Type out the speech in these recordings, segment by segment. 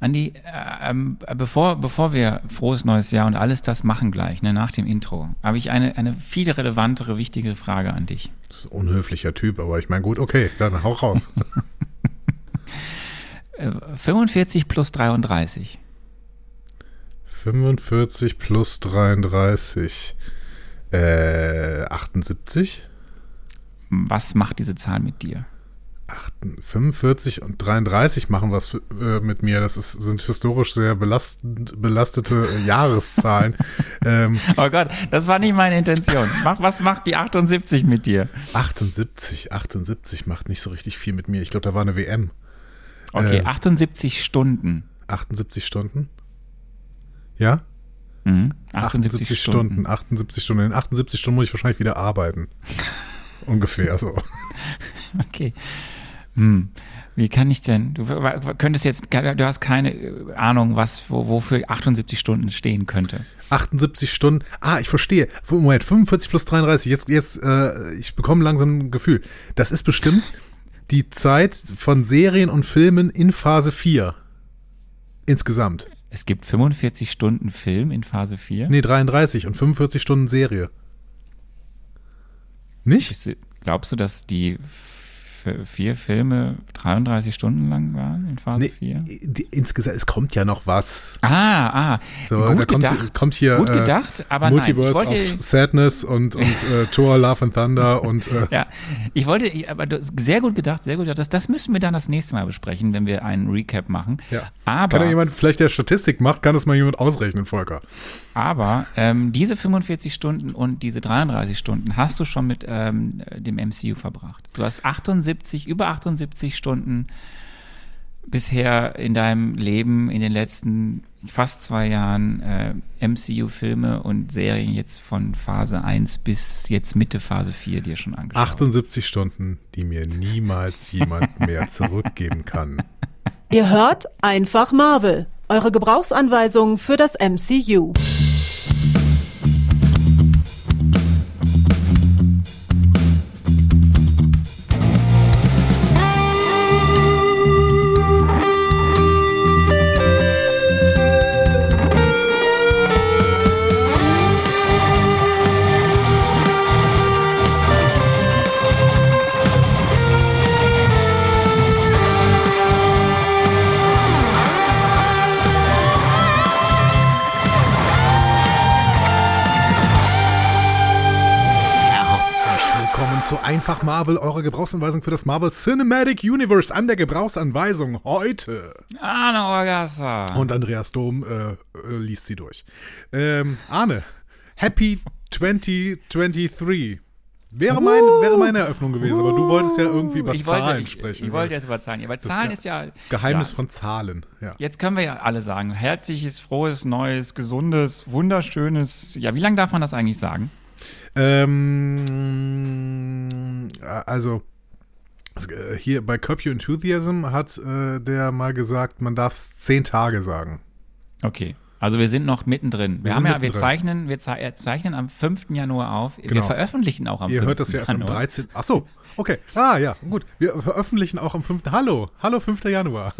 Andi, äh, ähm, bevor, bevor wir frohes neues Jahr und alles das machen gleich, ne, nach dem Intro, habe ich eine, eine viel relevantere, wichtige Frage an dich. Das ist ein unhöflicher Typ, aber ich meine, gut, okay, dann hau raus. 45 äh, plus 33. 45 plus 33. Äh, 78. Was macht diese Zahl mit dir? 45 und 33 machen was äh, mit mir. Das ist, sind historisch sehr belastend, belastete äh, Jahreszahlen. ähm, oh Gott, das war nicht meine Intention. Mach, was macht die 78 mit dir? 78, 78 macht nicht so richtig viel mit mir. Ich glaube, da war eine WM. Okay, äh, 78 Stunden. 78 Stunden? Ja? Mhm, 78, 78 Stunden. Stunden. 78 Stunden. In 78 Stunden muss ich wahrscheinlich wieder arbeiten. Ungefähr so. Okay. Hm. Wie kann ich denn? Du könntest jetzt, du hast keine Ahnung, was, wo, wofür 78 Stunden stehen könnte. 78 Stunden. Ah, ich verstehe. Moment, 45 plus 33. Jetzt, jetzt, äh, ich bekomme langsam ein Gefühl. Das ist bestimmt die Zeit von Serien und Filmen in Phase 4. Insgesamt. Es gibt 45 Stunden Film in Phase 4? Nee, 33 und 45 Stunden Serie. Nicht? Glaubst du, dass die vier Filme 33 Stunden lang waren in Phase nee, 4? insgesamt, es kommt ja noch was. Ah, ah. So, gut kommt, gedacht. Kommt hier, gut äh, gedacht, aber Multiverse nein. Multiverse of Sadness und, und äh, Thor, Love and Thunder und. Äh, ja, ich wollte, aber sehr gut gedacht, sehr gut gedacht. Das, das müssen wir dann das nächste Mal besprechen, wenn wir einen Recap machen. Ja. Aber, kann ja jemand, vielleicht der Statistik macht, kann das mal jemand ausrechnen, Volker. Aber ähm, diese 45 Stunden und diese 33 Stunden hast du schon mit ähm, dem MCU verbracht. Du hast 78, über 78 Stunden bisher in deinem Leben in den letzten fast zwei Jahren äh, MCU-Filme und Serien jetzt von Phase 1 bis jetzt Mitte Phase 4 dir schon angeschaut. 78 Stunden, die mir niemals jemand mehr zurückgeben kann. Ihr hört einfach Marvel, eure Gebrauchsanweisung für das MCU. Einfach Marvel, eure Gebrauchsanweisung für das Marvel Cinematic Universe an der Gebrauchsanweisung heute. Arne Orgassa. Und Andreas Dom äh, äh, liest sie durch. Ähm, Arne, Happy 2023. Wäre, mein, wäre meine Eröffnung gewesen, aber du wolltest ja irgendwie über ich Zahlen wollte, ich, sprechen. Ich wollte jetzt über Zahlen. Aber Zahlen ist ja. Das Geheimnis ja. von Zahlen. Ja. Jetzt können wir ja alle sagen: herzliches, frohes, neues, gesundes, wunderschönes. Ja, wie lange darf man das eigentlich sagen? Ähm, also hier bei Curb Your Enthusiasm hat äh, der mal gesagt, man darf es zehn Tage sagen. Okay. Also wir sind noch mittendrin. Wir, wir haben ja, wir zeichnen, wir äh, zeichnen am 5. Januar auf. Genau. Wir veröffentlichen auch am Ihr 5. Ihr hört das ja erst am 13. Ach so, okay. Ah ja, gut. Wir veröffentlichen auch am 5. Hallo, hallo 5. Januar.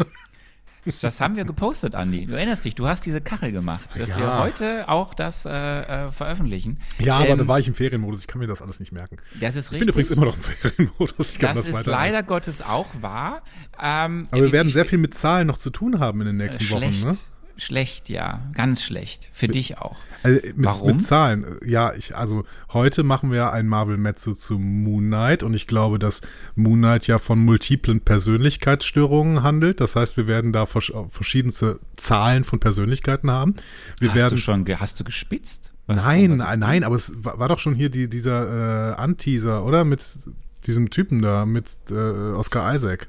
Das haben wir gepostet, Andi. Du erinnerst dich, du hast diese Kachel gemacht, dass ja. wir heute auch das äh, äh, veröffentlichen. Ja, aber ähm, da war ich im Ferienmodus, ich kann mir das alles nicht merken. Das ist richtig. Ich bin übrigens immer noch im Ferienmodus. Ich kann das, das ist leider Gottes auch wahr. Ähm, aber wir werden sehr viel mit Zahlen noch zu tun haben in den nächsten äh, Wochen, ne? Schlecht, ja. Ganz schlecht. Für mit, dich auch. Also mit, Warum? Mit Zahlen. Ja, ich, also heute machen wir ein Marvel Mezzo zu Moon Knight und ich glaube, dass Moon Knight ja von multiplen Persönlichkeitsstörungen handelt. Das heißt, wir werden da verschiedenste Zahlen von Persönlichkeiten haben. Wir hast werden, du schon, hast du gespitzt? Was, nein, nein, aber es war, war, doch schon hier die, dieser äh, Anteaser, oder? Mit diesem Typen da, mit äh, Oscar Isaac.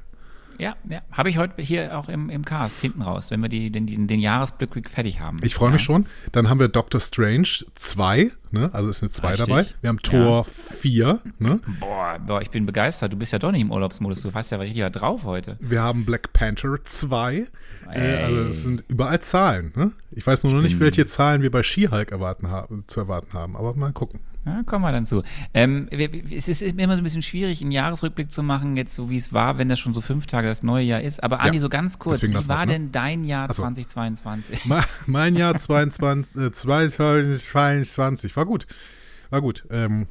Ja, ja. habe ich heute hier auch im, im Cast hinten raus, wenn wir die, den, den, den Jahresblick fertig haben. Ich freue ja. mich schon. Dann haben wir Doctor Strange 2, ne? also ist eine 2 dabei. Wir haben Tor ja. 4. Ne? Boah, boah, ich bin begeistert. Du bist ja doch nicht im Urlaubsmodus. Du hast ja richtig drauf heute. Wir haben Black Panther 2. Äh, also es sind überall Zahlen. Ne? Ich weiß nur ich noch nicht, welche Zahlen wir bei She-Hulk erwarten haben, zu erwarten haben, aber mal gucken. Ja, kommen wir dann zu. Ähm, es ist immer so ein bisschen schwierig, einen Jahresrückblick zu machen, jetzt so wie es war, wenn das schon so fünf Tage das neue Jahr ist. Aber Andi, ja, so ganz kurz, wie war ne? denn dein Jahr so. 2022? mein Jahr 22, äh, 2022 war gut. War gut. Ähm,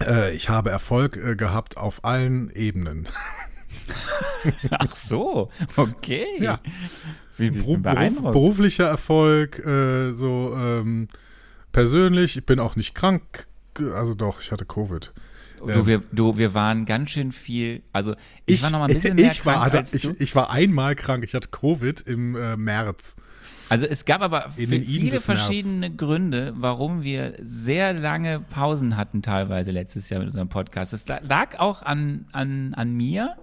äh, ich habe Erfolg äh, gehabt auf allen Ebenen. Ach so, okay. Ja. Wie, wie Beruf, beruflicher Erfolg, äh, so ähm, persönlich, ich bin auch nicht krank, also doch, ich hatte Covid. Du, ähm, wir, du, wir waren ganz schön viel, also ich, ich war noch mal ein bisschen mehr ich krank war, als ich, ich, war einmal krank, ich hatte Covid im äh, März. Also es gab aber viele verschiedene März. Gründe, warum wir sehr lange Pausen hatten teilweise letztes Jahr mit unserem Podcast. Es lag auch an, an, an mir.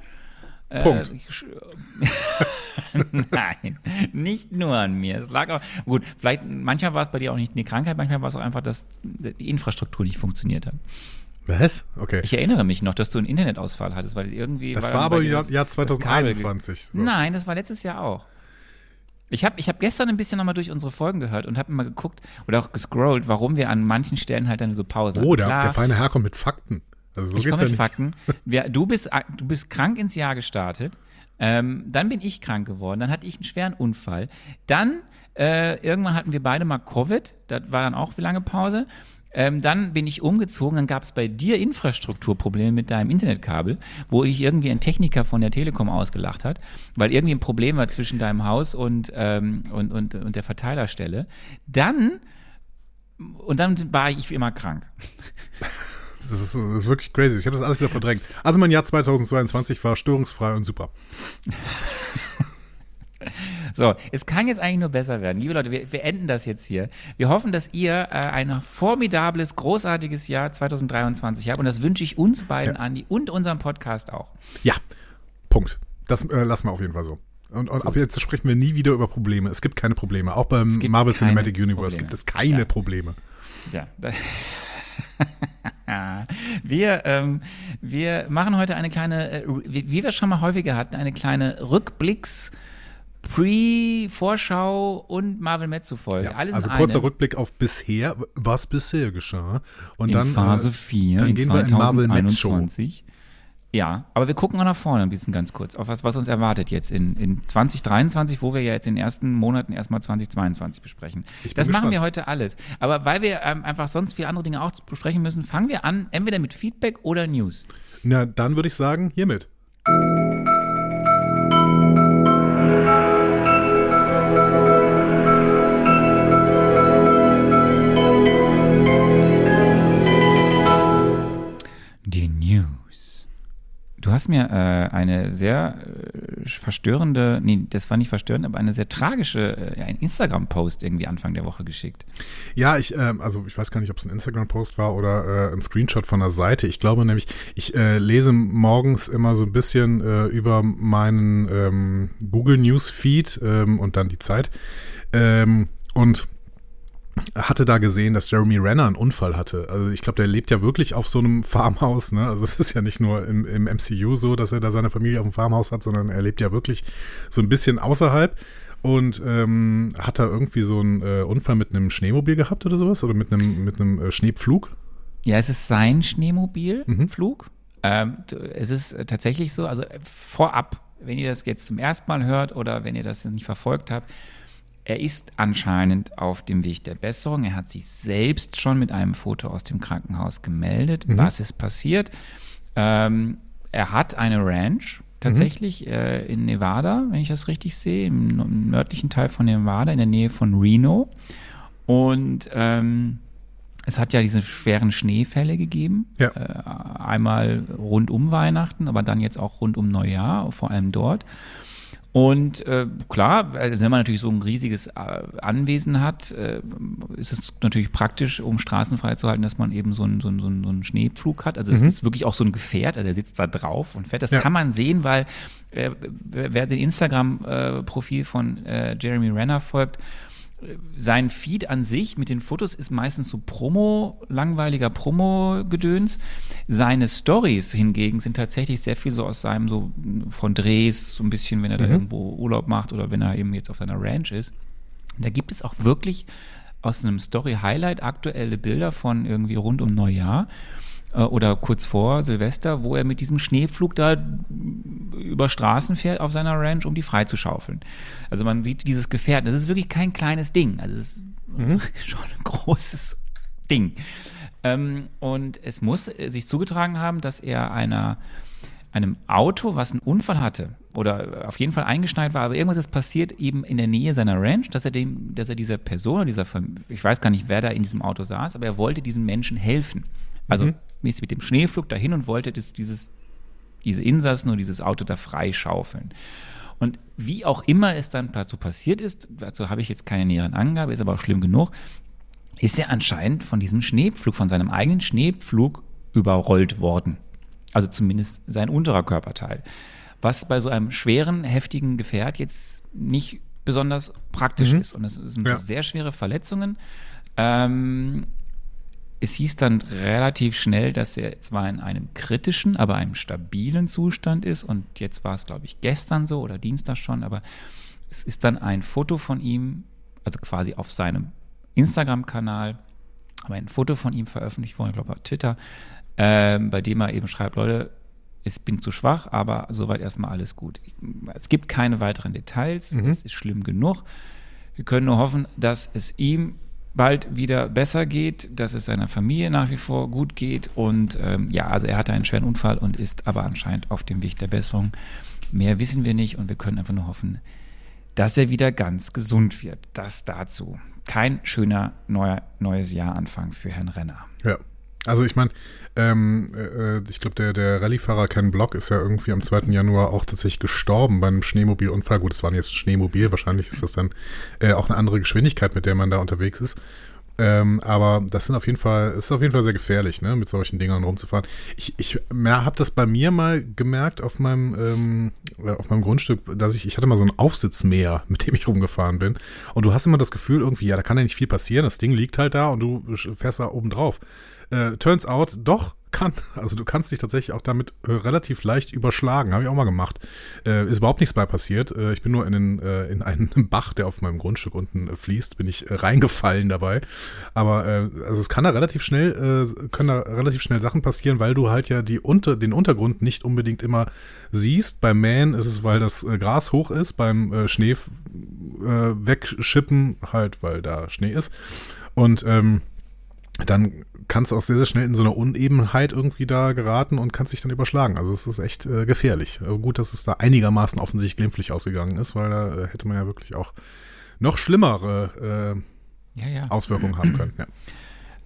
Äh, Punkt. Äh, Nein, nicht nur an mir. Es lag auch, gut, vielleicht, manchmal war es bei dir auch nicht eine Krankheit, manchmal war es auch einfach, dass die Infrastruktur nicht funktioniert hat. Was? Okay. Ich erinnere mich noch, dass du einen Internetausfall hattest, weil irgendwie. Das war, aber im Jahr, Jahr 2021. So. Nein, das war letztes Jahr auch. Ich habe ich hab gestern ein bisschen nochmal durch unsere Folgen gehört und habe mal geguckt oder auch gescrollt, warum wir an manchen Stellen halt dann so Pause Oh, der, der feine Herr kommt mit Fakten. Also so ich komme mit ja Fakten. Wir, du, bist, du bist krank ins Jahr gestartet. Ähm, dann bin ich krank geworden. Dann hatte ich einen schweren Unfall. Dann, äh, irgendwann hatten wir beide mal Covid. Das war dann auch wie lange Pause. Ähm, dann bin ich umgezogen, dann gab es bei dir Infrastrukturprobleme mit deinem Internetkabel, wo ich irgendwie ein Techniker von der Telekom ausgelacht hat, weil irgendwie ein Problem war zwischen deinem Haus und, ähm, und, und, und der Verteilerstelle. Dann, und dann war ich wie immer krank. Das ist, das ist wirklich crazy. Ich habe das alles wieder verdrängt. Also mein Jahr 2022 war störungsfrei und super. So, es kann jetzt eigentlich nur besser werden. Liebe Leute, wir, wir enden das jetzt hier. Wir hoffen, dass ihr äh, ein formidables, großartiges Jahr 2023 habt. Und das wünsche ich uns beiden, ja. Andi, und unserem Podcast auch. Ja, Punkt. Das äh, lassen wir auf jeden Fall so. Und, und ab jetzt sprechen wir nie wieder über Probleme. Es gibt keine Probleme. Auch beim Marvel Cinematic Universe Probleme. gibt es keine ja. Probleme. Ja, wir, ähm, wir machen heute eine kleine, äh, wie wir schon mal häufiger hatten, eine kleine Rückblicks- Pre-Vorschau und Marvel Mezzo Folge. Ja, also kurzer eine. Rückblick auf bisher, was bisher geschah. Und in dann, Phase 4 äh, dann gehen 2021. wir in Marvel Mezzo. Ja, aber wir gucken auch nach vorne ein bisschen ganz kurz, auf was, was uns erwartet jetzt in, in 2023, wo wir ja jetzt in den ersten Monaten erstmal 2022 besprechen. Das gespannt. machen wir heute alles. Aber weil wir ähm, einfach sonst viele andere Dinge auch besprechen müssen, fangen wir an, entweder mit Feedback oder News. Na, dann würde ich sagen, hiermit. Du hast mir äh, eine sehr äh, verstörende, nee, das war nicht verstörend, aber eine sehr tragische, äh, ein Instagram-Post irgendwie Anfang der Woche geschickt. Ja, ich, äh, also ich weiß gar nicht, ob es ein Instagram-Post war oder äh, ein Screenshot von der Seite. Ich glaube nämlich, ich äh, lese morgens immer so ein bisschen äh, über meinen ähm, Google News Feed ähm, und dann die Zeit. Ähm, und hatte da gesehen, dass Jeremy Renner einen Unfall hatte. Also ich glaube, der lebt ja wirklich auf so einem Farmhaus. Ne? Also es ist ja nicht nur im, im MCU so, dass er da seine Familie auf dem Farmhaus hat, sondern er lebt ja wirklich so ein bisschen außerhalb und ähm, hat da irgendwie so einen äh, Unfall mit einem Schneemobil gehabt oder sowas oder mit einem mit einem äh, Schneepflug. Ja, es ist sein Schneemobilflug. Mhm. Ähm, es ist tatsächlich so, also vorab, wenn ihr das jetzt zum ersten Mal hört oder wenn ihr das nicht verfolgt habt, er ist anscheinend auf dem Weg der Besserung. Er hat sich selbst schon mit einem Foto aus dem Krankenhaus gemeldet. Mhm. Was ist passiert? Ähm, er hat eine Ranch tatsächlich mhm. äh, in Nevada, wenn ich das richtig sehe, im, im, nördlichen Teil von Nevada, in der Nähe von Reno. Und ähm, es hat ja diese schweren Schneefälle gegeben. Ja. Äh, einmal rund um Weihnachten, aber dann jetzt auch rund um Neujahr, vor allem dort. Und äh, klar, also wenn man natürlich so ein riesiges äh, Anwesen hat, äh, ist es natürlich praktisch, um Straßen freizuhalten, dass man eben so einen, so einen, so einen Schneepflug hat. Also es mhm. ist wirklich auch so ein Gefährt, also er sitzt da drauf und fährt. Das ja. kann man sehen, weil äh, wer den Instagram-Profil von äh, Jeremy Renner folgt, sein Feed an sich mit den Fotos ist meistens so Promo, langweiliger Promo-Gedöns. Seine Stories hingegen sind tatsächlich sehr viel so aus seinem so von Drehs, so ein bisschen, wenn er mhm. da irgendwo Urlaub macht oder wenn er eben jetzt auf seiner Ranch ist. Da gibt es auch wirklich aus einem Story-Highlight aktuelle Bilder von irgendwie rund um Neujahr oder kurz vor Silvester, wo er mit diesem Schneepflug da über Straßen fährt auf seiner Ranch, um die freizuschaufeln. Also man sieht dieses Gefährt, das ist wirklich kein kleines Ding. Also es ist mhm. schon ein großes Ding. Ähm, und es muss sich zugetragen haben, dass er einer einem Auto, was einen Unfall hatte oder auf jeden Fall eingeschneit war, aber irgendwas ist passiert eben in der Nähe seiner Ranch, dass er dem, dass er dieser Person, dieser ich weiß gar nicht, wer da in diesem Auto saß, aber er wollte diesen Menschen helfen. Also mhm. Ist mit dem Schneeflug dahin und wollte das, dieses, diese Insassen und dieses Auto da freischaufeln. Und wie auch immer es dann dazu passiert ist, dazu habe ich jetzt keine näheren Angabe, ist aber auch schlimm genug, ist er anscheinend von diesem Schneepflug, von seinem eigenen Schneepflug überrollt worden. Also zumindest sein unterer Körperteil. Was bei so einem schweren, heftigen Gefährt jetzt nicht besonders praktisch mhm. ist. Und es sind ja. sehr schwere Verletzungen. Ähm, es hieß dann relativ schnell, dass er zwar in einem kritischen, aber einem stabilen Zustand ist. Und jetzt war es, glaube ich, gestern so oder Dienstag schon. Aber es ist dann ein Foto von ihm, also quasi auf seinem Instagram-Kanal, aber ein Foto von ihm veröffentlicht worden, ich glaube auf Twitter, ähm, bei dem er eben schreibt, Leute, ich bin zu schwach, aber soweit erstmal alles gut. Es gibt keine weiteren Details, mhm. es ist schlimm genug. Wir können nur hoffen, dass es ihm bald wieder besser geht, dass es seiner Familie nach wie vor gut geht und ähm, ja, also er hatte einen schweren Unfall und ist aber anscheinend auf dem Weg der Besserung. Mehr wissen wir nicht und wir können einfach nur hoffen, dass er wieder ganz gesund wird. Das dazu. Kein schöner neuer, neues Jahranfang für Herrn Renner. Ja, also ich meine, ähm, äh, ich glaube, der, der Rallyefahrer Ken Block ist ja irgendwie am 2. Januar auch tatsächlich gestorben bei einem Schneemobilunfall. Gut, es waren jetzt Schneemobil, wahrscheinlich ist das dann äh, auch eine andere Geschwindigkeit, mit der man da unterwegs ist. Ähm, aber das sind auf jeden Fall, ist auf jeden Fall sehr gefährlich, ne, mit solchen Dingern rumzufahren. Ich, ich habe das bei mir mal gemerkt auf meinem, ähm, äh, auf meinem Grundstück, dass ich, ich hatte mal so ein Aufsitzmäher, mit dem ich rumgefahren bin. Und du hast immer das Gefühl irgendwie, ja, da kann ja nicht viel passieren. Das Ding liegt halt da und du fährst da oben drauf. Äh, turns out, doch, kann. Also du kannst dich tatsächlich auch damit äh, relativ leicht überschlagen. Habe ich auch mal gemacht. Äh, ist überhaupt nichts bei passiert. Äh, ich bin nur in, den, äh, in einen Bach, der auf meinem Grundstück unten äh, fließt, bin ich reingefallen dabei. Aber also es kann da relativ schnell, können da relativ schnell Sachen passieren, weil du halt ja die unter, den Untergrund nicht unbedingt immer siehst. Beim Mähen ist es, weil das Gras hoch ist, beim Schnee wegschippen halt, weil da Schnee ist. Und ähm, dann kannst du auch sehr, sehr schnell in so eine Unebenheit irgendwie da geraten und kannst dich dann überschlagen. Also es ist echt äh, gefährlich. Aber gut, dass es da einigermaßen offensichtlich glimpflich ausgegangen ist, weil da äh, hätte man ja wirklich auch noch schlimmere äh, ja, ja. Auswirkungen haben können. Ja.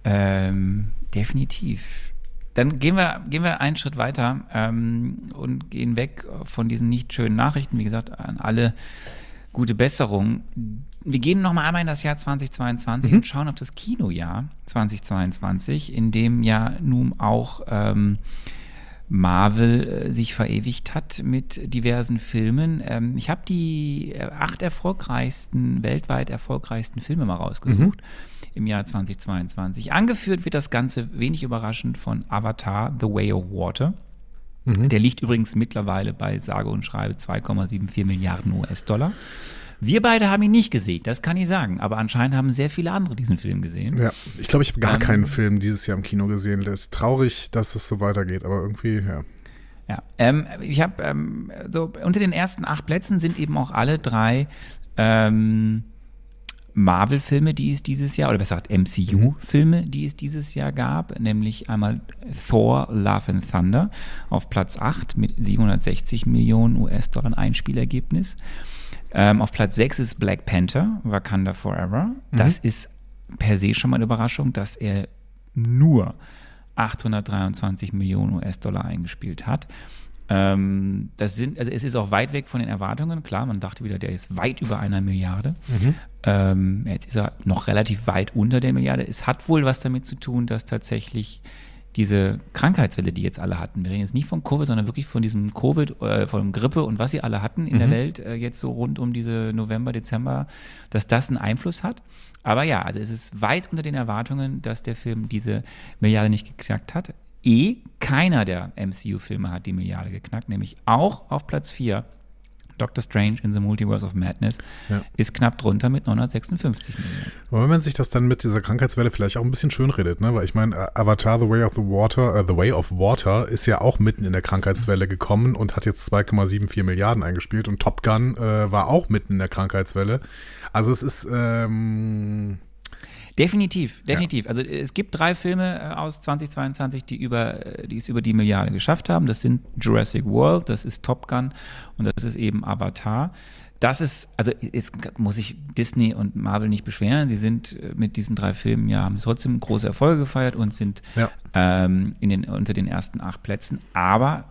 Ähm, definitiv. Dann gehen wir, gehen wir einen Schritt weiter ähm, und gehen weg von diesen nicht schönen Nachrichten. Wie gesagt, an alle gute Besserung. Wir gehen noch mal einmal in das Jahr 2022 mhm. und schauen auf das Kinojahr 2022, in dem ja nun auch ähm, Marvel äh, sich verewigt hat mit diversen Filmen. Ähm, ich habe die äh, acht erfolgreichsten, weltweit erfolgreichsten Filme mal rausgesucht mhm. im Jahr 2022. Angeführt wird das Ganze wenig überraschend von Avatar, The Way of Water. Mhm. Der liegt übrigens mittlerweile bei sage und schreibe 2,74 Milliarden US-Dollar. Wir beide haben ihn nicht gesehen, das kann ich sagen. Aber anscheinend haben sehr viele andere diesen Film gesehen. Ja, ich glaube, ich habe gar ähm, keinen Film dieses Jahr im Kino gesehen. Das ist traurig, dass es so weitergeht, aber irgendwie, ja. Ja, ähm, ich habe ähm, so unter den ersten acht Plätzen sind eben auch alle drei ähm, Marvel-Filme, die es dieses Jahr, oder besser gesagt MCU-Filme, die es dieses Jahr gab, nämlich einmal Thor, Love and Thunder auf Platz 8 mit 760 Millionen US-Dollar Einspielergebnis. Ähm, auf Platz 6 ist Black Panther, Wakanda Forever. Mhm. Das ist per se schon mal eine Überraschung, dass er nur 823 Millionen US-Dollar eingespielt hat. Ähm, das sind, also es ist auch weit weg von den Erwartungen. Klar, man dachte wieder, der ist weit über einer Milliarde. Mhm. Ähm, jetzt ist er noch relativ weit unter der Milliarde. Es hat wohl was damit zu tun, dass tatsächlich diese Krankheitswelle, die jetzt alle hatten, wir reden jetzt nicht von Covid, sondern wirklich von diesem Covid, äh, von Grippe und was sie alle hatten in mhm. der Welt, äh, jetzt so rund um diese November, Dezember, dass das einen Einfluss hat. Aber ja, also es ist weit unter den Erwartungen, dass der Film diese Milliarde nicht geknackt hat. Eh, keiner der MCU-Filme hat die Milliarde geknackt, nämlich auch auf Platz 4 Doctor Strange in the Multiverse of Madness Ja. ist knapp drunter mit 956 Millionen. Aber wenn man sich das dann mit dieser Krankheitswelle vielleicht auch ein bisschen schön redet, ne? Weil ich meine, Avatar The Way of the Water, äh, The Way of Water ist ja auch mitten in der Krankheitswelle gekommen und hat jetzt 2,74 Milliarden eingespielt und Top Gun äh, war auch mitten in der Krankheitswelle. Also es ist ähm, Definitiv, definitiv. Also es gibt drei Filme äh, aus 2022, die über, äh, die es über die Milliarde geschafft haben. Das sind Jurassic World, das ist Top Gun und das ist eben Avatar. Das ist, also jetzt muss ich Disney und Marvel nicht beschweren. Sie sind äh, mit diesen drei Filmen ja, haben trotzdem große Erfolge gefeiert und sind Ja. ähm, in den, unter den ersten acht Plätzen. Aber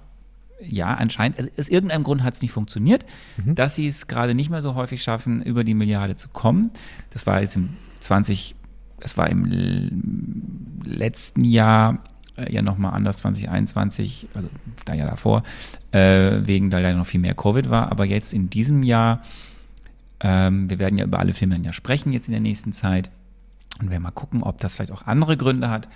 ja, anscheinend, also aus irgendeinem Grund hat es nicht funktioniert, dass sie es gerade nicht mehr so häufig schaffen, über die Milliarde zu kommen. Das war jetzt im 20, das war im letzten Jahr äh, ja nochmal anders, 2021, also da ja davor, äh, wegen, da leider noch viel mehr Covid war. Aber jetzt in diesem Jahr, ähm, wir werden ja über alle Filme dann ja sprechen jetzt in der nächsten Zeit. Und wir mal gucken, ob das vielleicht auch andere Gründe hat.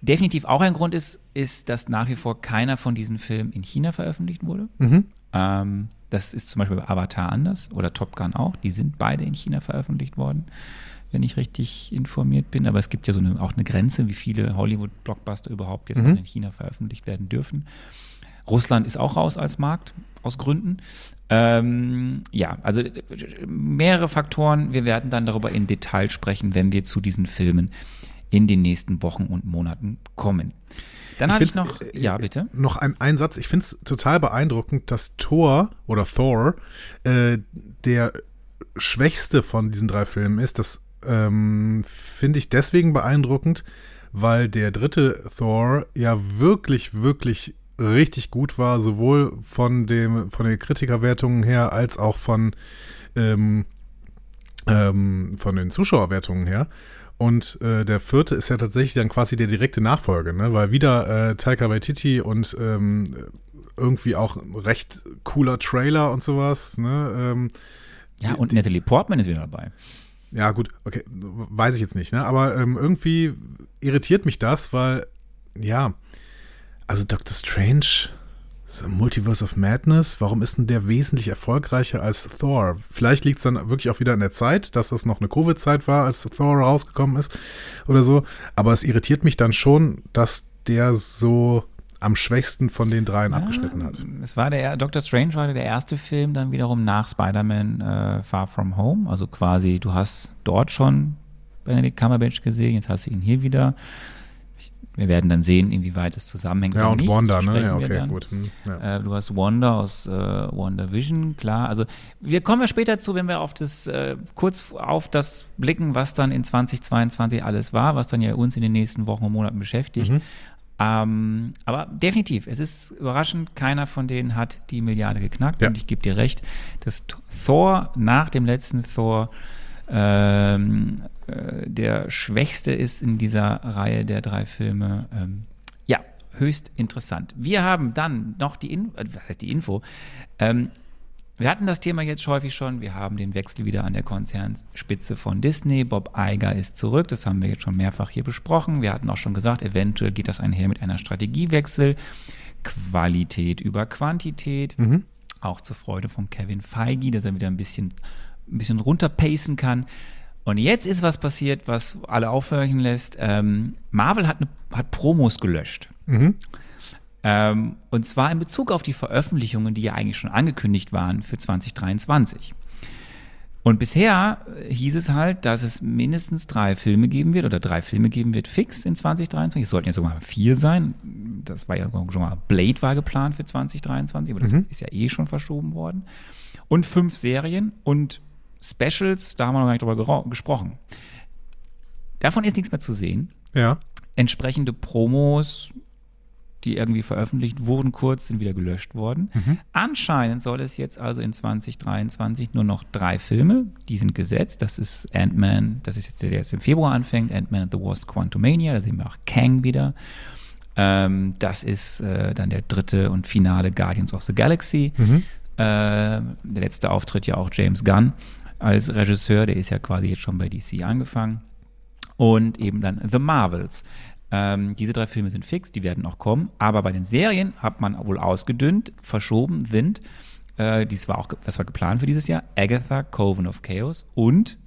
Definitiv auch ein Grund ist, ist, dass nach wie vor keiner von diesen Filmen in China veröffentlicht wurde. Ähm, das ist zum Beispiel bei Avatar anders oder Top Gun auch. Die sind beide in China veröffentlicht worden, wenn ich richtig informiert bin. Aber es gibt ja so eine, auch eine Grenze, wie viele Hollywood-Blockbuster überhaupt jetzt noch in China veröffentlicht werden dürfen. Russland ist auch raus als Markt, aus Gründen. Ähm, ja, also mehrere Faktoren. Wir werden dann darüber in Detail sprechen, wenn wir zu diesen Filmen in den nächsten Wochen und Monaten kommen. Dann habe ich noch, äh, ja bitte. Noch ein, ein Satz. Ich finde es total beeindruckend, dass Thor oder Thor äh, der schwächste von diesen drei Filmen ist. Das ähm, finde ich deswegen beeindruckend, weil der dritte Thor ja wirklich, wirklich richtig gut war, sowohl von dem von den Kritikerwertungen her als auch von ähm, ähm, von den Zuschauerwertungen her. Und äh, der vierte ist ja tatsächlich dann quasi der direkte Nachfolger, ne? weil wieder äh, Taika Waititi und ähm, irgendwie auch recht cooler Trailer und sowas. Ne? Ähm, Ja, und Natalie Portman ist wieder dabei. Ja, gut, okay, weiß ich jetzt nicht, ne? Aber ähm, irgendwie irritiert mich das, weil, ja, also Doctor Strange, so Multiverse of Madness, warum ist denn der wesentlich erfolgreicher als Thor? Vielleicht liegt es dann wirklich auch wieder in der Zeit, dass das noch eine Covid-Zeit war, als Thor rausgekommen ist oder so. Aber es irritiert mich dann schon, dass der so am schwächsten von den dreien abgeschnitten hat. Es war der Doctor Strange war der erste Film dann wiederum nach Spider-Man äh, Far From Home. Also quasi, du hast dort schon Benedict Cumberbatch gesehen, jetzt hast du ihn hier wieder. Ich, wir werden dann sehen, inwieweit es zusammenhängt. Ja, und nicht. Wanda, ne? Ja, okay, gut. Hm, ja. Äh, du hast Wanda aus äh, Wanda Vision, klar. Also wir kommen ja später zu, wenn wir auf das äh, kurz auf das blicken, was dann in 2022 alles war, was dann ja uns in den nächsten Wochen und Monaten beschäftigt. Ähm, aber definitiv, es ist überraschend, keiner von denen hat die Milliarde geknackt. Ja. Und ich gebe dir recht, dass Thor nach dem letzten Thor ähm, äh, der schwächste ist in dieser Reihe der drei Filme. Ähm, ja, höchst interessant. Wir haben dann noch die, In äh, was heißt die Info. Wir hatten das Thema jetzt häufig schon. Wir haben den Wechsel wieder an der Konzernspitze von Disney. Bob Iger ist zurück. Das haben wir jetzt schon mehrfach hier besprochen. Wir hatten auch schon gesagt, eventuell geht das einher mit einer Strategiewechsel. Qualität über Quantität. Auch zur Freude von Kevin Feige, dass er wieder ein bisschen, ein bisschen runterpacen kann. Und jetzt ist was passiert, was alle aufhören lässt. Ähm, Marvel hat, ne, hat Promos gelöscht. Ähm, und zwar in Bezug auf die Veröffentlichungen, die ja eigentlich schon angekündigt waren für 2023. Und bisher hieß es halt, dass es mindestens drei Filme geben wird oder drei Filme geben wird fix in 2023. Es sollten ja sogar vier sein. Das war ja schon mal, Blade war geplant für 2023, aber das ist ja eh schon verschoben worden. Und fünf Serien und Specials, da haben wir noch gar nicht drüber gesprochen. Davon ist nichts mehr zu sehen ja. entsprechende Promos, die irgendwie veröffentlicht wurden, kurz sind wieder gelöscht worden. Anscheinend soll es jetzt also in 2023 nur noch drei Filme, die sind gesetzt. Das ist Ant-Man, das ist jetzt der, der jetzt im Februar anfängt, Ant-Man and the Wasp Quantumania, da sehen wir auch Kang wieder. Ähm, das ist äh, dann der dritte und finale Guardians of the Galaxy. Äh, der letzte Auftritt ja auch James Gunn als Regisseur, der ist ja quasi jetzt schon bei DC angefangen und eben dann The Marvels. Ähm, diese drei Filme sind fix, die werden auch kommen, aber bei den Serien hat man wohl ausgedünnt, verschoben sind äh, dies war auch, was war geplant für dieses Jahr, Agatha, Coven of Chaos und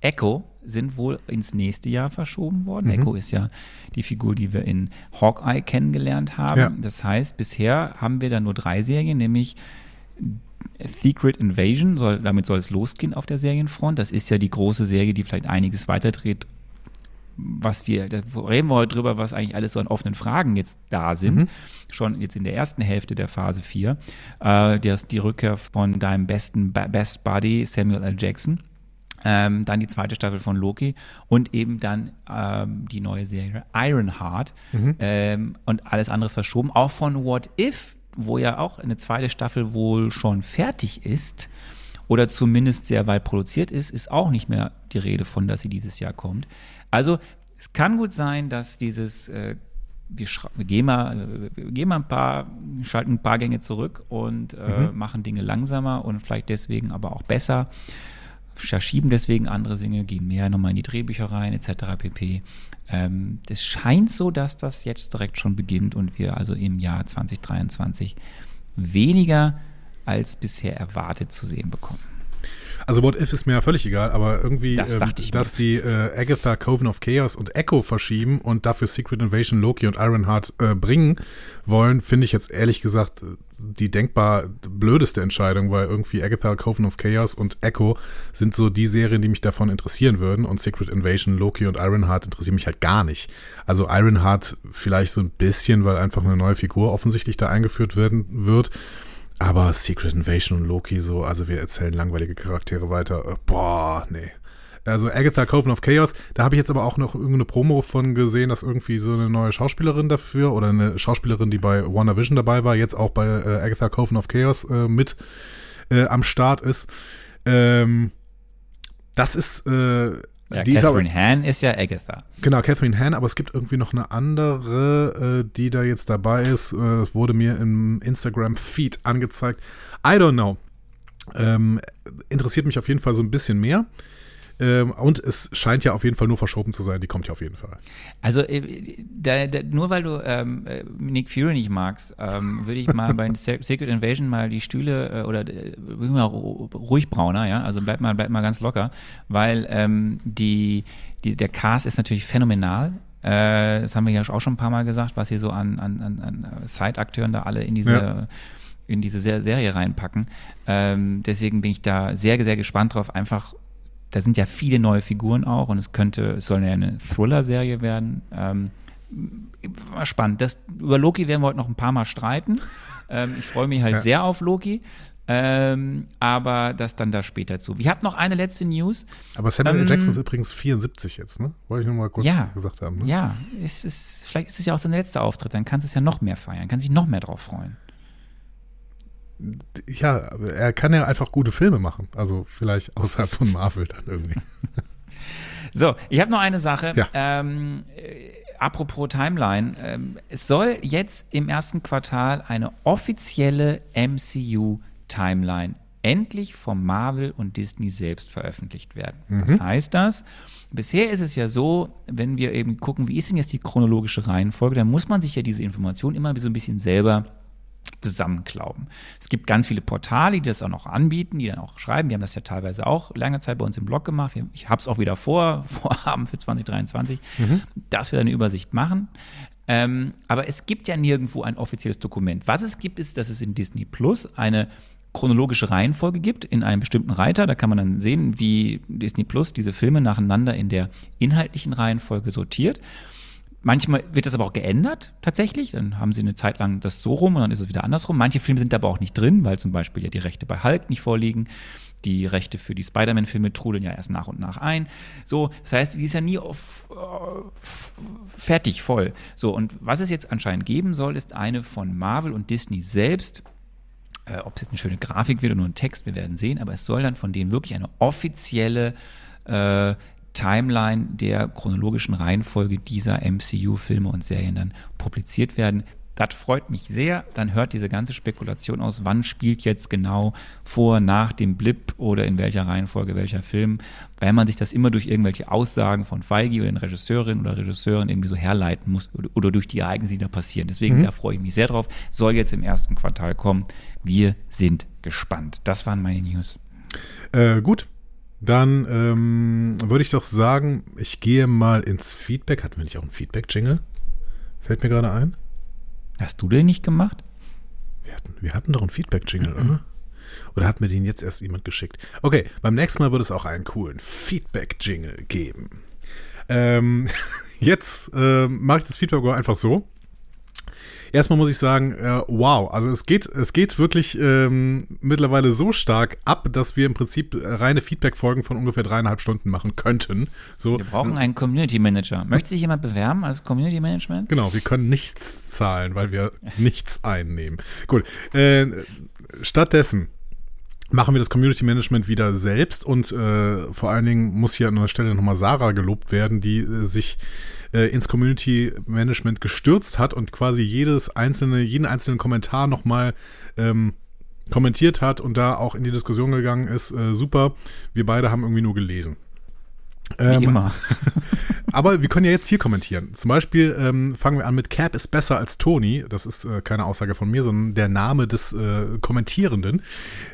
Echo sind wohl ins nächste Jahr verschoben worden. Mhm. Echo ist ja die Figur, die wir in Hawkeye kennengelernt haben. Ja. Das heißt, bisher haben wir da nur drei Serien, nämlich Secret Invasion, soll, damit soll es losgehen auf der Serienfront. Das ist ja die große Serie, die vielleicht einiges weiterdreht, was wir, da reden wir heute drüber, was eigentlich alles so an offenen Fragen jetzt da sind. Mhm. Schon jetzt in der ersten Hälfte der Phase 4. Äh, die, die Rückkehr von deinem besten Best Buddy Samuel L. Jackson. Ähm, dann die zweite Staffel von Loki und eben dann ähm, die neue Serie Ironheart mhm. ähm, und alles andere verschoben. Auch von What If, wo ja auch eine zweite Staffel wohl schon fertig ist oder zumindest sehr weit produziert ist, ist auch nicht mehr die Rede von, dass sie dieses Jahr kommt. Also es kann gut sein, dass dieses äh, wir, wir, gehen mal, wir gehen mal ein paar, schalten ein paar Gänge zurück und äh, mhm. machen Dinge langsamer und vielleicht deswegen aber auch besser verschieben deswegen andere Dinge, gehen mehr nochmal in die Drehbücher rein, etc. pp. Ähm, das scheint so, dass das jetzt direkt schon beginnt und wir also im Jahr 2023 weniger als bisher erwartet zu sehen bekommen. Also What If ist mir ja völlig egal, aber irgendwie, das ähm, dass die äh, Agatha, Coven of Chaos und Echo verschieben und dafür Secret Invasion, Loki und Ironheart äh, bringen wollen, finde ich jetzt ehrlich gesagt die denkbar blödeste Entscheidung, weil irgendwie Agatha, Coven of Chaos und Echo sind so die Serien, die mich davon interessieren würden und Secret Invasion, Loki und Ironheart interessieren mich halt gar nicht. Also Ironheart vielleicht so ein bisschen, weil einfach eine neue Figur offensichtlich da eingeführt werden wird. Aber Secret Invasion und Loki so, also wir erzählen langweilige Charaktere weiter. Äh, boah, nee. Also Agatha Coven of Chaos, da habe ich jetzt aber auch noch irgendeine Promo von gesehen, dass irgendwie so eine neue Schauspielerin dafür oder eine Schauspielerin, die bei WandaVision dabei war, jetzt auch bei äh, Agatha Coven of Chaos äh, mit äh, am Start ist. Ähm, das ist ja, Catherine Hahn ist ja Agatha. Genau, Catherine Hahn, aber es gibt irgendwie noch eine andere, äh, die da jetzt dabei ist. Äh, wurde mir im Instagram-Feed angezeigt. I don't know. Ähm, interessiert mich auf jeden Fall so ein bisschen mehr. Ähm, und es scheint ja auf jeden Fall nur verschoben zu sein. Die kommt ja auf jeden Fall. Also, äh, da, da, nur weil du ähm, äh, Nick Fury nicht magst, ähm, würde ich mal bei Secret Invasion mal die Stühle äh, oder äh, mal ruhig brauner, ja. Also bleib mal, bleib mal ganz locker, weil ähm, die, die, der Cast ist natürlich phänomenal. Das haben wir ja auch schon ein paar Mal gesagt, was hier so an, an, an Side-Akteuren da alle in diese. Ja in diese Serie reinpacken. Ähm, deswegen bin ich da sehr, sehr gespannt drauf, einfach da sind ja viele neue Figuren auch und es könnte, es soll ja eine Thriller-Serie werden. Ähm, spannend. Das, über Loki werden wir heute noch ein paar Mal streiten. Ähm, ich freue mich halt ja. sehr auf Loki. Ähm, aber das dann da später zu. Ich habe noch eine letzte News. Aber Samuel ähm, Jackson ist übrigens 74 jetzt, ne? Wollte ich nur mal kurz ja, gesagt haben. Ne? Ja, es ist, vielleicht ist es ja auch sein letzter Auftritt, dann kannst du es ja noch mehr feiern, kann sich noch mehr drauf freuen ja, er kann ja einfach gute Filme machen. Also vielleicht außerhalb von Marvel dann irgendwie. So, ich habe noch eine Sache. Ja. Ähm, äh, apropos Timeline. Ähm, es soll jetzt im ersten Quartal eine offizielle MCU-Timeline endlich vom Marvel und Disney selbst veröffentlicht werden. Mhm. Was heißt das? Bisher ist es ja so, wenn wir eben gucken, wie ist denn jetzt die chronologische Reihenfolge, dann muss man sich ja diese Information immer so ein bisschen selber zusammenklauben. Es gibt ganz viele Portale, die das auch noch anbieten, die dann auch schreiben. Wir haben das ja teilweise auch lange Zeit bei uns im Blog gemacht. Ich habe es auch wieder vor, vorhaben für 2023, mhm. dass wir eine Übersicht machen. Ähm, aber es gibt ja nirgendwo ein offizielles Dokument. Was es gibt, ist, dass es in Disney Plus eine chronologische Reihenfolge gibt in einem bestimmten Reiter. Da kann man dann sehen, wie Disney Plus diese Filme nacheinander in der inhaltlichen Reihenfolge sortiert. Manchmal wird das aber auch geändert, tatsächlich. Dann haben sie eine Zeit lang das so rum und dann ist es wieder andersrum. Manche Filme sind aber auch nicht drin, weil zum Beispiel ja die Rechte bei Hulk nicht vorliegen. Die Rechte für die Spider-Man-Filme trudeln ja erst nach und nach ein. So, das heißt, die ist ja nie auf, uh, fertig voll. So, und was es jetzt anscheinend geben soll, ist eine von Marvel und Disney selbst. Äh, ob es jetzt eine schöne Grafik wird oder nur ein Text, wir werden sehen, aber es soll dann von denen wirklich eine offizielle äh, Timeline der chronologischen Reihenfolge dieser MCU-Filme und Serien dann publiziert werden. das freut mich sehr. Dann hört diese ganze Spekulation aus, wann spielt jetzt genau vor, nach dem Blip oder in welcher Reihenfolge welcher Film, weil man sich das immer durch irgendwelche Aussagen von Feige oder den Regisseurinnen oder Regisseuren irgendwie so herleiten muss oder, durch die Ereignisse, die da passieren. Deswegen, mhm. da freue ich mich sehr drauf. Soll jetzt im ersten Quartal kommen. Wir sind gespannt. Das waren meine News. Äh, gut, dann ähm, würde ich doch sagen, ich gehe mal ins Feedback. Hatten wir nicht auch ein Feedback-Jingle? Fällt mir gerade ein. Hast du den nicht gemacht? Wir hatten, wir hatten doch einen Feedback-Jingle, mhm. oder? Oder hat mir den jetzt erst jemand geschickt? Okay, beim nächsten Mal wird es auch einen coolen Feedback-Jingle geben. Ähm, jetzt äh, mache ich das Feedback einfach so erstmal muss ich sagen, äh, wow, also es geht, es geht wirklich ähm, mittlerweile so stark ab, dass wir im Prinzip äh, reine Feedback-Folgen von ungefähr dreieinhalb Stunden machen könnten. So, wir brauchen einen Community Manager. Möchte sich jemand bewerben als Community Management? Genau, wir können nichts zahlen, weil wir nichts einnehmen. Gut, äh, stattdessen machen wir das Community Management wieder selbst und äh, vor allen Dingen muss hier an der Stelle nochmal Sarah gelobt werden, die äh, sich äh, ins Community Management gestürzt hat und quasi jedes einzelne, jeden einzelnen Kommentar nochmal ähm, kommentiert hat und da auch in die Diskussion gegangen ist. Äh, super. Wir beide haben irgendwie nur gelesen. Ähm, Wie immer. aber wir können ja jetzt hier kommentieren. Zum Beispiel ähm, fangen wir an mit Cap ist besser als Tony. Das ist äh, keine Aussage von mir, sondern der Name des äh, Kommentierenden.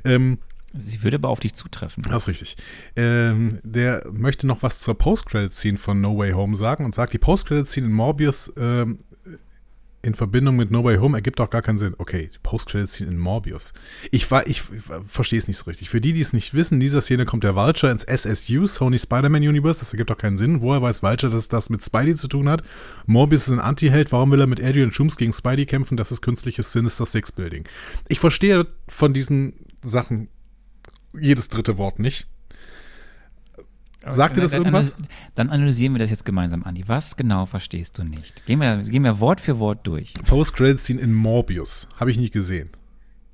Ähm, Sie würde aber auf dich zutreffen. Das ist richtig. Ähm, der möchte noch was zur Post-Credit-Scene von No Way Home sagen und sagt, die Post-Credit-Scene in Morbius ähm, in Verbindung mit No Way Home ergibt auch gar keinen Sinn. Okay, Post-Credit-Scene in Morbius. Ich, ich, ich verstehe es nicht so richtig. Für die, die es nicht wissen, in dieser Szene kommt der Vulture ins SSU, Sony Spider-Man Universe. Das ergibt auch keinen Sinn. Woher weiß Vulture, dass das mit Spidey zu tun hat? Morbius ist ein Anti-Held. Warum will er mit Adrian Schums gegen Spidey kämpfen? Das ist künstliches Sinister Six-Building. Ich verstehe von diesen Sachen jedes dritte Wort nicht. Sagt dir das irgendwas? Dann analysieren wir das jetzt gemeinsam, Andi. Was genau verstehst du nicht? Gehen wir, gehen wir Wort für Wort durch. Post-Credit-Scene in Morbius. Habe ich nicht gesehen.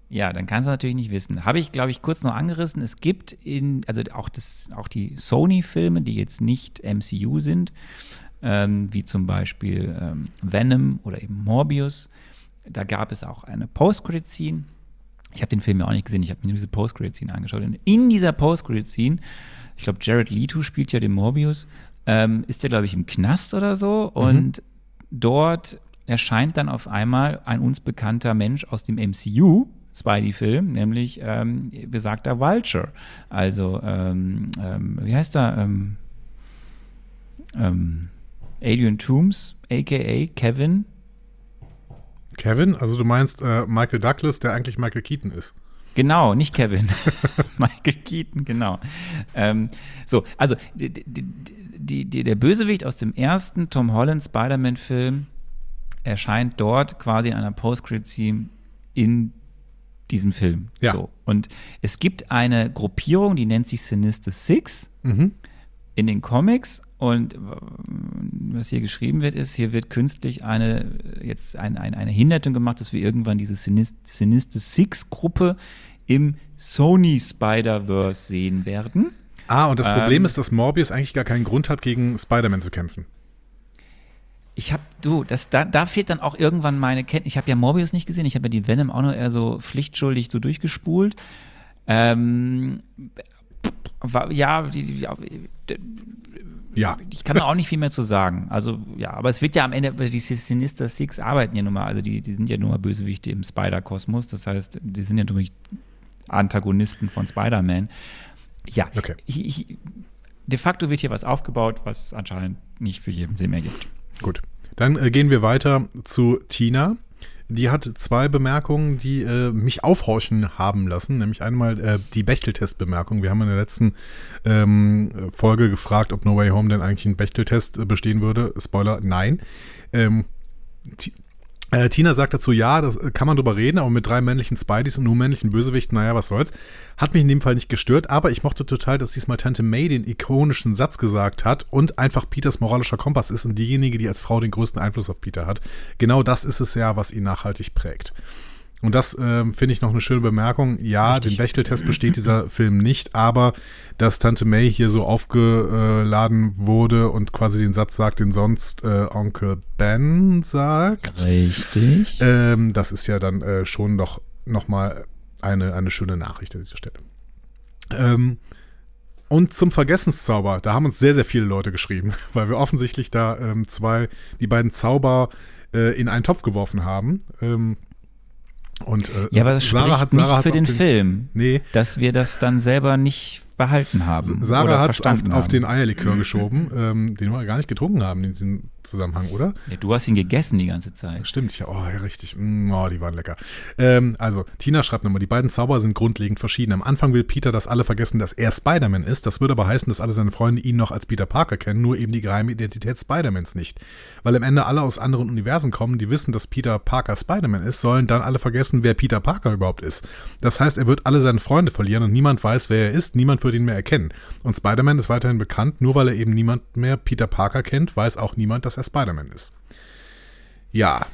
Ja, dann kannst du natürlich nicht wissen. Habe ich, glaube ich, kurz noch angerissen. Es gibt in, also auch, das, auch die Sony-Filme, die jetzt nicht MCU sind, ähm, wie zum Beispiel ähm, Venom oder eben Morbius, da gab es auch eine Post-Credit-Scene ich habe den Film ja auch nicht gesehen, ich habe mir nur diese Post-Credit-Scene angeschaut. Und in dieser Post-Credit-Scene, ich glaube, Jared Leto spielt ja den Morbius, ähm, ist der, glaube ich, im Knast oder so. Mhm. Und dort erscheint dann auf einmal ein uns bekannter Mensch aus dem MCU, Spidey-Film, nämlich ähm, besagter Vulture. Also, ähm, ähm, wie heißt er? Ähm, ähm, Adrian Toomes, aka Kevin Kevin? Also du meinst äh, Michael Douglas, der eigentlich Michael Keaton ist. Genau, nicht Kevin. Michael Keaton, genau. Ähm, so, also die, die, die, der Bösewicht aus dem ersten Tom Holland Spider-Man-Film erscheint dort quasi in einer Post-Credit-Scene in diesem Film. Ja. So. Und es gibt eine Gruppierung, die nennt sich Sinister Six mhm. in den Comics und was hier geschrieben wird, ist, hier wird künstlich eine, jetzt ein, ein, eine Hinderung gemacht, dass wir irgendwann diese Sinister Six-Gruppe im Sony Spider-Verse sehen werden. Ah, und das ähm, Problem ist, dass Morbius eigentlich gar keinen Grund hat, gegen Spider-Man zu kämpfen. Ich habe, du, das, da, da fehlt dann auch irgendwann meine Kenntnis. Ich habe ja Morbius nicht gesehen, ich habe ja die Venom auch nur eher so pflichtschuldig so durchgespult. Ähm, ja, die, die, ja. Ich kann da auch nicht viel mehr zu sagen. Also, ja, aber es wird ja am Ende, die Sinister Six arbeiten ja nun mal, also die, die sind ja nun mal Bösewichte im Spider-Kosmos. Das heißt, die sind ja durch Antagonisten von Spider-Man. Ja, okay. ich, ich, de facto wird hier was aufgebaut, was anscheinend nicht für jeden Sinn mehr gibt. Gut. Dann äh, gehen wir weiter zu Tina. Die hat zwei Bemerkungen, die äh, mich aufhorchen haben lassen. Nämlich einmal äh, die Bechteltest-Bemerkung. Wir haben in der letzten ähm, Folge gefragt, ob No Way Home denn eigentlich einen Bechteltest äh, bestehen würde. Spoiler, nein. Ähm, äh, Tina sagt dazu, ja, das äh, kann man drüber reden, aber mit drei männlichen Spideys und nur männlichen Bösewichten, naja, was soll's. Hat mich in dem Fall nicht gestört, aber ich mochte total, dass diesmal Tante May den ikonischen Satz gesagt hat und einfach Peters moralischer Kompass ist und diejenige, die als Frau den größten Einfluss auf Peter hat. Genau das ist es ja, was ihn nachhaltig prägt. Und das ähm, finde ich noch eine schöne Bemerkung. Ja, Richtig. den Bechteltest besteht dieser Film nicht, aber dass Tante May hier so aufgeladen wurde und quasi den Satz sagt, den sonst äh, Onkel Ben sagt. Richtig. Ähm, das ist ja dann äh, schon doch nochmal eine, eine schöne Nachricht an dieser Stelle. Ähm, und zum Vergessenszauber, da haben uns sehr, sehr viele Leute geschrieben, weil wir offensichtlich da ähm, zwei, die beiden Zauber äh, in einen Topf geworfen haben. Ähm, und äh, ja, aber das Sarah hat Sarah nicht für den, den Film, nee. dass wir das dann selber nicht behalten haben. Sarah hat auf, auf, den Eierlikör geschoben, ähm, den wir gar nicht getrunken haben in diesem Zusammenhang, oder? Ja, du hast ihn gegessen die ganze Zeit. Stimmt, ja, oh, ja, richtig. Mm, oh, die waren lecker. Ähm, also, Tina schreibt nochmal, die beiden Zauber sind grundlegend verschieden. Am Anfang will Peter, dass alle vergessen, dass er Spider-Man ist. Das würde aber heißen, dass alle seine Freunde ihn noch als Peter Parker kennen, nur eben die geheime Identität Spider-Mans nicht. Weil am Ende alle aus anderen Universen kommen, die wissen, dass Peter Parker Spider-Man ist, sollen dann alle vergessen, wer Peter Parker überhaupt ist. Das heißt, er wird alle seine Freunde verlieren und niemand weiß, wer er ist, niemand wird ihn mehr erkennen. Und Spider-Man ist weiterhin bekannt, nur weil er eben niemand mehr Peter Parker kennt, weiß auch niemand, dass er Spider-Man ist. Ja.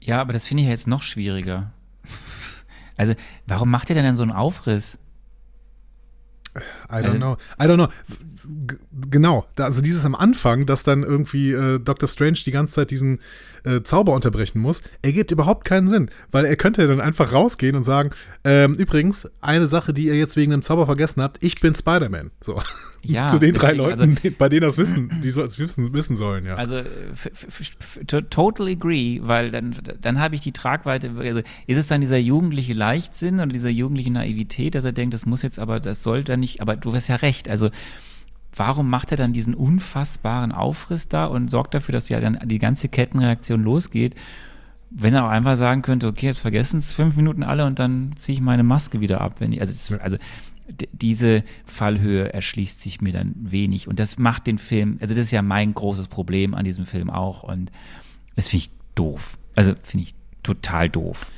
Ja, aber das finde ich ja jetzt noch schwieriger. Also, warum macht ihr denn dann so einen Aufriss? I don't know. I don't know. G genau. also dieses am Anfang, dass dann irgendwie äh, Dr. Strange die ganze Zeit diesen äh, Zauber unterbrechen muss, ergibt überhaupt keinen Sinn. Weil er könnte dann einfach rausgehen und sagen, ähm, übrigens, eine Sache, die ihr jetzt wegen dem Zauber vergessen habt, ich bin Spider-Man. So. Ja, Zu den drei Leuten, also, bei denen das wissen, die es wissen, wissen sollen, ja. Also totally agree, weil dann, dann habe ich die Tragweite, also ist es dann dieser jugendliche Leichtsinn oder dieser jugendliche Naivität, dass er denkt, das muss jetzt aber, das sollte nicht, aber du hast ja recht, also warum macht er dann diesen unfassbaren Aufriss da und sorgt dafür, dass ja dann die ganze Kettenreaktion losgeht, wenn er auch einfach sagen könnte, okay, jetzt vergessen es fünf Minuten alle und dann ziehe ich meine Maske wieder ab, wenn ich, also, das, also diese Fallhöhe erschließt sich mir dann wenig und das macht den Film, also das ist ja mein großes Problem an diesem Film auch und das finde ich doof, also finde ich total doof.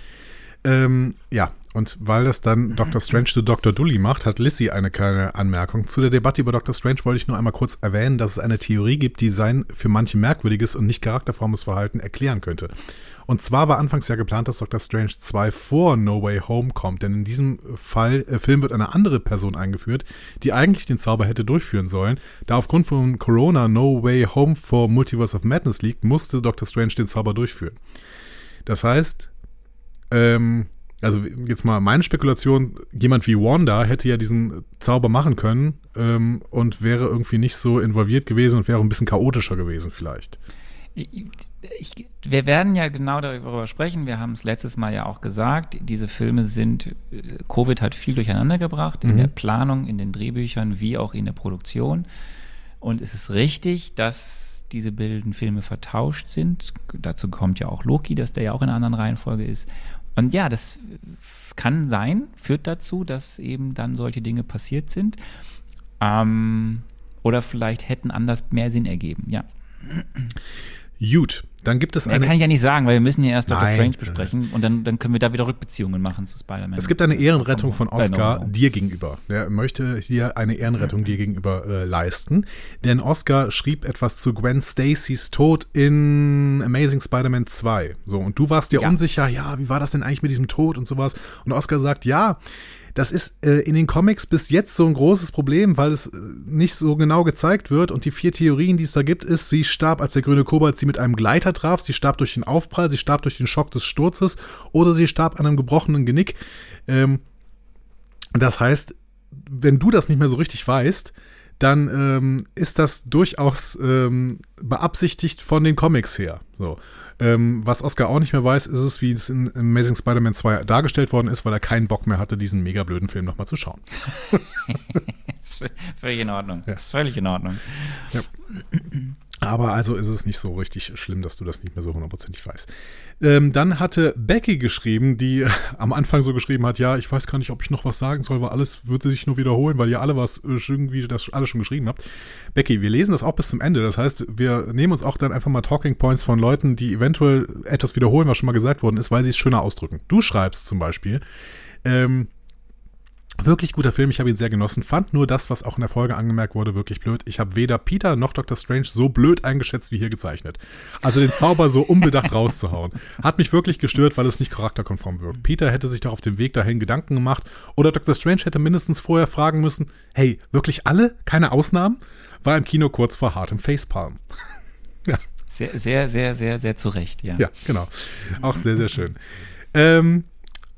Ähm, ja, und weil das dann Dr. Strange zu Dr. Dully macht, hat Lissy eine kleine Anmerkung. Zu der Debatte über Dr. Strange wollte ich nur einmal kurz erwähnen, dass es eine Theorie gibt, die sein für manche merkwürdiges und nicht charakterformes Verhalten erklären könnte. Und zwar war anfangs ja geplant, dass Dr. Strange 2 vor No Way Home kommt, denn in diesem Fall, äh, Film wird eine andere Person eingeführt, die eigentlich den Zauber hätte durchführen sollen. Da aufgrund von Corona No Way Home vor Multiverse of Madness liegt, musste Dr. Strange den Zauber durchführen. Das heißt, ähm, also jetzt mal meine Spekulation, jemand wie Wanda hätte ja diesen Zauber machen können ähm, und wäre irgendwie nicht so involviert gewesen und wäre ein bisschen chaotischer gewesen vielleicht. Ich, wir werden ja genau darüber sprechen. Wir haben es letztes Mal ja auch gesagt. Diese Filme sind, Covid hat viel durcheinander gebracht in mhm. der Planung, in den Drehbüchern wie auch in der Produktion. Und es ist richtig, dass diese bilden Filme vertauscht sind. Dazu kommt ja auch Loki, dass der ja auch in einer anderen Reihenfolge ist. Und ja, das kann sein, führt dazu, dass eben dann solche Dinge passiert sind. Ähm, oder vielleicht hätten anders mehr Sinn ergeben, ja. Gut, dann gibt es eine. Ja, kann ich ja nicht sagen, weil wir müssen ja erst Doctor Strange besprechen und dann, dann können wir da wieder Rückbeziehungen machen zu Spider-Man. Es gibt eine Ehrenrettung von Oscar dir gegenüber. Er möchte hier eine Ehrenrettung dir gegenüber äh, leisten. Denn Oscar schrieb etwas zu Gwen Stacys Tod in Amazing Spider-Man 2. So, und du warst dir ja. unsicher, ja, wie war das denn eigentlich mit diesem Tod und sowas? Und Oscar sagt, ja, das ist äh, in den Comics bis jetzt so ein großes Problem, weil es äh, nicht so genau gezeigt wird. Und die vier Theorien, die es da gibt, ist, sie starb, als der grüne Kobold sie mit einem Gleiter traf, sie starb durch den Aufprall, sie starb durch den Schock des Sturzes oder sie starb an einem gebrochenen Genick. Ähm, das heißt, wenn du das nicht mehr so richtig weißt, dann ähm, ist das durchaus ähm, beabsichtigt von den Comics her. So. Ähm, was Oscar auch nicht mehr weiß, ist es, wie es in Amazing Spider-Man 2 dargestellt worden ist, weil er keinen Bock mehr hatte, diesen mega blöden Film nochmal zu schauen. völlig in Ordnung. Ja. völlig in Ordnung. Ja. Aber also ist es nicht so richtig schlimm, dass du das nicht mehr so hundertprozentig weißt. Ähm, dann hatte Becky geschrieben, die am Anfang so geschrieben hat, ja, ich weiß gar nicht, ob ich noch was sagen soll, weil alles würde sich nur wiederholen, weil ihr alle was äh, irgendwie das alle schon geschrieben habt. Becky, wir lesen das auch bis zum Ende. Das heißt, wir nehmen uns auch dann einfach mal Talking Points von Leuten, die eventuell etwas wiederholen, was schon mal gesagt worden ist, weil sie es schöner ausdrücken. Du schreibst zum Beispiel, ähm, Wirklich guter Film, ich habe ihn sehr genossen. Fand nur das, was auch in der Folge angemerkt wurde, wirklich blöd. Ich habe weder Peter noch Dr. Strange so blöd eingeschätzt wie hier gezeichnet. Also den Zauber so unbedacht rauszuhauen. Hat mich wirklich gestört, weil es nicht charakterkonform wirkt. Peter hätte sich doch auf dem Weg dahin Gedanken gemacht oder Dr. Strange hätte mindestens vorher fragen müssen, hey, wirklich alle? Keine Ausnahmen? War im Kino kurz vor hartem Facepalm. ja. Sehr, sehr, sehr, sehr, sehr zu Recht, ja. Ja, genau. Auch sehr, sehr schön. Ähm,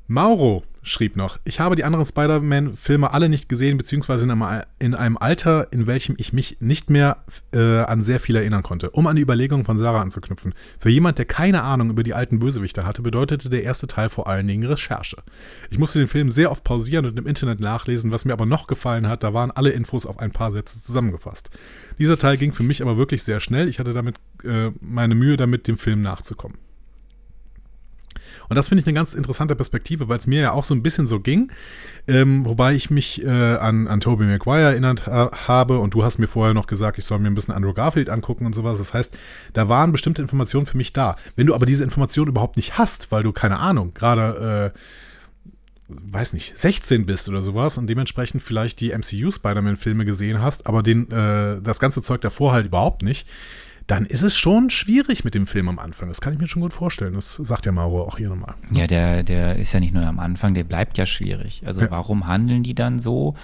Mauro schrieb noch, ich habe die anderen Spider-Man-Filme alle nicht gesehen, beziehungsweise in einem, in einem, Alter, in welchem ich mich nicht mehr äh, an sehr viel erinnern konnte. Um an die Überlegungen von Sarah anzuknüpfen. Für jemand, der keine Ahnung über die alten Bösewichte hatte, bedeutete der erste Teil vor allen Dingen Recherche. Ich musste den Film sehr oft pausieren und im Internet nachlesen, was mir aber noch gefallen hat, da waren alle Infos auf ein paar Sätze zusammengefasst. Dieser Teil ging für mich aber wirklich sehr schnell. Ich hatte damit äh, meine Mühe damit, dem Film nachzukommen. Und das finde ich eine ganz interessante Perspektive, weil es mir ja auch so ein bisschen so ging. Ähm, wobei ich mich äh, an, an Tobey Maguire erinnert ha habe und du hast mir vorher noch gesagt, ich soll mir ein bisschen Andrew Garfield angucken und sowas. Das heißt, da waren bestimmte Informationen für mich da. Wenn du aber diese Informationen überhaupt nicht hast, weil du keine Ahnung, gerade äh, weiß nicht, 16 bist oder sowas und dementsprechend vielleicht die MCU Spider-Man-Filme gesehen hast, aber den, äh, das ganze Zeug davor halt überhaupt nicht, dann ist es schon schwierig mit dem Film am Anfang. Das kann ich mir schon gut vorstellen. Das sagt ja Mauro auch hier nochmal. Ja, der, der ist ja nicht nur am Anfang, der bleibt ja schwierig. Also ja. warum handeln die dann so?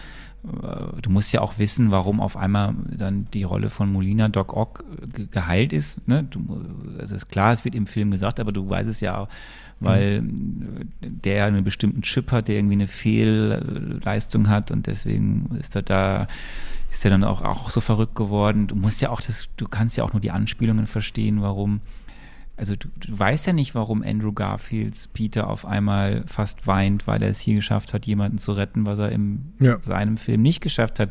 Du musst ja auch wissen, warum auf einmal dann die Rolle von Molina Doc Ock geheilt ist. Ne? Du, also ist klar, es wird im Film gesagt, aber du weißt es ja, weil mhm. der einen bestimmten Chip hat, der irgendwie eine Fehlleistung hat und deswegen ist er da ist er dann auch, auch so verrückt geworden. Du musst ja auch das, du kannst ja auch nur die Anspielungen verstehen, warum. Also du, du weißt ja nicht, warum Andrew Garfields Peter auf einmal fast weint, weil er es hier geschafft hat, jemanden zu retten, was er in ja. seinem Film nicht geschafft hat.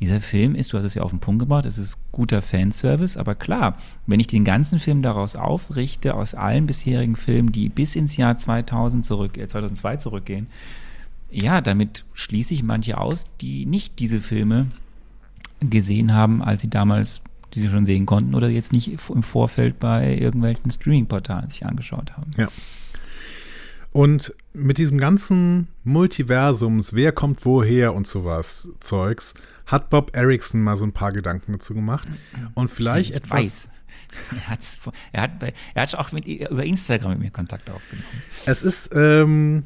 Dieser Film ist, du hast es ja auf den Punkt gebracht, es ist guter Fanservice, aber klar, wenn ich den ganzen Film daraus aufrichte, aus allen bisherigen Filmen, die bis ins Jahr 2000 zurück, äh 2002 zurückgehen, ja, damit schließe ich manche aus, die nicht diese Filme gesehen haben, als sie damals die sie schon sehen konnten oder jetzt nicht im Vorfeld bei irgendwelchen Streaming-Portalen sich angeschaut haben. Ja. Und mit diesem ganzen Multiversums, wer kommt woher und sowas Zeugs, hat Bob Erickson mal so ein paar Gedanken dazu gemacht. Und vielleicht ich etwas. Weiß. Er, er, hat, er hat auch mit, über Instagram mit mir Kontakt aufgenommen. Es ist, ähm,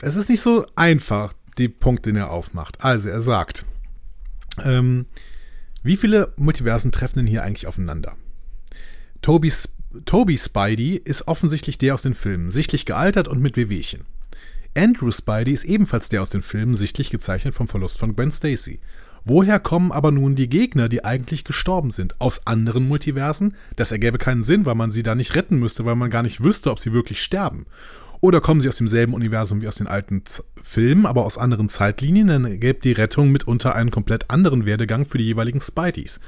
es ist nicht so einfach, die Punkte, den er aufmacht. Also, er sagt, ähm, wie viele Multiversen treffen denn hier eigentlich aufeinander? Toby, Toby Spidey ist offensichtlich der aus den Filmen, sichtlich gealtert und mit Wehwehchen. Andrew Spidey ist ebenfalls der aus den Filmen, sichtlich gezeichnet vom Verlust von Gwen Stacy. Woher kommen aber nun die Gegner, die eigentlich gestorben sind? Aus anderen Multiversen? Das ergäbe keinen Sinn, weil man sie da nicht retten müsste, weil man gar nicht wüsste, ob sie wirklich sterben. Oder kommen sie aus demselben Universum wie aus den alten Z Filmen, aber aus anderen Zeitlinien, dann gäbe die Rettung mitunter einen komplett anderen Werdegang für die jeweiligen Spideys.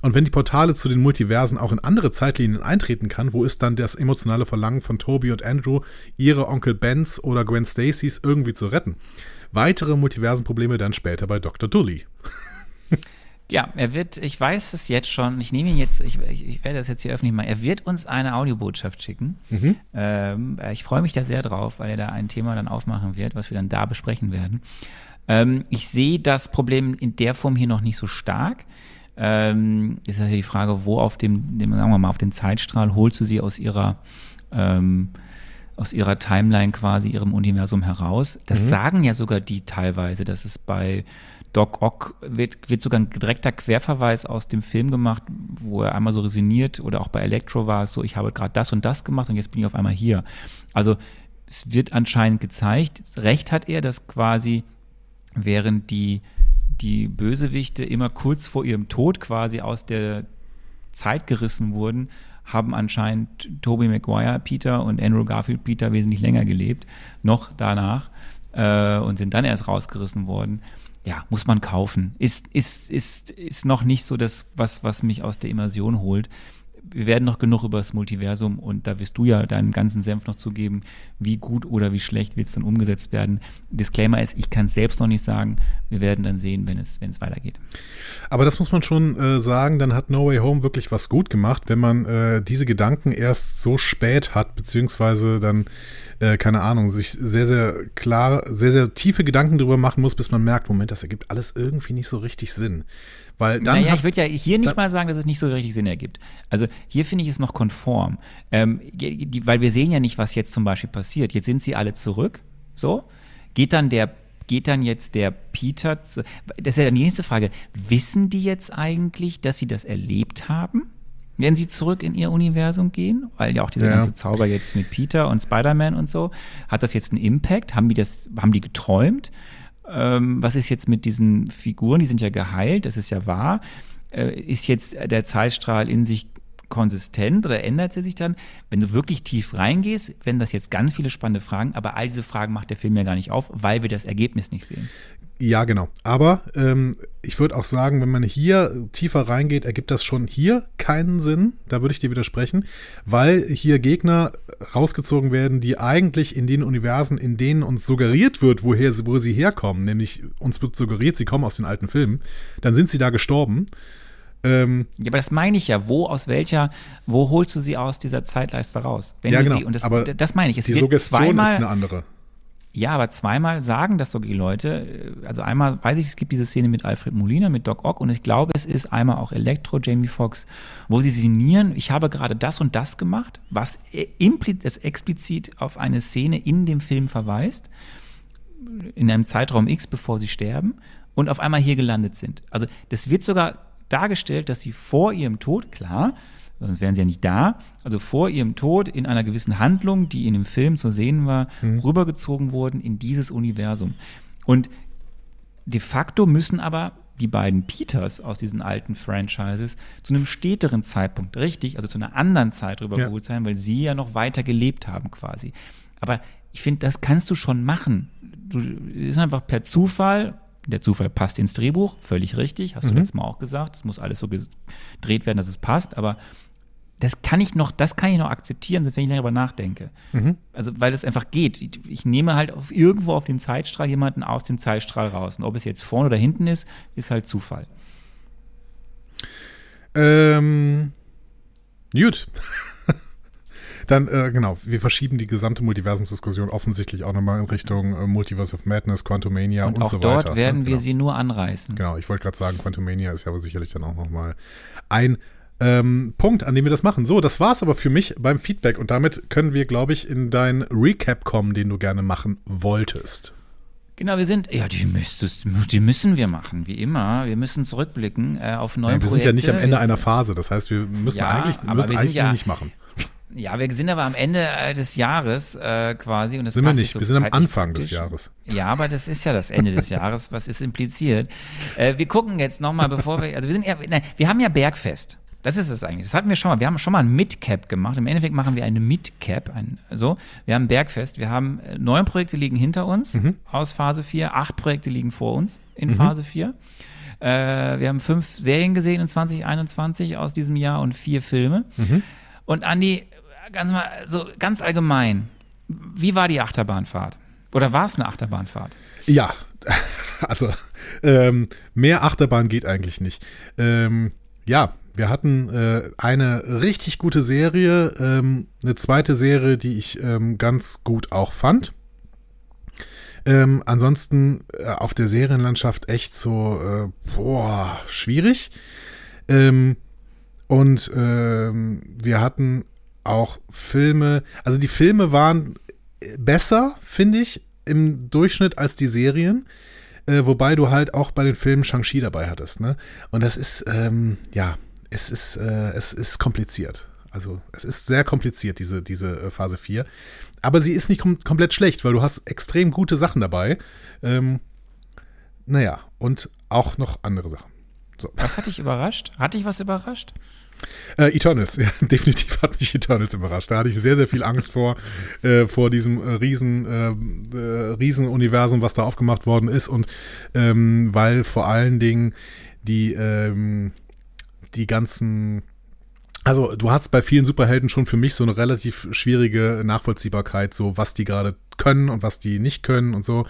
Und wenn die Portale zu den Multiversen auch in andere Zeitlinien eintreten kann, wo ist dann das emotionale Verlangen von Toby und Andrew, ihre Onkel Bens oder Gwen Stacys irgendwie zu retten? Weitere Multiversenprobleme dann später bei Dr. Dully. Ja, er wird, ich weiß es jetzt schon, ich nehme ihn jetzt, ich, ich, werde das jetzt hier öffentlich machen, er wird uns eine Audiobotschaft schicken. Mhm. Ähm, ich freue mich da sehr drauf, weil er da ein Thema dann aufmachen wird, was wir dann da besprechen werden. Ähm, ich sehe das Problem in der Form hier noch nicht so stark. Ähm, ist ja die Frage, wo auf dem, dem, sagen wir mal, auf dem Zeitstrahl holst du sie aus ihrer ähm, aus ihrer Timeline quasi, ihrem Universum heraus. Das mhm. sagen ja sogar die teilweise, dass es bei Doc Ock wird, wird sogar ein direkter Querverweis aus dem Film gemacht, wo er einmal so resiniert oder auch bei Electro war es so, ich habe gerade das und das gemacht und jetzt bin ich auf einmal hier. Also es wird anscheinend gezeigt, recht hat er, dass quasi während die, die Bösewichte immer kurz vor ihrem Tod quasi aus der Zeit gerissen wurden, haben anscheinend Tobey Maguire Peter und Andrew Garfield Peter wesentlich länger gelebt, noch danach, äh, und sind dann erst rausgerissen worden ja, muss man kaufen. Ist, ist, ist, ist noch nicht so das, was, was mich aus der Immersion holt. Wir werden noch genug über das Multiversum und da wirst du ja deinen ganzen Senf noch zugeben, wie gut oder wie schlecht wird es dann umgesetzt werden. Disclaimer ist, ich kann es selbst noch nicht sagen. Wir werden dann sehen, wenn es, wenn es weitergeht. Aber das muss man schon äh, sagen, dann hat No Way Home wirklich was gut gemacht, wenn man äh, diese Gedanken erst so spät hat, beziehungsweise dann äh, keine Ahnung, sich sehr, sehr klar, sehr, sehr tiefe Gedanken darüber machen muss, bis man merkt, Moment, das ergibt alles irgendwie nicht so richtig Sinn. Weil dann naja, ich würde ja hier nicht mal sagen, dass es nicht so richtig Sinn ergibt. Also hier finde ich es noch konform. Ähm, die, weil wir sehen ja nicht, was jetzt zum Beispiel passiert. Jetzt sind sie alle zurück. So. Geht dann der geht dann jetzt der Peter zu, das ist ja die nächste Frage. Wissen die jetzt eigentlich, dass sie das erlebt haben? Werden sie zurück in ihr Universum gehen? Weil ja auch dieser ja. ganze Zauber jetzt mit Peter und Spider-Man und so, hat das jetzt einen Impact? Haben die das, haben die geträumt? Ähm, was ist jetzt mit diesen Figuren? Die sind ja geheilt, das ist ja wahr. Äh, ist jetzt der Zeitstrahl in sich konsistent oder ändert er sich dann? Wenn du wirklich tief reingehst, werden das jetzt ganz viele spannende Fragen, aber all diese Fragen macht der Film ja gar nicht auf, weil wir das Ergebnis nicht sehen. Ja, genau. Aber ähm, ich würde auch sagen, wenn man hier tiefer reingeht, ergibt das schon hier keinen Sinn. Da würde ich dir widersprechen, weil hier Gegner rausgezogen werden, die eigentlich in den Universen, in denen uns suggeriert wird, woher wo sie herkommen, nämlich uns wird suggeriert, sie kommen aus den alten Filmen, dann sind sie da gestorben. Ähm, ja, aber das meine ich ja. Wo, aus welcher, wo holst du sie aus dieser Zeitleiste raus? Wenn ja, genau. Sie, und das, aber das meine ich. Es die Suggestion ist eine andere. Ja, aber zweimal sagen das so die Leute. Also einmal weiß ich, es gibt diese Szene mit Alfred Molina, mit Doc Ock und ich glaube, es ist einmal auch Elektro, Jamie Foxx, wo sie sinnieren, ich habe gerade das und das gemacht, was das explizit auf eine Szene in dem Film verweist, in einem Zeitraum X, bevor sie sterben und auf einmal hier gelandet sind. Also das wird sogar dargestellt, dass sie vor ihrem Tod, klar, sonst wären sie ja nicht da. Also vor ihrem Tod in einer gewissen Handlung, die in dem Film zu sehen war, mhm. rübergezogen wurden in dieses Universum. Und de facto müssen aber die beiden Peters aus diesen alten Franchises zu einem späteren Zeitpunkt, richtig, also zu einer anderen Zeit rübergeholt ja. sein, weil sie ja noch weiter gelebt haben quasi. Aber ich finde, das kannst du schon machen. Du ist einfach per Zufall der Zufall passt ins Drehbuch, völlig richtig, hast mhm. du letztes Mal auch gesagt. Es muss alles so gedreht werden, dass es passt, aber das kann ich noch, das kann ich noch akzeptieren, selbst wenn ich länger darüber nachdenke. Mhm. Also, weil das einfach geht. Ich, nehme halt auf, irgendwo auf den Zeitstrahl jemanden aus dem Zeitstrahl raus. Und ob es jetzt vorne oder hinten ist, ist halt Zufall. Ähm, gut. Dann, äh, genau, wir verschieben die gesamte Multiversumsdiskussion offensichtlich auch nochmal in Richtung äh, Multiverse of Madness, Quantumania und, und so weiter. Und auch dort werden ne? wir genau. sie nur anreißen. Genau, ich wollte gerade sagen, Quantumania ist ja aber sicherlich dann auch nochmal ein ähm, Punkt, an dem wir das machen. So, das war's aber für mich beim Feedback und damit können wir, glaube ich, in deinen Recap kommen, den du gerne machen wolltest. Genau, wir sind, ja, die, müsstest, die müssen wir machen, wie immer. Wir müssen zurückblicken äh, auf neue ja, wir Projekte. Wir sind ja nicht am Ende einer Phase, das heißt, wir müssen ja, eigentlich, müssen eigentlich ja, nicht machen. Ja, wir sind aber am Ende äh, des Jahres äh, quasi. Und das sind wir nicht, so wir sind am Anfang des Jahres. Ja, aber das ist ja das Ende des Jahres, was ist impliziert. Äh, wir gucken jetzt nochmal, bevor wir, also wir sind ja, nein, wir haben ja Bergfest. Das ist es eigentlich. Das hatten wir schon mal. Wir haben schon mal ein Midcap gemacht. Im Endeffekt machen wir eine Midcap. Ein, so. Wir haben Bergfest. Wir haben äh, neun Projekte liegen hinter uns mhm. aus Phase 4. Acht Projekte liegen vor uns in mhm. Phase 4. Äh, wir haben fünf Serien gesehen in 2021 aus diesem Jahr und vier Filme. Mhm. Und Andi, ganz mal, so ganz allgemein, wie war die Achterbahnfahrt? Oder war es eine Achterbahnfahrt? Ja, also ähm, mehr Achterbahn geht eigentlich nicht. Ähm, ja, wir hatten äh, eine richtig gute Serie, ähm, eine zweite Serie, die ich ähm, ganz gut auch fand. Ähm, ansonsten äh, auf der Serienlandschaft echt so, äh, boah, schwierig. Ähm, und ähm, wir hatten auch Filme, also die Filme waren besser, finde ich, im Durchschnitt als die Serien. Äh, wobei du halt auch bei den Filmen Shang-Chi dabei hattest, ne? Und das ist, ähm, ja, es ist, äh, es ist kompliziert. Also es ist sehr kompliziert, diese, diese äh, Phase 4. Aber sie ist nicht kom komplett schlecht, weil du hast extrem gute Sachen dabei. Ähm, naja, und auch noch andere Sachen. So. Was hat dich überrascht? Hat dich was überrascht? Äh, Eternals, ja, definitiv hat mich Eternals überrascht. Da hatte ich sehr, sehr viel Angst vor, äh, vor diesem äh, riesen, äh, äh, Riesenuniversum, was da aufgemacht worden ist. Und ähm, weil vor allen Dingen die, ähm, die ganzen also du hast bei vielen Superhelden schon für mich so eine relativ schwierige Nachvollziehbarkeit, so was die gerade können und was die nicht können und so.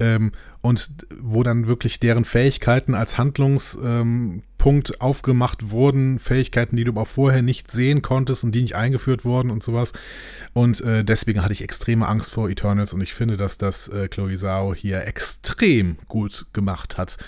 Ähm, und wo dann wirklich deren Fähigkeiten als Handlungspunkt ähm, aufgemacht wurden, Fähigkeiten, die du auch vorher nicht sehen konntest und die nicht eingeführt wurden und sowas. Und äh, deswegen hatte ich extreme Angst vor Eternals und ich finde, dass das äh, Chloe Zhao hier extrem gut gemacht hat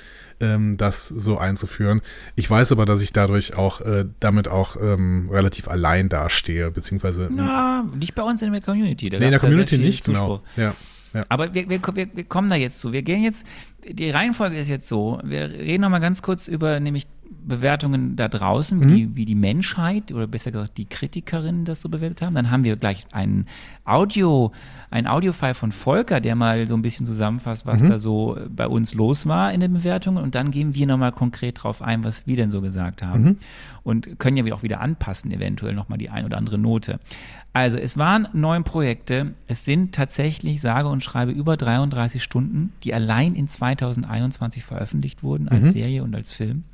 ähm, das so einzuführen. Ich weiß aber, dass ich dadurch auch äh, damit auch ähm, relativ allein dastehe, beziehungsweise. Na, nicht bei uns in der Community. Da nee, in der Community nicht, genau. Ja. Ja. Aber wir, wir, wir, kommen da jetzt zu. Wir gehen jetzt, die Reihenfolge ist jetzt so. Wir reden noch mal ganz kurz über nämlich Bewertungen da draußen, wie, mhm. die, wie die Menschheit oder besser gesagt die Kritikerinnen das so bewertet haben. Dann haben wir gleich einen Audio, ein Audiofile von Volker, der mal so ein bisschen zusammenfasst, was mhm. da so bei uns los war in den Bewertungen. Und dann gehen wir nochmal konkret drauf ein, was wir denn so gesagt haben. Mhm. Und können ja auch wieder anpassen, eventuell nochmal die ein oder andere Note. Also es waren neun Projekte. Es sind tatsächlich, sage und schreibe, über 33 Stunden, die allein in 2021 veröffentlicht wurden als mhm. Serie und als Film.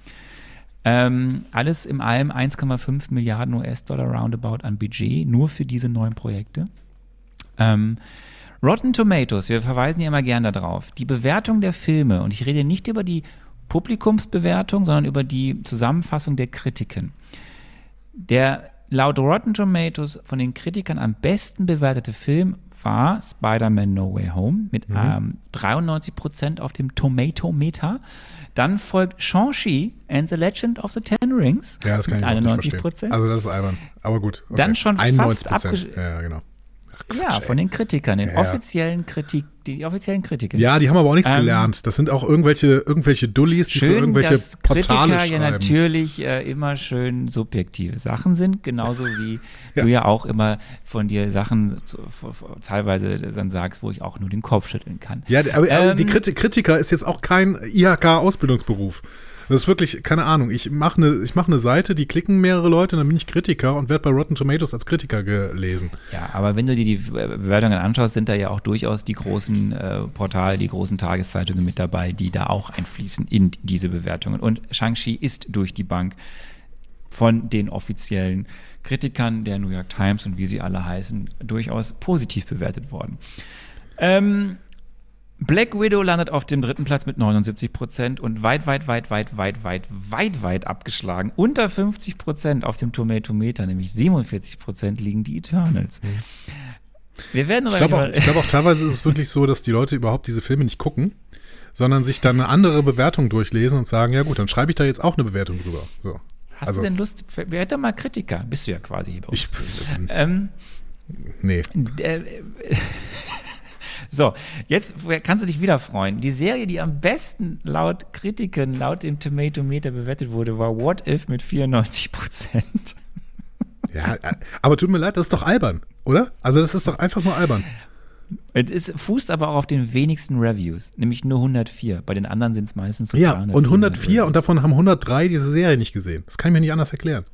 Ähm, alles im allem 1,5 Milliarden US-Dollar roundabout an Budget, nur für diese neuen Projekte. Ähm, Rotten Tomatoes, wir verweisen ja immer gern darauf. Die Bewertung der Filme, und ich rede nicht über die Publikumsbewertung, sondern über die Zusammenfassung der Kritiken. Der laut Rotten Tomatoes von den Kritikern am besten bewertete Film war Spider-Man No Way Home mit mhm. ähm, 93% auf dem Tomato-Meter. Dann folgt Shang-Chi and the Legend of the Ten Rings ja, das kann mit 91 Prozent. Also das ist albern, aber gut. Okay. Dann schon 91 fast abgeschlossen. Ja, genau. Quatsch, ja, von den Kritikern, den ja, offiziellen Kritik, die offiziellen Kritiker. Ja, die haben aber auch nichts ähm, gelernt. Das sind auch irgendwelche, irgendwelche Dullis, die schön, für irgendwelche dass Portale Kritiker schreiben. ja natürlich äh, immer schön subjektive Sachen sind, genauso wie ja. du ja auch immer von dir Sachen zu, teilweise dann sagst, wo ich auch nur den Kopf schütteln kann. Ja, aber, ähm, die Kritiker ist jetzt auch kein IHK-Ausbildungsberuf. Das ist wirklich, keine Ahnung, ich mache eine mach ne Seite, die klicken mehrere Leute, dann bin ich Kritiker und werde bei Rotten Tomatoes als Kritiker gelesen. Ja, aber wenn du dir die Bewertungen anschaust, sind da ja auch durchaus die großen äh, Portale, die großen Tageszeitungen mit dabei, die da auch einfließen in diese Bewertungen. Und Shang-Chi ist durch die Bank von den offiziellen Kritikern der New York Times und wie sie alle heißen, durchaus positiv bewertet worden. Ähm, Black Widow landet auf dem dritten Platz mit 79 Prozent und weit, weit, weit, weit, weit, weit, weit, weit abgeschlagen. Unter 50 Prozent auf dem Tomatometer, nämlich 47 Prozent liegen die Eternals. Mhm. Wir werden ich glaube auch, glaub auch teilweise ist es wirklich so, dass die Leute überhaupt diese Filme nicht gucken, sondern sich dann eine andere Bewertung durchlesen und sagen, ja gut, dann schreibe ich da jetzt auch eine Bewertung drüber. So. Hast also, du denn Lust, wer hätte mal Kritiker? Bist du ja quasi hier bei uns. Ich, ähm, nee. Äh, so, jetzt kannst du dich wieder freuen. Die Serie, die am besten laut Kritiken, laut dem Tomatometer bewertet wurde, war What If mit 94 Prozent. Ja, aber tut mir leid, das ist doch albern, oder? Also das ist doch einfach nur albern. Es fußt aber auch auf den wenigsten Reviews, nämlich nur 104. Bei den anderen sind es meistens so Ja, und 104 und davon haben 103 diese Serie nicht gesehen. Das kann ich mir nicht anders erklären.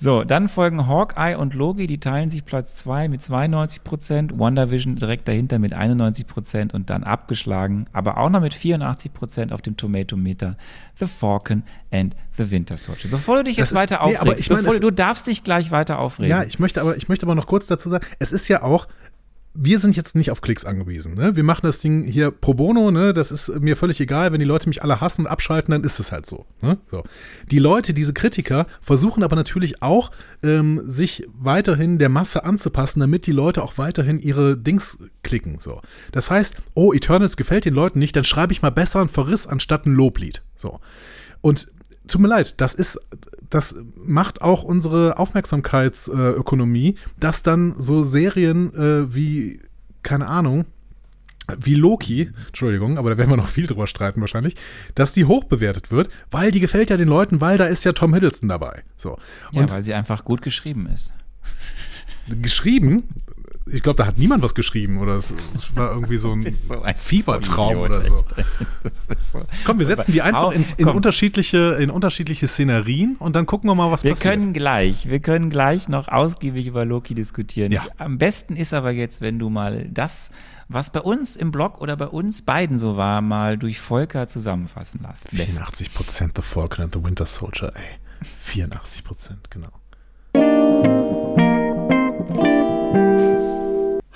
So, dann folgen Hawkeye und Loki, die teilen sich Platz 2 mit 92 Prozent, WandaVision direkt dahinter mit 91 Prozent und dann abgeschlagen, aber auch noch mit 84 Prozent auf dem Tomatometer, The Falcon and The Winter Soldier. Bevor du dich jetzt ist, weiter aufregst, nee, ich mein, bevor, du darfst dich gleich weiter aufregen. Ja, ich möchte aber, ich möchte aber noch kurz dazu sagen, es ist ja auch, wir sind jetzt nicht auf Klicks angewiesen. Ne? Wir machen das Ding hier pro bono. Ne? Das ist mir völlig egal. Wenn die Leute mich alle hassen und abschalten, dann ist es halt so, ne? so. Die Leute, diese Kritiker, versuchen aber natürlich auch, ähm, sich weiterhin der Masse anzupassen, damit die Leute auch weiterhin ihre Dings klicken. So. Das heißt, oh, Eternals gefällt den Leuten nicht, dann schreibe ich mal besser einen Verriss anstatt ein Loblied. So. Und tut mir leid, das ist, das macht auch unsere Aufmerksamkeitsökonomie, dass dann so Serien äh, wie, keine Ahnung, wie Loki, Entschuldigung, aber da werden wir noch viel drüber streiten wahrscheinlich, dass die hochbewertet wird, weil die gefällt ja den Leuten, weil da ist ja Tom Hiddleston dabei. So. Und ja, weil sie einfach gut geschrieben ist. Geschrieben, ich glaube, da hat niemand was geschrieben oder es, es war irgendwie so ein, so ein Fiebertraum oder so. so. Komm, wir setzen die einfach in, in unterschiedliche, in unterschiedliche Szenarien und dann gucken wir mal, was wir passiert. Wir können gleich, wir können gleich noch ausgiebig über Loki diskutieren. Ja. Am besten ist aber jetzt, wenn du mal das, was bei uns im Blog oder bei uns beiden so war, mal durch Volker zusammenfassen lässt. 84 Prozent The Falcon and the Winter Soldier, ey. 84 Prozent, genau.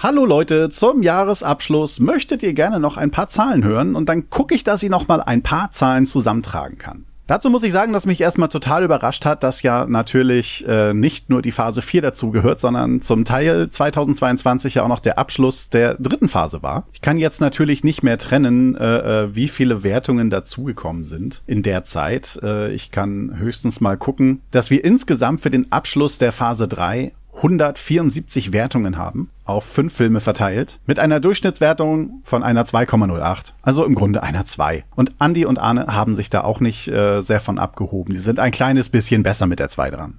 Hallo Leute, zum Jahresabschluss möchtet ihr gerne noch ein paar Zahlen hören und dann gucke ich, dass ich noch mal ein paar Zahlen zusammentragen kann. Dazu muss ich sagen, dass mich erstmal total überrascht hat, dass ja natürlich äh, nicht nur die Phase 4 dazugehört, sondern zum Teil 2022 ja auch noch der Abschluss der dritten Phase war. Ich kann jetzt natürlich nicht mehr trennen, äh, äh, wie viele Wertungen dazugekommen sind in der Zeit. Äh, ich kann höchstens mal gucken, dass wir insgesamt für den Abschluss der Phase 3 174 Wertungen haben, auf fünf Filme verteilt, mit einer Durchschnittswertung von einer 2,08. Also im Grunde einer 2. Und Andy und Arne haben sich da auch nicht äh, sehr von abgehoben. Die sind ein kleines bisschen besser mit der 2 dran.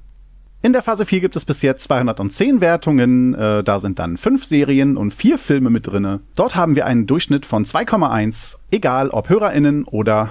In der Phase 4 gibt es bis jetzt 210 Wertungen, äh, da sind dann fünf Serien und vier Filme mit drinne. Dort haben wir einen Durchschnitt von 2,1, egal ob HörerInnen oder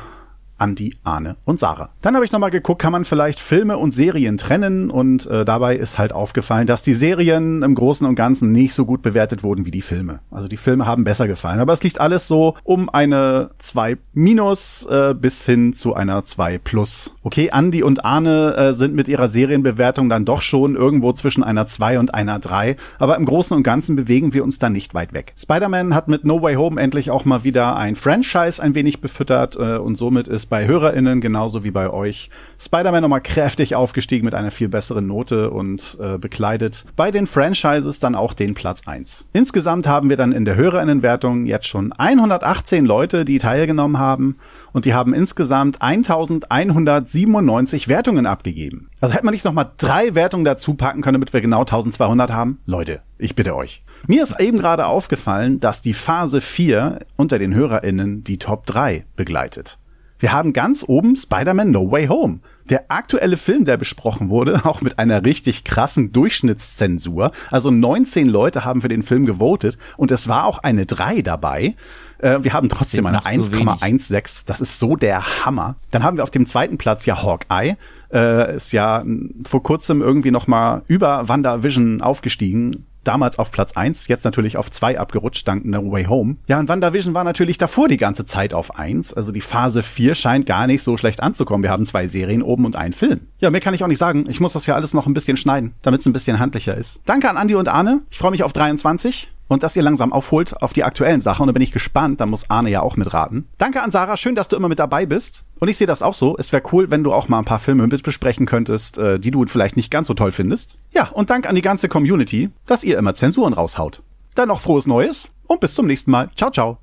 Andi, Arne und Sarah. Dann habe ich nochmal geguckt, kann man vielleicht Filme und Serien trennen und äh, dabei ist halt aufgefallen, dass die Serien im Großen und Ganzen nicht so gut bewertet wurden wie die Filme. Also die Filme haben besser gefallen, aber es liegt alles so um eine 2 minus äh, bis hin zu einer 2 plus. Okay, Andi und Arne äh, sind mit ihrer Serienbewertung dann doch schon irgendwo zwischen einer 2 und einer 3, aber im Großen und Ganzen bewegen wir uns da nicht weit weg. Spider-Man hat mit No Way Home endlich auch mal wieder ein Franchise ein wenig befüttert äh, und somit ist bei HörerInnen genauso wie bei euch Spider-Man nochmal kräftig aufgestiegen mit einer viel besseren Note und äh, bekleidet bei den Franchises dann auch den Platz 1. Insgesamt haben wir dann in der HörerInnenwertung jetzt schon 118 Leute, die teilgenommen haben und die haben insgesamt 1197 Wertungen abgegeben. Also hätte man nicht nochmal drei Wertungen dazu packen können, damit wir genau 1200 haben? Leute, ich bitte euch. Mir ist eben gerade aufgefallen, dass die Phase 4 unter den HörerInnen die Top 3 begleitet. Wir haben ganz oben Spider-Man No Way Home. Der aktuelle Film, der besprochen wurde, auch mit einer richtig krassen Durchschnittszensur. Also 19 Leute haben für den Film gewotet und es war auch eine 3 dabei. Äh, wir haben trotzdem eine 1,16. Das ist so der Hammer. Dann haben wir auf dem zweiten Platz ja Hawkeye. Äh, ist ja vor kurzem irgendwie noch mal über WandaVision aufgestiegen damals auf Platz eins, jetzt natürlich auf zwei abgerutscht dank No Way Home. Ja, und WandaVision war natürlich davor die ganze Zeit auf eins. Also die Phase 4 scheint gar nicht so schlecht anzukommen. Wir haben zwei Serien oben und einen Film. Ja, mehr kann ich auch nicht sagen. Ich muss das ja alles noch ein bisschen schneiden, damit es ein bisschen handlicher ist. Danke an Andi und Arne. Ich freue mich auf 23 und dass ihr langsam aufholt auf die aktuellen Sachen. Und da bin ich gespannt, da muss Arne ja auch mitraten. Danke an Sarah, schön, dass du immer mit dabei bist. Und ich sehe das auch so. Es wäre cool, wenn du auch mal ein paar Filme mit besprechen könntest, äh, die du vielleicht nicht ganz so toll findest. Ja, und Dank an die ganze Community, dass ihr immer Zensuren raushaut. Dann noch frohes Neues und bis zum nächsten Mal. Ciao, ciao.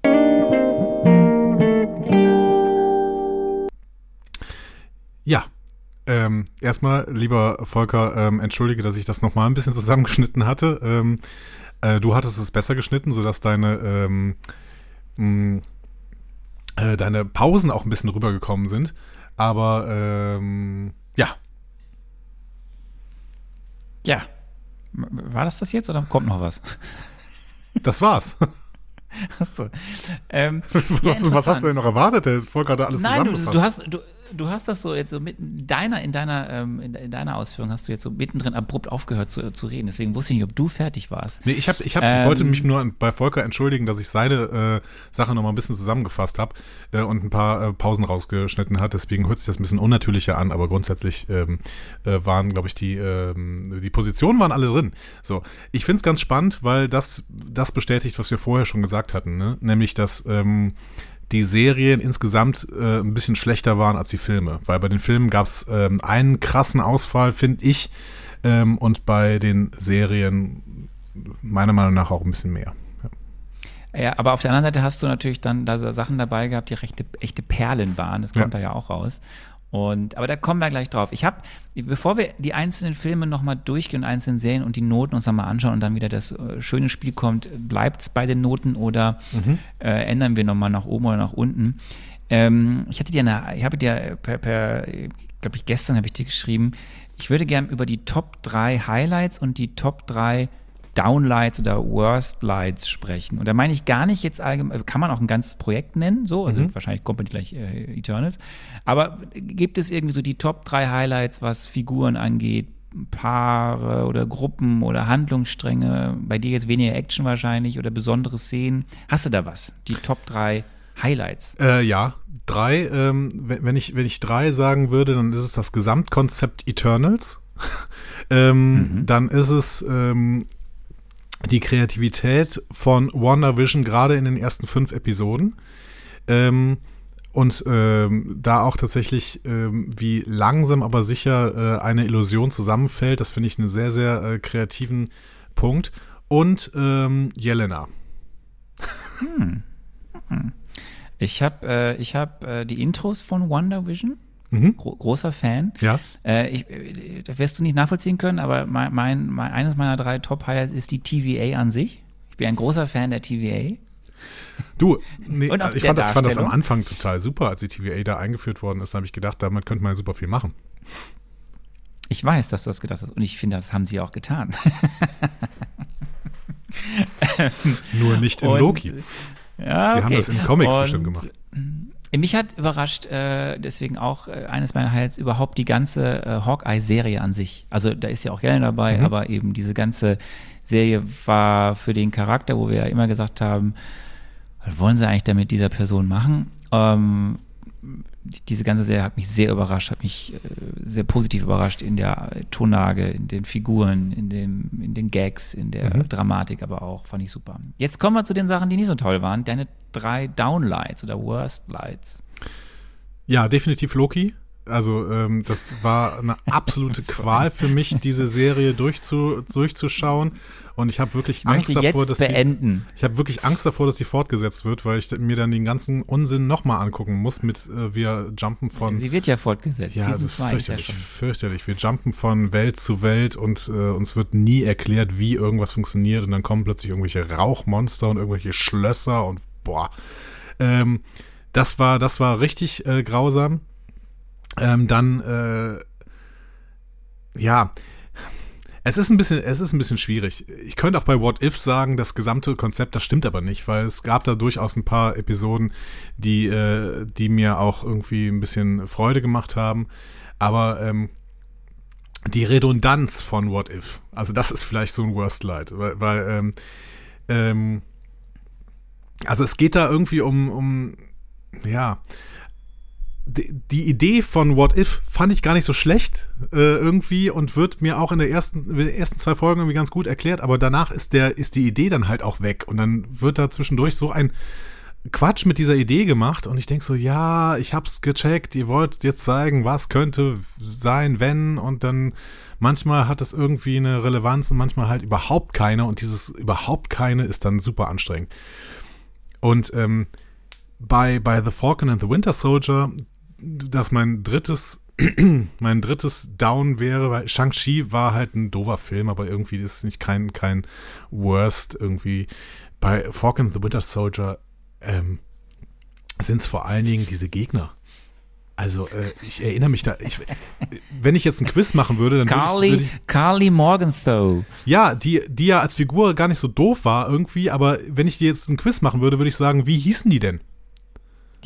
Ja, ähm, erstmal, lieber Volker, ähm, entschuldige, dass ich das nochmal ein bisschen zusammengeschnitten hatte. Ähm, äh, du hattest es besser geschnitten, sodass deine, ähm, mh, äh, deine Pausen auch ein bisschen rübergekommen sind. Aber ähm, ja. Ja. War das das jetzt oder kommt noch was? Das war's. Achso. Ähm, was, was, hast du denn noch erwartet? Der hat alles Nein, du, du, hast, du, du hast das so jetzt so mit deiner, in deiner, ähm, in, in, deiner Ausführung hast du jetzt so mittendrin abrupt aufgehört zu, zu reden. Deswegen wusste ich nicht, ob du fertig warst. Nee, ich, hab, ich, hab, ähm, ich wollte mich nur bei Volker entschuldigen, dass ich seine äh, Sache nochmal ein bisschen zusammengefasst habe äh, und ein paar äh, Pausen rausgeschnitten hat. Deswegen hört sich das ein bisschen unnatürlicher an, aber grundsätzlich ähm, äh, waren, glaube ich, die, ähm, die Positionen waren alle drin. So, ich finde es ganz spannend, weil das, das bestätigt, was wir vorher schon gesagt hatten, ne? nämlich, dass ähm, die Serien insgesamt äh, ein bisschen schlechter waren als die Filme. Weil bei den Filmen gab es ähm, einen krassen Ausfall, finde ich, ähm, und bei den Serien meiner Meinung nach auch ein bisschen mehr. Ja. ja. aber auf der anderen Seite hast du natürlich dann da Sachen dabei gehabt, die rechte, echte Perlen waren. Das kommt ja. da ja auch raus. Und, aber da kommen wir gleich drauf. Ich habe, bevor wir die einzelnen Filme nochmal durchgehen, einzelnen Serien und die Noten uns nochmal anschauen und dann wieder das äh, schöne Spiel kommt, bleibt es bei den Noten oder mhm. äh, ändern wir nochmal nach oben oder nach unten? Ähm, ich hatte dir eine, ich habe dir per, per glaube ich, gestern habe ich dir geschrieben, ich würde gern über die Top 3 Highlights und die Top 3 Downlights oder Worst Lights sprechen. Und da meine ich gar nicht jetzt allgemein, kann man auch ein ganzes Projekt nennen, so, also mhm. wahrscheinlich kommt man gleich äh, Eternals. Aber gibt es irgendwie so die Top 3 Highlights, was Figuren angeht, Paare oder Gruppen oder Handlungsstränge? Bei dir jetzt weniger Action wahrscheinlich oder besondere Szenen. Hast du da was? Die Top 3 Highlights? Äh, ja, drei. Ähm, wenn, ich, wenn ich drei sagen würde, dann ist es das Gesamtkonzept Eternals. ähm, mhm. Dann ist es ähm, die Kreativität von WandaVision gerade in den ersten fünf Episoden. Ähm, und ähm, da auch tatsächlich, ähm, wie langsam aber sicher äh, eine Illusion zusammenfällt, das finde ich einen sehr, sehr äh, kreativen Punkt. Und ähm, Jelena. Hm. Hm. Ich habe äh, hab, äh, die Intros von WandaVision. Mhm. Gro großer Fan. Ja. Äh, ich, das wirst du nicht nachvollziehen können, aber mein, mein, mein eines meiner drei Top-Highlights ist die TVA an sich. Ich bin ein großer Fan der TVA. Du, nee, Und auch ich fand das, fand das am. Anfang total super, als die TVA da eingeführt worden ist. Da habe ich gedacht, damit könnte man super viel machen. Ich weiß, dass du das gedacht hast und ich finde, das haben sie auch getan. Nur nicht in Loki. Ja, Sie haben okay. das in Comics Und, bestimmt gemacht. Mich hat überrascht, äh, deswegen auch äh, eines meiner Highlights, überhaupt die ganze äh, Hawkeye-Serie an sich. Also da ist ja auch Yellen dabei, Mhm. aber eben diese ganze Serie war für den Charakter, wo wir ja immer gesagt haben, was wollen sie eigentlich damit dieser Person machen? Ähm, diese ganze Serie hat mich sehr überrascht, hat mich äh, sehr positiv überrascht in der Tonlage, in den Figuren, in, dem, in den Gags, in der Mhm. Dramatik, aber auch fand ich super. Jetzt kommen wir zu den Sachen, die nicht so toll waren. Deine drei Downlights oder Worst Lights. Ja, definitiv Loki. Also ähm, das war eine absolute Qual für mich, diese Serie durchzu, durchzuschauen. Und ich habe wirklich Ich Angst davor, dass beenden. die, ich habe wirklich Angst davor, dass die fortgesetzt wird, weil ich mir dann den ganzen Unsinn nochmal angucken muss mit äh, wir jumpen von Sie wird ja fortgesetzt. ja, Season das ist 2 ist ja fürchterlich, schon. fürchterlich. Wir jumpen von Welt zu Welt und äh, uns wird nie erklärt, wie irgendwas funktioniert und dann kommen plötzlich irgendwelche Rauchmonster und irgendwelche Schlösser und boah. Ähm, das war, das war richtig äh, grausam. Ähm, dann, äh, ja, es ist ein bisschen, es ist ein bisschen schwierig. Ich könnte auch bei What If sagen, das gesamte Konzept, das stimmt aber nicht, weil es gab da durchaus ein paar Episoden, die, äh, die mir auch irgendwie ein bisschen Freude gemacht haben. Aber ähm, die Redundanz von What If, also das ist vielleicht so ein Worst Light, weil, weil ähm, ähm, also es geht da irgendwie um, um ja, die, Idee von What If fand ich gar nicht so schlecht äh, irgendwie und wird mir auch in, der ersten, in den ersten zwei Folgen irgendwie ganz gut erklärt, aber danach ist, der, ist die Idee dann halt auch weg und dann wird da zwischendurch so ein Quatsch mit dieser Idee gemacht und ich denke so, ja, ich hab's gecheckt, ihr wollt jetzt zeigen, was könnte sein, wenn und dann manchmal hat das irgendwie eine Relevanz und manchmal halt überhaupt keine und dieses überhaupt keine ist dann super anstrengend. Und ähm, bei, bei The Falcon and the Winter Soldier, das mein drittes, mein drittes Down wäre, weil Shang-Chi war halt ein doofer Film, aber irgendwie ist es nicht kein, kein Worst irgendwie. Bei Falcon and the Winter Soldier ähm, sind es vor allen Dingen diese Gegner. Also, äh, ich erinnere mich da, ich, wenn ich jetzt ein Quiz machen würde, dann würde ich, Carly, ich Carly Morgenthau. ja, die, die ja als Figur gar nicht so doof war irgendwie, aber wenn ich dir jetzt ein Quiz machen würde, würde ich sagen, wie hießen die denn?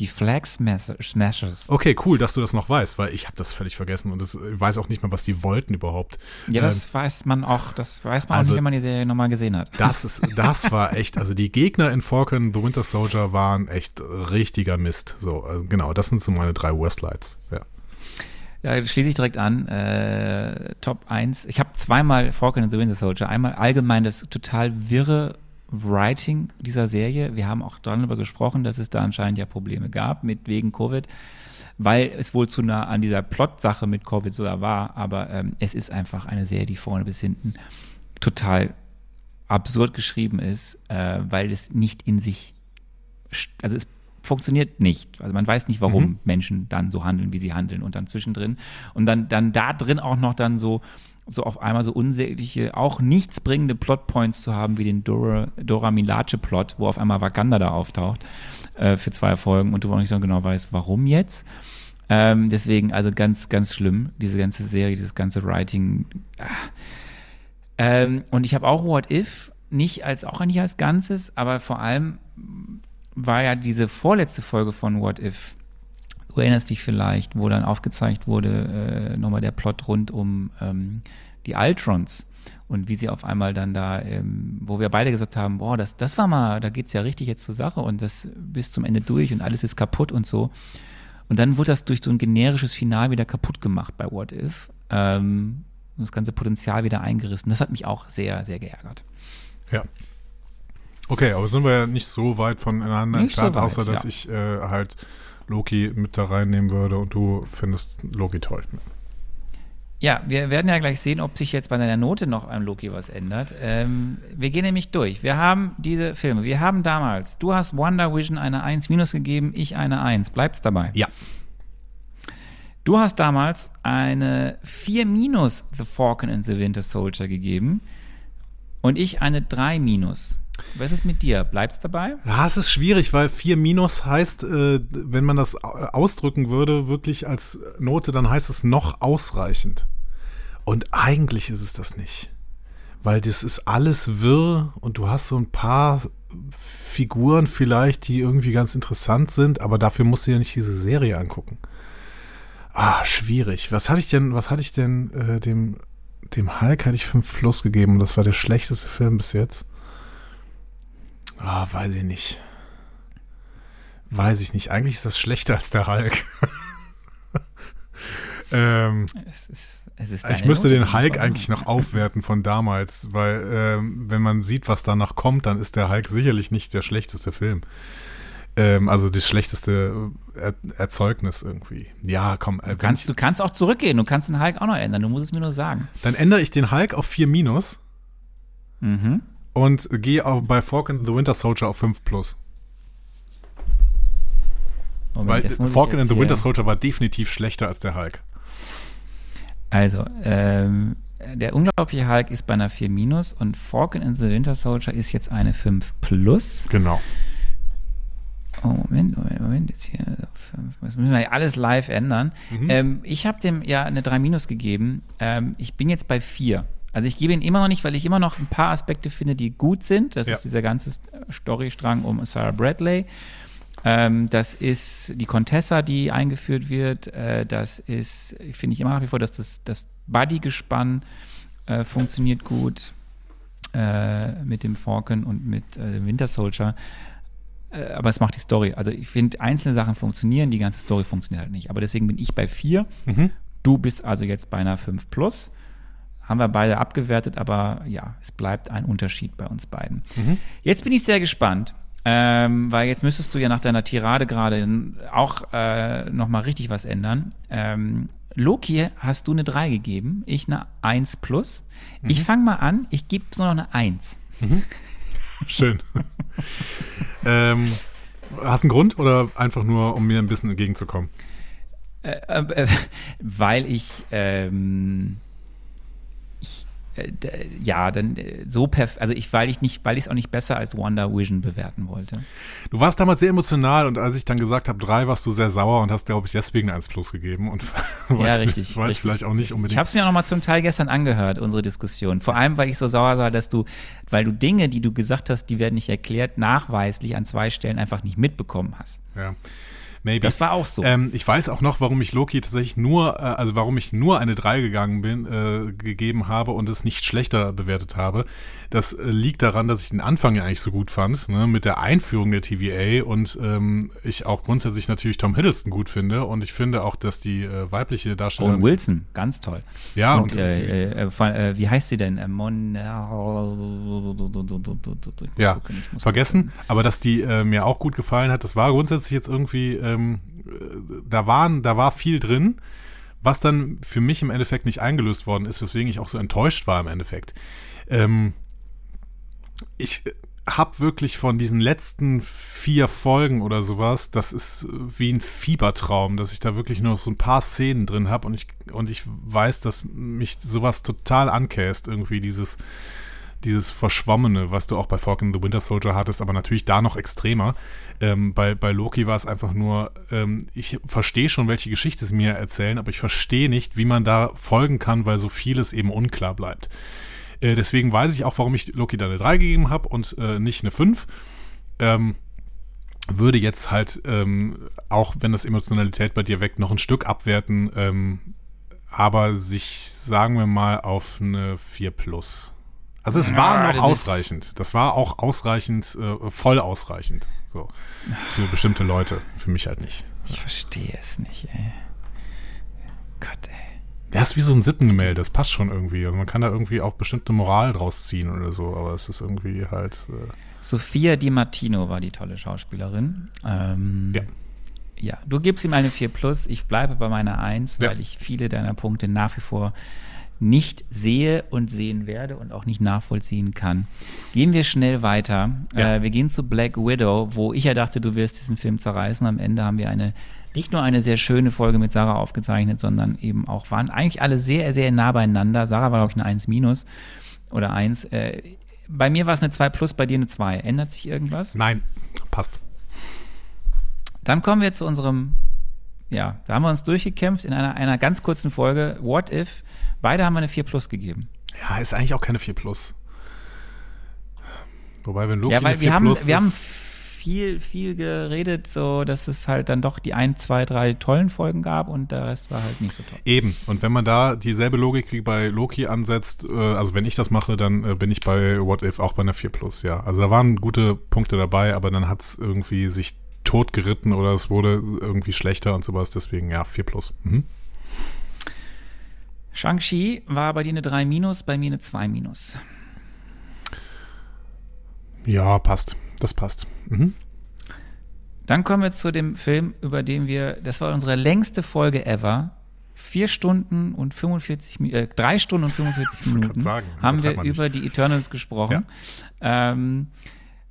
Die Flag Smash- Smashers. Okay, cool, dass du das noch weißt, weil ich habe das völlig vergessen und das, ich weiß auch nicht mehr, was die wollten überhaupt. Ja, Ähm, das weiß man auch, das weiß man also- auch nicht, wenn man die Serie nochmal gesehen hat. das ist, das war echt, also die Gegner in Falcon The Winter Soldier waren echt richtiger Mist. So, also genau, das sind so meine drei Worstlights. Ja. Ja, schließe ich direkt an. Äh, Top 1. Ich habe zweimal Falcon and the Winter Soldier. Einmal allgemein das total wirre Writing dieser Serie. Wir haben auch darüber gesprochen, dass es da anscheinend ja Probleme gab mit wegen Covid, weil es wohl zu nah an dieser Plot-Sache mit Covid sogar war. Aber ähm, es ist einfach eine Serie, die vorne bis hinten total absurd geschrieben ist, äh, weil es nicht in sich, also es funktioniert nicht. Also man weiß nicht, warum Mhm. Menschen dann so handeln, wie sie handeln und dann zwischendrin und dann, dann da drin auch noch dann so, so auf einmal so unsägliche, auch nichts bringende Plotpoints zu haben, wie den Dora, Dora Milaje-Plot, wo auf einmal Wakanda da auftaucht äh, für zwei Folgen und du auch nicht so genau weißt, warum jetzt. Ähm, deswegen, also ganz, ganz schlimm, diese ganze Serie, dieses ganze Writing. Ähm, und ich habe auch What If, nicht als auch nicht als Ganzes, aber vor allem war ja diese vorletzte Folge von What If, du erinnerst dich vielleicht, wo dann aufgezeigt wurde, äh, nochmal der Plot rund um ähm, die Altrons und wie sie auf einmal dann da, ähm, wo wir beide gesagt haben, boah, das, das war mal, da geht's ja richtig jetzt zur Sache und das bis zum Ende durch und alles ist kaputt und so. Und dann wurde das durch so ein generisches Final wieder kaputt gemacht bei What If. Ähm, und das ganze Potenzial wieder eingerissen. Das hat mich auch sehr, sehr geärgert. Ja. Okay, aber sind wir ja nicht so weit voneinander so entfernt, weit, außer dass ja. ich äh, halt Loki mit da reinnehmen würde und du findest Loki toll. Ja, wir werden ja gleich sehen, ob sich jetzt bei deiner Note noch an Loki was ändert. Ähm, wir gehen nämlich durch. Wir haben diese Filme. Wir haben damals, du hast Wonder Vision eine 1 minus gegeben, ich eine 1. Bleibt's dabei? Ja. Du hast damals eine 4 minus The Falcon and the Winter Soldier gegeben und ich eine 3 minus. Was ist mit dir? Bleibt's dabei? Ja, es ist schwierig, weil 4 minus heißt, äh, wenn man das au- ausdrücken würde, wirklich als Note, dann heißt es noch ausreichend. Und eigentlich ist es das nicht. Weil das ist alles wirr und du hast so ein paar Figuren vielleicht, die irgendwie ganz interessant sind, aber dafür musst du ja nicht diese Serie angucken. Ah, schwierig. Was hatte ich denn, was hatte ich denn äh, dem, dem Hulk hatte ich 5 plus gegeben und das war der schlechteste Film bis jetzt. Ah, weiß ich nicht. Weiß ich nicht. Eigentlich ist das schlechter als der Hulk. ähm, Es ist, es ist ich müsste Note, den Hulk ich eigentlich noch aufwerten von damals, weil ähm, wenn man sieht, was danach kommt, dann ist der Hulk sicherlich nicht der schlechteste Film. Ähm, also das schlechteste äh, er Erzeugnis irgendwie. Ja, komm. Äh, Du kannst, du kannst auch zurückgehen, du kannst den Hulk auch noch ändern, du musst es mir nur sagen. dann ändere ich den Hulk auf 4 minus Mhm. Und gehe auf, bei Falcon and the Winter Soldier auf 5 plus. Moment, Weil Falcon and the Winter Soldier war definitiv schlechter als der Hulk. Also, ähm, der unglaubliche Hulk ist bei einer 4 minus und Falcon and the Winter Soldier ist jetzt eine 5 plus. Genau. Oh, Moment, Moment, Moment, jetzt hier. Das müssen wir ja alles live ändern. Mhm. Ähm, ich habe dem ja eine 3 minus gegeben. Ähm, ich bin jetzt bei 4. Also ich gebe ihn immer noch nicht, weil ich immer noch ein paar Aspekte finde, die gut sind. Das Ja. ist dieser ganze Storystrang um Sarah Bradley. Ähm, das ist die Contessa, die eingeführt wird. Äh, das ist, finde ich immer nach wie vor, dass das, das Buddy-Gespann äh, funktioniert gut äh, mit dem Falcon und mit äh, dem Winter Soldier. Äh, aber es macht die Story. Also ich finde, einzelne Sachen funktionieren, die ganze Story funktioniert halt nicht. Aber deswegen bin ich bei 4. Mhm. Du bist also jetzt bei einer 5 plus. Haben wir beide abgewertet, aber ja, es bleibt ein Unterschied bei uns beiden. Mhm. Jetzt bin ich sehr gespannt, ähm, weil jetzt müsstest du ja nach deiner Tirade gerade auch äh, nochmal richtig was ändern. Ähm, Loki hast du eine 3 gegeben, ich eine 1 plus. Ich Mhm. fange mal an, ich gebe nur noch eine 1. Schön. ähm, hast du einen Grund oder einfach nur, um mir ein bisschen entgegenzukommen? Äh, äh, weil ich, ähm, ich äh, ja, dann äh, so perf also ich, weil ich nicht, weil ich es auch nicht besser als Wonder Vision bewerten wollte. Du warst damals sehr emotional und als ich dann gesagt habe, drei, warst du sehr sauer und hast, glaube ich, deswegen ein 1 Plus gegeben. Und ja, weiß- richtig. Weiß richtig. vielleicht auch nicht unbedingt. Ich habe es mir auch noch mal zum Teil gestern angehört, unsere Diskussion. Vor allem, weil ich so sauer war, dass du, weil du Dinge, die du gesagt hast, die werden nicht erklärt, nachweislich an zwei Stellen einfach nicht mitbekommen hast. ja. Maybe. Das war auch so. Ähm, ich weiß auch noch, warum ich Loki tatsächlich nur, äh, also warum ich nur eine 3 gegangen bin, äh, gegeben habe und es nicht schlechter bewertet habe. Das äh, liegt daran, dass ich den Anfang ja eigentlich so gut fand, ne, mit der Einführung der TVA und ähm, ich auch grundsätzlich natürlich Tom Hiddleston gut finde und ich finde auch, dass die äh, weibliche Darstellerin Owen Wilson, ganz toll. Ja, und, und- äh, äh, von, wie heißt sie denn? Mon ja, vergessen, aber dass die mir auch gut gefallen hat, das war grundsätzlich jetzt irgendwie, ähm, äh, da waren, da war viel drin, was dann für mich im Endeffekt nicht eingelöst worden ist, weswegen ich auch so enttäuscht war im Endeffekt. Ähm, ich habe wirklich von diesen letzten vier Folgen oder sowas, das ist wie ein Fiebertraum, dass ich da wirklich nur so ein paar Szenen drin habe und ich, und ich weiß, dass mich sowas total ankäst, irgendwie dieses, dieses Verschwommene, was du auch bei Falcon the Winter Soldier hattest, aber natürlich da noch extremer. Ähm, bei, bei Loki war es einfach nur, ähm, ich verstehe schon, welche Geschichte sie mir erzählen, aber ich verstehe nicht, wie man da folgen kann, weil so vieles eben unklar bleibt. Äh, deswegen weiß ich auch, warum ich Loki da eine 3 gegeben habe und äh, nicht eine 5. Ähm, würde jetzt halt, ähm, auch wenn das Emotionalität bei dir weckt, noch ein Stück abwerten, ähm, aber sich, sagen wir mal, auf eine 4 plus. Also es war Ja, noch ausreichend. Das war auch ausreichend, äh, voll ausreichend. So. Für bestimmte Leute. Für mich halt nicht. Ich verstehe es nicht, ey. Gott, ey. Ja, ist wie so ein Sittengemälde, das passt schon irgendwie. Also man kann da irgendwie auch bestimmte Moral draus ziehen oder so, aber es ist irgendwie halt. Äh Sophia Di Martino war die tolle Schauspielerin. Ähm, Ja. Ja, du gibst ihm eine 4 plus, ich bleibe bei meiner 1, Ja. weil ich viele deiner Punkte nach wie vor nicht sehe und sehen werde und auch nicht nachvollziehen kann. Gehen wir schnell weiter. Ja. Äh, wir gehen zu Black Widow, wo ich ja dachte, du wirst diesen Film zerreißen. Am Ende haben wir eine nicht nur eine sehr schöne Folge mit Sarah aufgezeichnet, sondern eben auch waren eigentlich alle sehr, sehr nah beieinander. Sarah war, glaube ich, eine 1 minus oder 1. Äh, bei mir war es eine 2 plus, bei dir eine 2. Ändert sich irgendwas? Nein, passt. Dann kommen wir zu unserem, ja, da haben wir uns durchgekämpft in einer, einer ganz kurzen Folge. What if? Beide haben wir eine 4 plus gegeben. Ja, ist eigentlich auch keine 4 Plus. Wobei, wenn Loki ja, weil wir 4 haben, Plus wir haben viel, viel geredet, so dass es halt dann doch die ein, zwei, drei tollen Folgen gab und der Rest war halt nicht so toll. Eben. Und wenn man da dieselbe Logik wie bei Loki ansetzt, äh, also wenn ich das mache, dann äh, bin ich bei What If auch bei einer 4 Plus, ja. Also da waren gute Punkte dabei, aber dann hat es irgendwie sich tot geritten oder es wurde irgendwie schlechter und sowas. Deswegen ja, 4 Plus. Mhm. Shang-Chi war bei dir eine 3 minus, bei mir eine 2 minus. Ja, passt. Das passt. Mhm. Dann kommen wir zu dem Film, über den wir, das war unsere längste Folge ever. Vier Stunden und 45 Minuten, äh, drei Stunden und 45 wollte Minuten sagen, haben wir nicht. über die Eternals gesprochen. Ähm,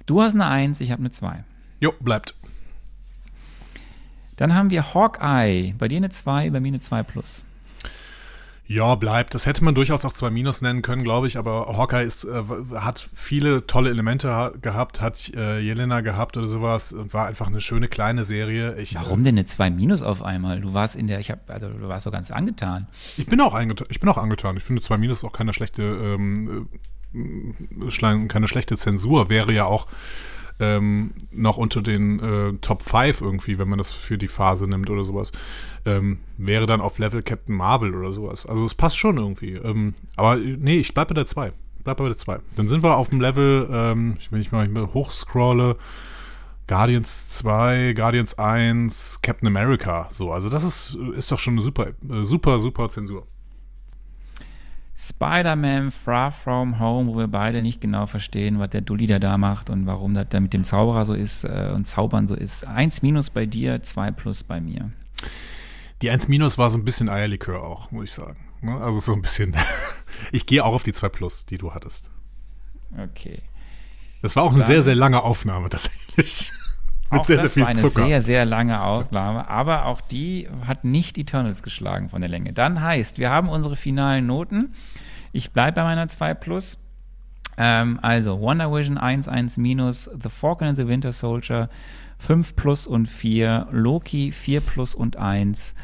du hast eine 1, ich habe eine 2. Jo, bleibt. Dann haben wir Hawkeye, bei dir eine 2, bei mir eine 2 plus. Ja, bleibt. Das hätte man durchaus auch 2 Minus nennen können, glaube ich, aber Hawkeye ist, äh, hat viele tolle Elemente ha gehabt, hat äh, Jelena gehabt oder sowas und war einfach eine schöne kleine Serie. Ich, Warum denn eine 2 minus auf einmal? Du warst in der, ich habe, also du warst so ganz angetan. Ich bin auch angetan. Ich bin auch angetan. Ich finde 2 Minus auch keine schlechte, ähm, äh, keine schlechte Zensur. Wäre ja auch ähm, noch unter den äh, Top 5 irgendwie, wenn man das für die Phase nimmt oder sowas. Ähm, wäre dann auf Level Captain Marvel oder sowas. Also es passt schon irgendwie. Ähm, aber äh, nee, ich bleibe bei der 2. Bleib bei der 2. Dann sind wir auf dem Level, ähm, wenn ich mal hochscrolle, Guardians 2, Guardians 1, Captain America. So, also das ist, ist doch schon eine super, äh, super, super Zensur. Spider-Man Far From Home, wo wir beide nicht genau verstehen, was der Dulli da macht und warum das da mit dem Zauberer so ist äh, und Zaubern so ist. 1 minus bei dir, 2 plus bei mir. Die 1 Minus war so ein bisschen Eierlikör auch, muss ich sagen. Ne? Also so ein bisschen. ich gehe auch auf die 2 Plus, die du hattest. Okay. Das war auch eine sehr, sehr lange Aufnahme tatsächlich. Mit auch sehr, sehr das viel war eine Zucker. sehr, sehr lange Aufnahme, aber auch die hat nicht Eternals geschlagen von der Länge. Dann heißt, wir haben unsere finalen Noten. Ich bleibe bei meiner 2 plus. Ähm, also Wonder Vision 1, 1 minus, The Falcon and the Winter Soldier 5 plus und 4, Loki 4 plus und 1,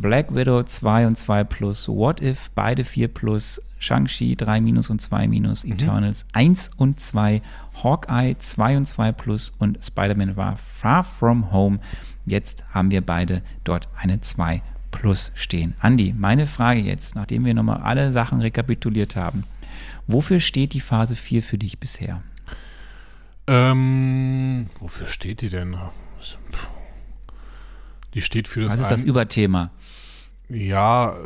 Black Widow 2 und 2 plus, What If beide 4 plus, Shang-Chi 3 minus und 2 minus, Eternals 1 und 2, Hawkeye 2 und 2 plus und Spider-Man war Far From Home. Jetzt haben wir beide dort eine 2 plus stehen. Andi, meine Frage jetzt, nachdem wir nochmal alle Sachen rekapituliert haben. Wofür steht die Phase 4 für dich bisher? Ähm, wofür steht die denn? Die steht für das, Was ist das Überthema? Ja,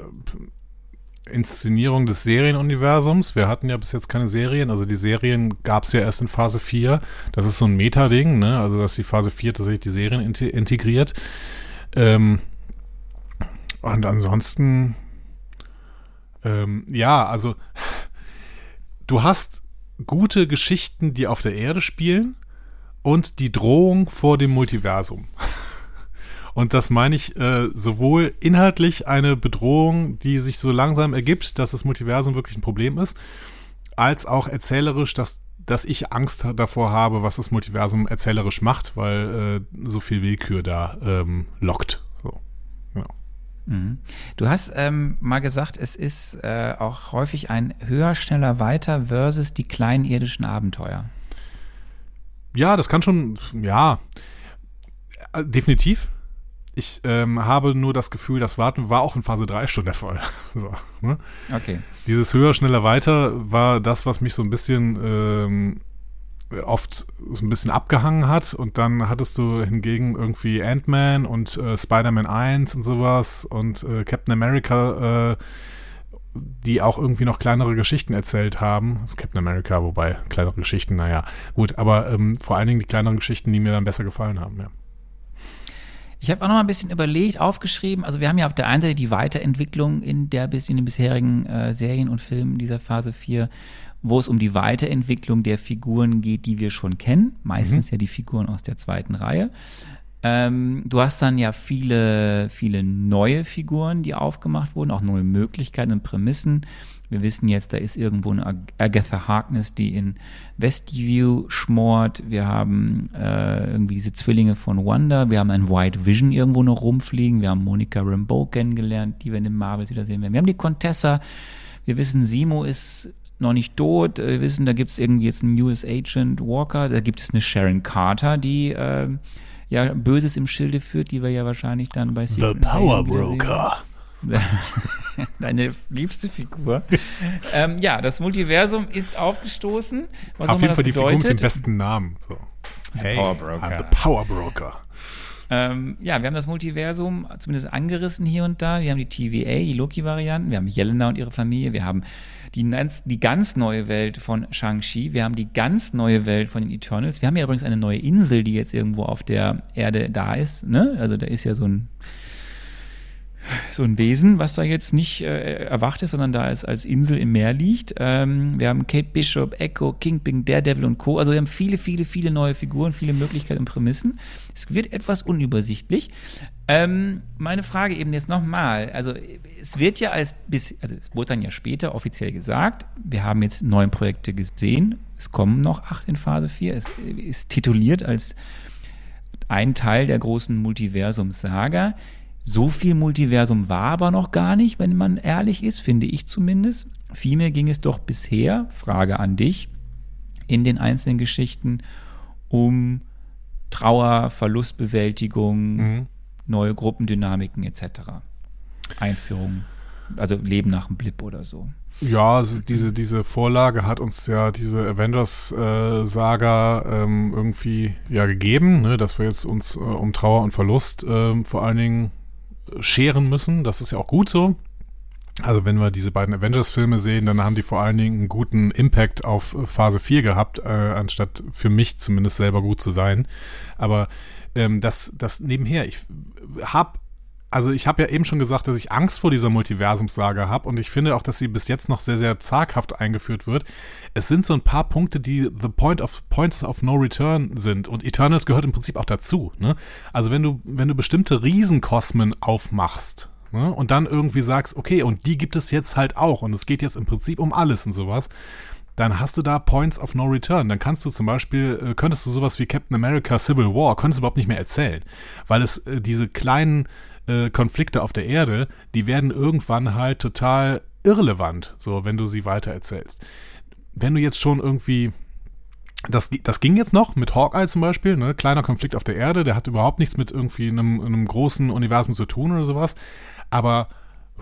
Inszenierung des Serienuniversums. Wir hatten ja bis jetzt keine Serien, also die Serien gab es ja erst in Phase 4. Das ist so ein Meta-Ding, ne? Also dass die Phase 4 tatsächlich die Serien inte- integriert. Ähm, und ansonsten, ähm, ja, also du hast gute Geschichten, die auf der Erde spielen und die Drohung vor dem Multiversum. Und das meine ich äh, sowohl inhaltlich eine Bedrohung, die sich so langsam ergibt, dass das Multiversum wirklich ein Problem ist, als auch erzählerisch, dass, dass ich Angst davor habe, was das Multiversum erzählerisch macht, weil äh, so viel Willkür da ähm, lockt. So. Genau. Mhm. Du hast ähm, mal gesagt, es ist äh, auch häufig ein höher, schneller, weiter versus die kleinen irdischen Abenteuer. Ja, das kann schon, ja, äh, definitiv. Ich ähm, habe nur das Gefühl, das Warten war auch in Phase 3 schon der Fall. so, ne? Okay. Dieses höher, schneller, weiter war das, was mich so ein bisschen ähm, oft so ein bisschen abgehangen hat und dann hattest du hingegen irgendwie Ant-Man und äh, Spider-Man 1 und sowas und äh, Captain America, äh, die auch irgendwie noch kleinere Geschichten erzählt haben. Also Captain America, wobei kleinere Geschichten, naja, gut, aber ähm, vor allen Dingen die kleineren Geschichten, die mir dann besser gefallen haben, ja. Ich habe auch noch mal ein bisschen überlegt, aufgeschrieben. Also wir haben ja auf der einen Seite die Weiterentwicklung in der bis in den bisherigen äh, Serien und Filmen dieser Phase 4, wo es um die Weiterentwicklung der Figuren geht, die wir schon kennen. Meistens mhm. ja die Figuren aus der zweiten Reihe. Ähm, du hast dann ja viele, viele neue Figuren, die aufgemacht wurden, auch neue Möglichkeiten und Prämissen. Wir wissen jetzt, da ist irgendwo eine Agatha Harkness, die in Westview schmort. Wir haben äh, irgendwie diese Zwillinge von Wanda. Wir haben einen White Vision irgendwo noch rumfliegen. Wir haben Monica Rambeau kennengelernt, die wir in den Marvels wiedersehen werden. Wir haben die Contessa. Wir wissen, Simo ist noch nicht tot. Wir wissen, da gibt es irgendwie jetzt einen US Agent Walker. Da gibt es eine Sharon Carter, die äh, ja Böses im Schilde führt, die wir ja wahrscheinlich dann bei Secret The Power Broker. Deine liebste Figur. ähm, ja, das Multiversum ist aufgestoßen. Was Auf jeden Fall die Figur mit dem besten Namen. So. Hey, Power Broker. I'm the Power Broker. Ähm, ja, wir haben das Multiversum zumindest angerissen hier und da. Wir haben die TVA, die Loki-Varianten. Wir haben Jelena und ihre Familie. Wir haben die, die ganz neue Welt von Shang-Chi. Wir haben die ganz neue Welt von den Eternals. Wir haben ja übrigens eine neue Insel, die jetzt irgendwo auf der Erde da ist. Ne? Also da ist ja so ein so ein Wesen, was da jetzt nicht äh, erwacht ist, sondern da ist als Insel im Meer liegt. Ähm, wir haben Kate Bishop, Echo, Kingpin, Daredevil und Co. Also wir haben viele, viele, viele neue Figuren, viele Möglichkeiten und Prämissen. Es wird etwas unübersichtlich. Ähm, meine Frage eben jetzt nochmal. Also es wird ja als bis, also es wurde dann ja später offiziell gesagt, wir haben jetzt neun Projekte gesehen. Es kommen noch acht in Phase 4. Es ist tituliert als ein Teil der großen Multiversums-Saga. So viel Multiversum war aber noch gar nicht, wenn man ehrlich ist, finde ich zumindest. Vielmehr ging es doch bisher, Frage an dich, in den einzelnen Geschichten um Trauer, Verlustbewältigung, mhm. neue Gruppendynamiken etc. Einführung, also Leben nach dem Blip oder so. Ja, also diese, diese Vorlage hat uns ja diese Avengers-Saga äh, ähm, irgendwie ja gegeben, ne, dass wir jetzt uns äh, um Trauer und Verlust äh, vor allen Dingen scheren müssen. Das ist ja auch gut so. Also wenn wir diese beiden Avengers-Filme sehen, dann haben die vor allen Dingen einen guten Impact auf Phase 4 gehabt, äh, anstatt für mich zumindest selber gut zu sein. Aber ähm, das, das nebenher, ich habe also ich habe ja eben schon gesagt, dass ich Angst vor dieser Multiversumssaga habe und ich finde auch, dass sie bis jetzt noch sehr, sehr zaghaft eingeführt wird. Es sind so ein paar Punkte, die the point of points of no return sind und Eternals gehört im Prinzip auch dazu. Ne? Also wenn du, wenn du bestimmte Riesenkosmen aufmachst, ne, und dann irgendwie sagst, okay, und die gibt es jetzt halt auch und es geht jetzt im Prinzip um alles und sowas, dann hast du da Points of No Return. Dann kannst du zum Beispiel, äh, könntest du sowas wie Captain America Civil War, könntest du überhaupt nicht mehr erzählen, weil es äh, diese kleinen äh, Konflikte auf der Erde, die werden irgendwann halt total irrelevant, so wenn du sie weiter erzählst. Wenn du jetzt schon irgendwie das, das ging jetzt noch mit Hawkeye zum Beispiel, ne? kleiner Konflikt auf der Erde, der hat überhaupt nichts mit irgendwie einem, einem großen Universum zu tun oder sowas. Aber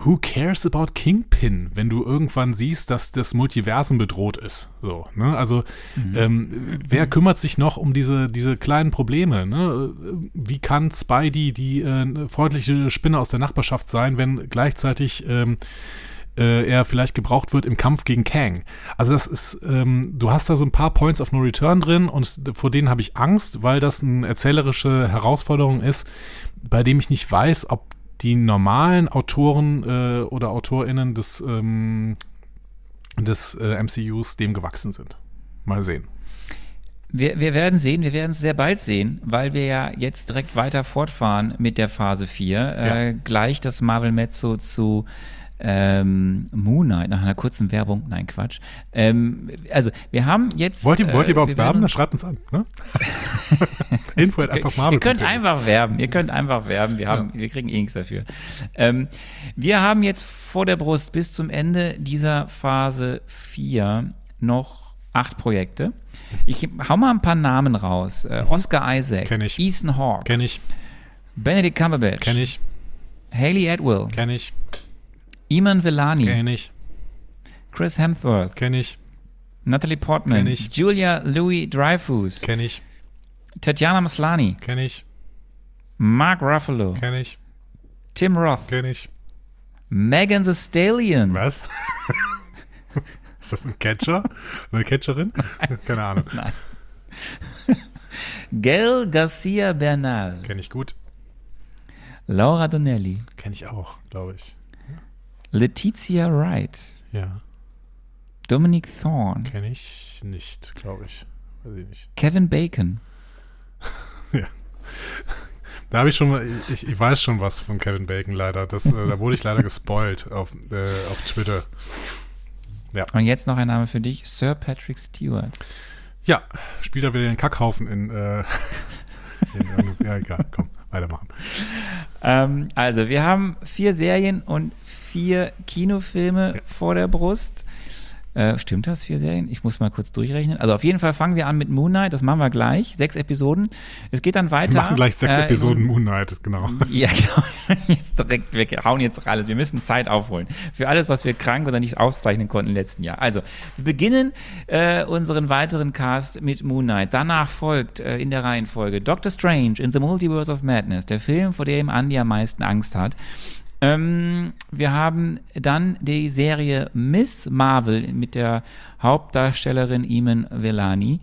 who cares about Kingpin, wenn du irgendwann siehst, dass das Multiversum bedroht ist? So, ne? Also, mhm. ähm, wer kümmert sich noch um diese, diese kleinen Probleme? Ne? Wie kann Spidey die äh, freundliche Spinne aus der Nachbarschaft sein, wenn gleichzeitig ähm, äh, er vielleicht gebraucht wird im Kampf gegen Kang? Also, das ist, ähm, du hast da so ein paar Points of No Return drin und vor denen habe ich Angst, weil das eine erzählerische Herausforderung ist, bei dem ich nicht weiß, ob die normalen Autoren äh, oder AutorInnen des, ähm, des äh, MCUs dem gewachsen sind. Mal sehen. Wir, wir werden sehen, wir werden es sehr bald sehen, weil wir ja jetzt direkt weiter fortfahren mit der Phase 4. Ja. Äh, gleich das Marvel Mezzo zu ähm, Moon Knight nach einer kurzen Werbung. Nein, Quatsch. Ähm, also, wir haben jetzt. Wollt ihr, wollt ihr bei uns werben? Dann schreibt uns an. Ne? Info einfach Marvel. Ihr könnt einfach werben. Ihr könnt einfach werben. Wir, haben, ja. wir kriegen eh nichts dafür. Ähm, wir haben jetzt vor der Brust bis zum Ende dieser Phase 4 noch acht Projekte. Ich hau mal ein paar Namen raus. Äh, mhm. Oscar Isaac. Kenn ich. Ethan Hawke. Kenn ich. Benedict Cumberbatch. Kenn ich. Haley Atwell. Kenn ich. Iman Vellani. Kenn ich. Chris Hemsworth. Kenn ich. Natalie Portman. Kenn ich. Julia Louis Dreyfus. Kenn ich, Tatjana Maslany. kenn ich, Mark Ruffalo. kenn ich, Tim Roth. kenn ich. Megan Thee Stallion. Was? Ist das ein Catcher? Eine Catcherin? Keine Ahnung. Nein. Gail Garcia Bernal. Kenn ich gut. Laura Donnelly. Kenn ich auch, glaube ich. Letizia Wright. Ja, Dominic Thorne. kenn ich nicht, glaube ich. Weiß ich nicht. Kevin Bacon. Da habe ich schon mal, ich, ich weiß schon was von Kevin Bacon leider. Das, äh, da wurde ich leider gespoilt auf, äh, auf Twitter. Und jetzt noch ein Name für dich. Sir Patrick Stewart. Ja, spielt er wieder den Kackhaufen in, äh, in ja, egal, komm, weitermachen. Ähm, also, wir haben vier Serien und vier Kinofilme Ja. vor der Brust. Äh, stimmt das, vier Serien? Ich muss mal kurz durchrechnen. Also auf jeden Fall fangen wir an mit Moon Knight, das machen wir gleich. Sechs Episoden. Es geht dann weiter. Wir machen gleich sechs äh, Episoden Moon Knight, genau. Ja, genau. Jetzt direkt, wir hauen jetzt alles. Wir müssen Zeit aufholen. Für alles, was wir krank oder nicht auszeichnen konnten im letzten Jahr. Also, wir beginnen äh, unseren weiteren Cast mit Moon Knight. Danach folgt äh, in der Reihenfolge Doctor Strange in the Multiverse of Madness, der Film, vor dem Andy am meisten Angst hat. Ähm, wir haben dann die Serie Miss Marvel mit der Hauptdarstellerin Iman Velani.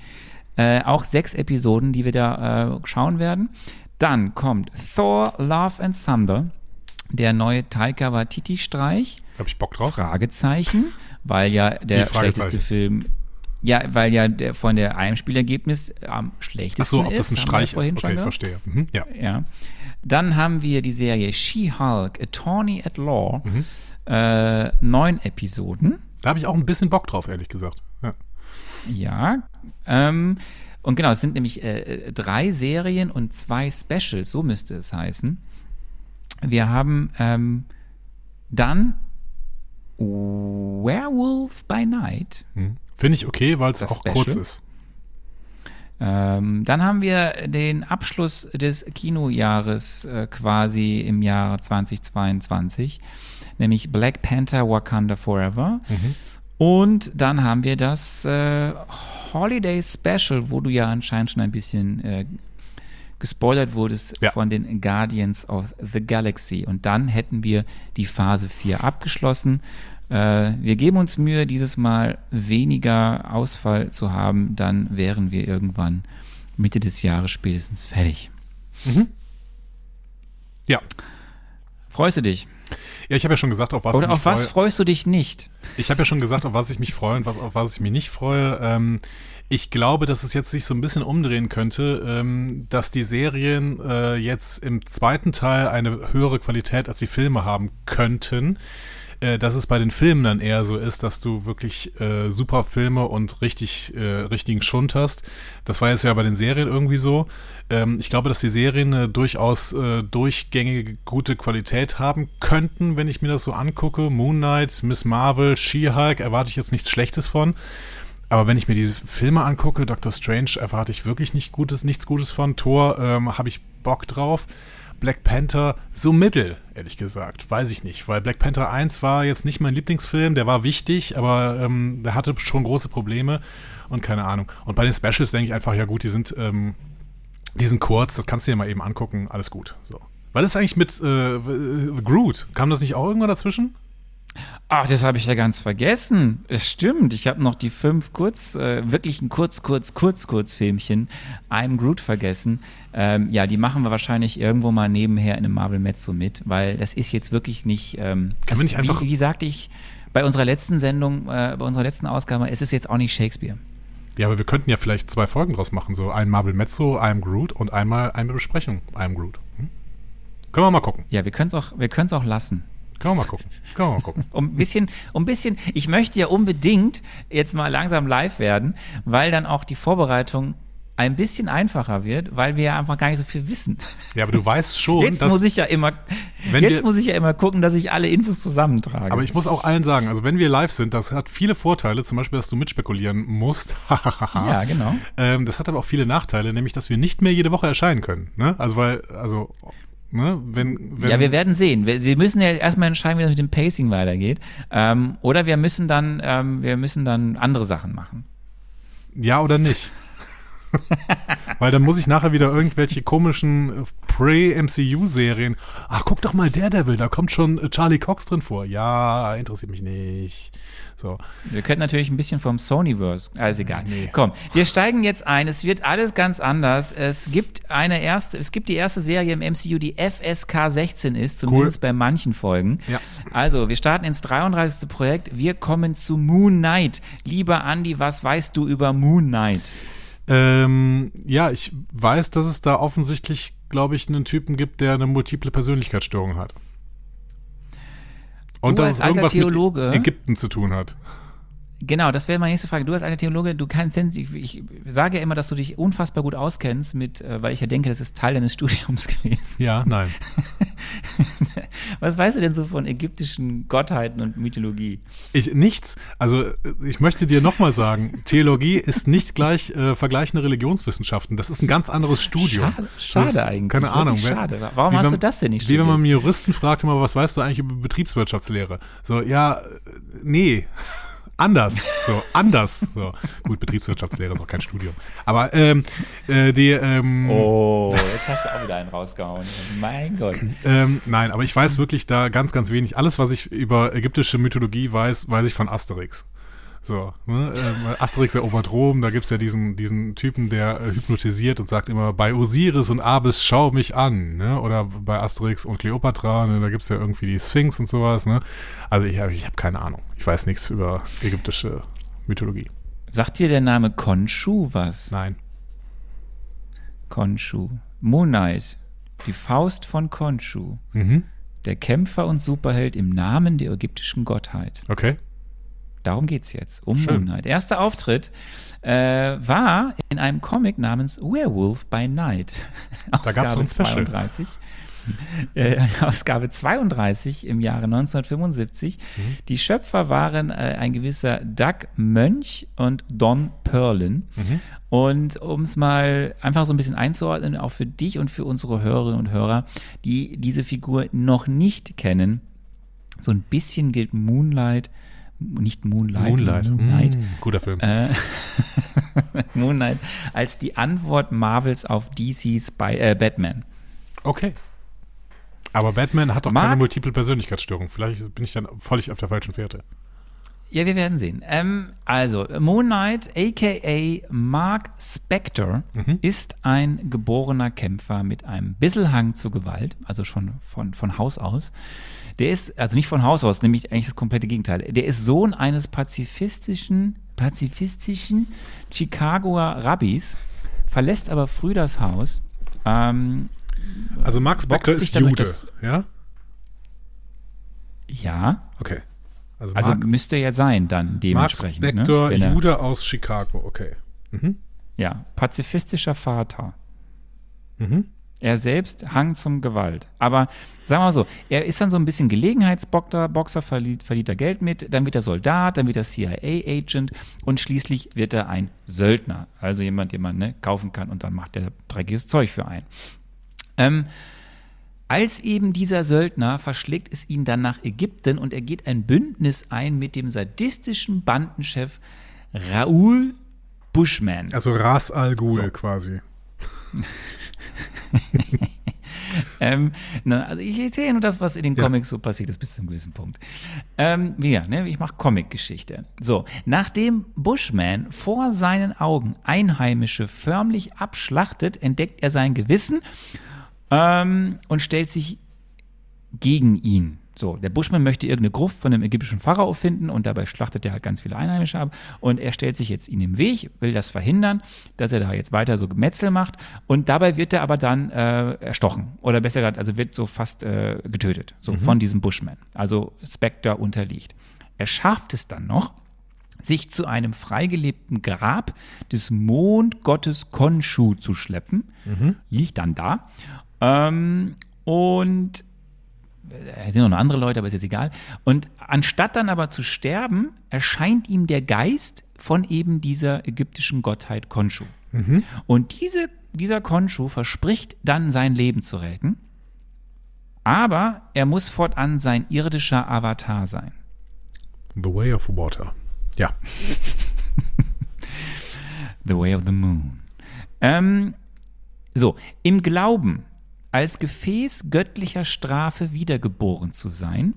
Äh, auch sechs Episoden, die wir da äh, schauen werden. Dann kommt Thor, Love and Thunder, der neue Taika Waititi-Streich. Habe ich Bock drauf? Fragezeichen, weil ja der schlechteste Film, ja, weil ja der von der Einspielergebnis am schlechtesten Ach so, ob ist. das ein wir Streich ist. Okay, verstehe. Mhm, ja. Ja. Dann haben wir die Serie She-Hulk, Attorney at Law. Mhm. Äh, neun Episoden. Da habe ich auch ein bisschen Bock drauf, ehrlich gesagt. Ja. Ja. Ähm, und genau, es sind nämlich äh, drei Serien und zwei Specials, so müsste es heißen. Wir haben ähm, dann Werewolf by Night. Mhm. Finde ich okay, weil es auch Special? kurz ist. Ähm, dann haben wir den Abschluss des Kinojahres äh, quasi im Jahr 2022, nämlich Black Panther Wakanda Forever. Mhm. Und dann haben wir das äh, Holiday Special, wo du ja anscheinend schon ein bisschen äh, gespoilert wurdest Ja. von den Guardians of the Galaxy. Und dann hätten wir die Phase 4 abgeschlossen. Äh, wir geben uns Mühe, dieses Mal weniger Ausfall zu haben. Dann wären wir irgendwann Mitte des Jahres spätestens fertig. Ja. Freust du dich? Ja, ich habe ja schon gesagt, auf was Oder ich mich auf was freue. freust du dich nicht? Ich habe ja schon gesagt, auf was ich mich freue und was, auf was ich mich nicht freue. Ähm, ich glaube, dass es jetzt sich so ein bisschen umdrehen könnte, ähm, dass die Serien äh, jetzt im zweiten Teil eine höhere Qualität als die Filme haben könnten. Äh, dass es bei den Filmen dann eher so ist, dass du wirklich äh, super Filme und richtig äh, richtigen Schund hast. Das war jetzt ja bei den Serien irgendwie so. Ähm, ich glaube, dass die Serien eine durchaus äh, durchgängige gute Qualität haben könnten, wenn ich mir das so angucke. Moon Knight, Miss Marvel, She-Hulk erwarte ich jetzt nichts Schlechtes von. Aber wenn ich mir die Filme angucke, Doctor Strange erwarte ich wirklich nicht Gutes, nichts Gutes von. Thor ähm, habe ich Bock drauf. Black Panther so mittel, ehrlich gesagt. Weiß ich nicht, weil Black Panther 1 war jetzt nicht mein Lieblingsfilm, der war wichtig, aber ähm, der hatte schon große Probleme und keine Ahnung. Und bei den Specials denke ich einfach, ja gut, die sind, ähm, die sind kurz, das kannst du dir mal eben angucken, alles gut. So. Was ist eigentlich mit äh, Groot? Kam das nicht auch irgendwann dazwischen? Ach, das habe ich ja ganz vergessen. Es stimmt. Ich habe noch die fünf kurz, äh, wirklich ein kurz, kurz, kurz, kurz Filmchen I'm Groot vergessen. Ähm, ja, die machen wir wahrscheinlich irgendwo mal nebenher in einem Marvel Mezzo mit, weil das ist jetzt wirklich nicht. Ähm, Kann man nicht einfach- wie, wie sagte ich bei unserer letzten Sendung, äh, bei unserer letzten Ausgabe, es ist jetzt auch nicht Shakespeare. Ja, aber wir könnten ja vielleicht zwei Folgen draus machen. So ein Marvel Mezzo, I'm Groot und einmal eine Besprechung, I'm Groot. Hm? Können wir mal gucken. Ja, wir können es auch, wir können es auch lassen. Können wir mal gucken. Können wir mal gucken. Um ein bisschen, um ein bisschen, ich möchte ja unbedingt jetzt mal langsam live werden, weil dann auch die Vorbereitung ein bisschen einfacher wird, weil wir ja einfach gar nicht so viel wissen. Ja, aber du weißt schon, Jetzt dass, muss ich ja immer, jetzt wir- muss ich ja immer gucken, dass ich alle Infos zusammentrage. aber ich muss auch allen sagen, also wenn wir live sind, das hat viele Vorteile, zum Beispiel, dass du mitspekulieren musst. ja, genau. ähm, das hat aber auch viele Nachteile, nämlich, dass wir nicht mehr jede Woche erscheinen können. Ne? Also, weil, also, Ne? Wenn, wenn, ja, wir werden sehen. Wir, wir müssen ja erstmal entscheiden, wie das mit dem Pacing weitergeht. Ähm, oder wir müssen dann, ähm, wir müssen dann andere Sachen machen. Ja oder nicht? Weil dann muss ich nachher wieder irgendwelche komischen Pre-MCU-Serien. Ach, guck doch mal Daredevil, da kommt schon äh, Charlie Cox drin vor. Ja, interessiert mich nicht. So. Wir könnten natürlich ein bisschen vom Sonyverse, alles egal. Nee. Komm, wir steigen jetzt ein. Es wird alles ganz anders. Es gibt eine erste, es gibt die erste Serie im MCU, die FSK 16 ist, zumindest bei manchen Folgen. Ja. Also, wir starten ins 33. Projekt. Wir kommen zu Moon Knight. Lieber Andy, was weißt du über Moon Knight? Ähm, ja, ich weiß, dass es da offensichtlich, glaube ich, einen Typen gibt, der eine multiple Persönlichkeitsstörung hat. Und Du dass es irgendwas Theologe- mit Ägypten zu tun hat. Genau, das wäre meine nächste Frage. Du als eine Theologe, du kannst, ich, ich sage ja immer, dass du dich unfassbar gut auskennst mit, äh, weil ich ja denke, das ist Teil deines Studiums gewesen. Ja, nein. Was weißt du denn so von ägyptischen Gottheiten und Mythologie? Ich, nichts. Also äh, ich möchte dir nochmal sagen, Theologie ist nicht gleich äh, vergleichende Religionswissenschaften. Das ist ein ganz anderes Studium. Schade, schade ist, eigentlich, Keine Ahnung. schade. Warum hast wenn- du das denn nicht Wie wenn man studiert? einen Juristen fragt immer, was weißt du eigentlich über Betriebswirtschaftslehre? So, ja, äh, nee. Anders, so, anders. So. Gut, Betriebswirtschaftslehre ist auch kein Studium. Aber ähm, äh, die, ähm, Oh, jetzt hast du auch wieder einen rausgehauen. Mein Gott. ähm, nein, aber ich weiß wirklich da ganz, ganz wenig. Alles, was ich über ägyptische Mythologie weiß, weiß ich von Asterix. So, ne? ähm, Asterix erobert Rom, da gibt's ja diesen, diesen Typen, der äh, hypnotisiert und sagt immer, bei Osiris und Abis schau mich an, ne? Oder bei Asterix und Kleopatra, ne? da gibt's ja irgendwie die Sphinx und sowas, ne? Also ich habe ich hab keine Ahnung. Ich weiß nichts über ägyptische Mythologie. Sagt dir der Name Konshu was? Nein. Konshu. Moon Knight. Die Faust von Konshu. Mhm. Der Kämpfer und Superheld im Namen der ägyptischen Gottheit. Okay. Darum geht's jetzt, um Schön. Moon Knight. Erster Auftritt äh, war in einem Comic namens Werewolf by Night. Special. 32. Äh, Ausgabe 32 im Jahre 1975. Mhm. Die Schöpfer waren äh, ein gewisser Doug Mönch und Don Perlin. Mhm. Und um es mal einfach so ein bisschen einzuordnen, auch für dich und für unsere Hörerinnen und Hörer, die diese Figur noch nicht kennen, so ein bisschen gilt Moonlight, nicht Moonlight, Moonlight. Moonlight, Mm, guter Film. äh, Moonlight als die Antwort Marvels auf DCs bei äh, Batman. Okay. Aber Batman hat doch Mark- keine multiple Persönlichkeitsstörung. Vielleicht bin ich dann völlig auf der falschen Fährte. Ja, wir werden sehen. Ähm, also, Moon Knight, aka Mark Spector, ist ein geborener Kämpfer mit einem bisschen Hang zur Gewalt, also schon von, von Haus aus. Der ist, also nicht von Haus aus, nämlich eigentlich das komplette Gegenteil. Der ist Sohn eines pazifistischen, pazifistischen Chicagoer Rabbis, verlässt aber früh das Haus. Ähm, Also Boxt sich ist Jude, das- ja? ja, Okay. Also, also Mark, müsste ja sein dann dementsprechend. Spector, ne? Er- Jude aus Chicago, okay. Ja, pazifistischer Vater. Mhm. Er selbst hang zum Gewalt. Aber sagen wir mal so, er ist dann so ein bisschen Gelegenheitsboxer, Boxer, verliert, verliert er Geld mit, dann wird er Soldat, dann wird er CIA-Agent und schließlich wird er ein Söldner. Also jemand, den man ne, kaufen kann und dann macht er dreckiges Zeug für einen. Ähm, als eben dieser Söldner verschlägt es ihn dann nach Ägypten und er geht ein Bündnis ein mit dem sadistischen Bandenchef Raoul Bushman. Also Ras Al Ghul So. quasi. Ähm, na, also ich erzähle nur das, was in den Comics so passiert ist, bis zu einem gewissen Punkt. Ähm, ja, ne, ich mache Comic-Geschichte. So, nachdem Bushman vor seinen Augen Einheimische förmlich abschlachtet, entdeckt er sein Gewissen ähm, und stellt sich gegen ihn. So, der Bushman möchte irgendeine Gruft von einem ägyptischen Pharao finden und dabei schlachtet er halt ganz viele Einheimische ab und er stellt sich jetzt ihm im Weg, will das verhindern, dass er da jetzt weiter so Gemetzel macht und dabei wird er aber dann äh, erstochen oder besser gesagt, also wird so fast äh, getötet, so von diesem Bushman. Also Spectre unterliegt. Er schafft es dann noch, sich zu einem freigelebten Grab des Mondgottes Konshu zu schleppen. Liegt dann da. Ähm, und es sind noch andere Leute, aber ist jetzt egal. Und anstatt dann aber zu sterben, erscheint ihm der Geist von eben dieser ägyptischen Gottheit Konshu. Und diese, dieser Konshu verspricht dann sein Leben zu retten Aber er muss fortan sein irdischer Avatar sein. The Way of Water. Ja. The Way of the Moon. Ähm, so, im Glauben, als Gefäß göttlicher Strafe wiedergeboren zu sein,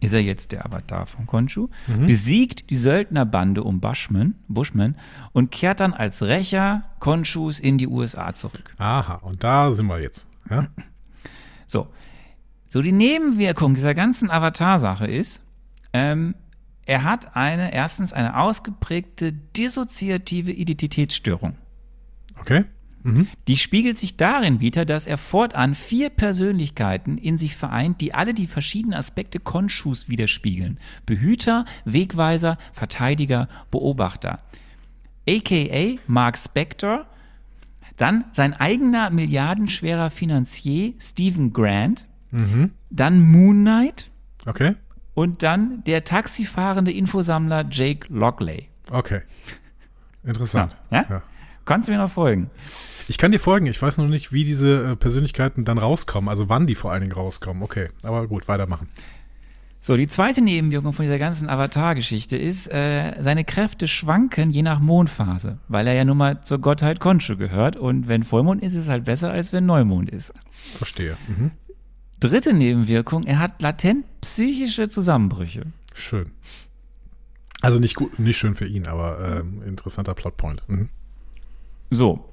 ist er jetzt der Avatar von Khonshu, besiegt die Söldnerbande um Bushman, Bushman und kehrt dann als Rächer Khonshus in die USA zurück. Aha, und da sind wir jetzt. Ja? So, so die Nebenwirkung dieser ganzen Avatar-Sache ist, ähm, er hat eine, erstens eine ausgeprägte dissoziative Identitätsstörung. Okay. Die spiegelt sich darin wieder, dass er fortan vier Persönlichkeiten in sich vereint, die alle die verschiedenen Aspekte Konschus widerspiegeln. Behüter, Wegweiser, Verteidiger, Beobachter. AKA Mark Spector, dann sein eigener milliardenschwerer Finanzier Stephen Grant, dann Moon Knight Okay. und dann der taxifahrende Infosammler Jake Lockley. Okay. Interessant. Ja? Ja. Kannst du mir noch folgen? Ich kann dir folgen. Ich weiß noch nicht, wie diese äh, Persönlichkeiten dann rauskommen. Also wann die vor allen Dingen rauskommen. Okay. Aber gut, weitermachen. So, die zweite Nebenwirkung von dieser ganzen Avatar-Geschichte ist, äh, seine Kräfte schwanken je nach Mondphase, weil er ja nun mal zur Gottheit Khonshu gehört und wenn Vollmond ist, ist es halt besser, als wenn Neumond ist. Verstehe. Mhm. Dritte Nebenwirkung, er hat latent psychische Zusammenbrüche. Schön. Also nicht gut, nicht schön für ihn, aber ähm, interessanter Plotpoint. Mhm. So.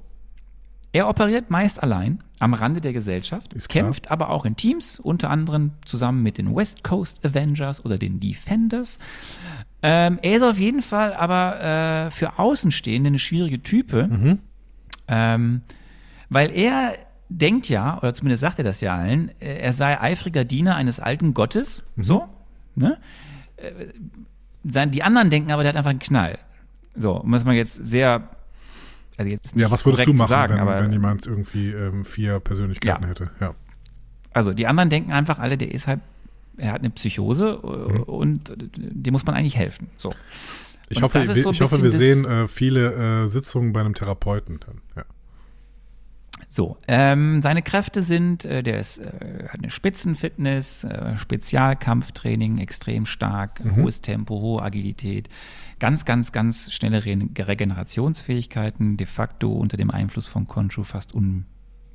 Er operiert meist allein am Rande der Gesellschaft, Ist klar. kämpft aber auch in Teams, unter anderem zusammen mit den West Coast Avengers oder den Defenders. Ähm, er ist auf jeden Fall aber äh, für Außenstehende eine schwierige Type, ähm, weil er denkt ja, oder zumindest sagt er das ja allen, äh, er sei eifriger Diener eines alten Gottes, so, ne? Äh, die anderen denken aber, der hat einfach einen Knall. So, muss man jetzt sehr, also jetzt Ja, was würdest du machen, sagen, wenn, aber wenn jemand irgendwie ähm, vier Persönlichkeiten Ja. hätte? Ja. Also die anderen denken einfach alle, der ist halt, er hat eine Psychose äh, Mhm. und dem muss man eigentlich helfen. So. Ich Und hoffe, ist so ich hoffe wir sehen äh, viele äh, Sitzungen bei einem Therapeuten dann. Ja. So, ähm, seine Kräfte sind, äh, der ist, äh, hat eine Spitzenfitness, äh, Spezialkampftraining, extrem stark, hohes Tempo, hohe Agilität, ganz, ganz, ganz schnelle Re Regenerationsfähigkeiten, de facto unter dem Einfluss von Khonshu fast un,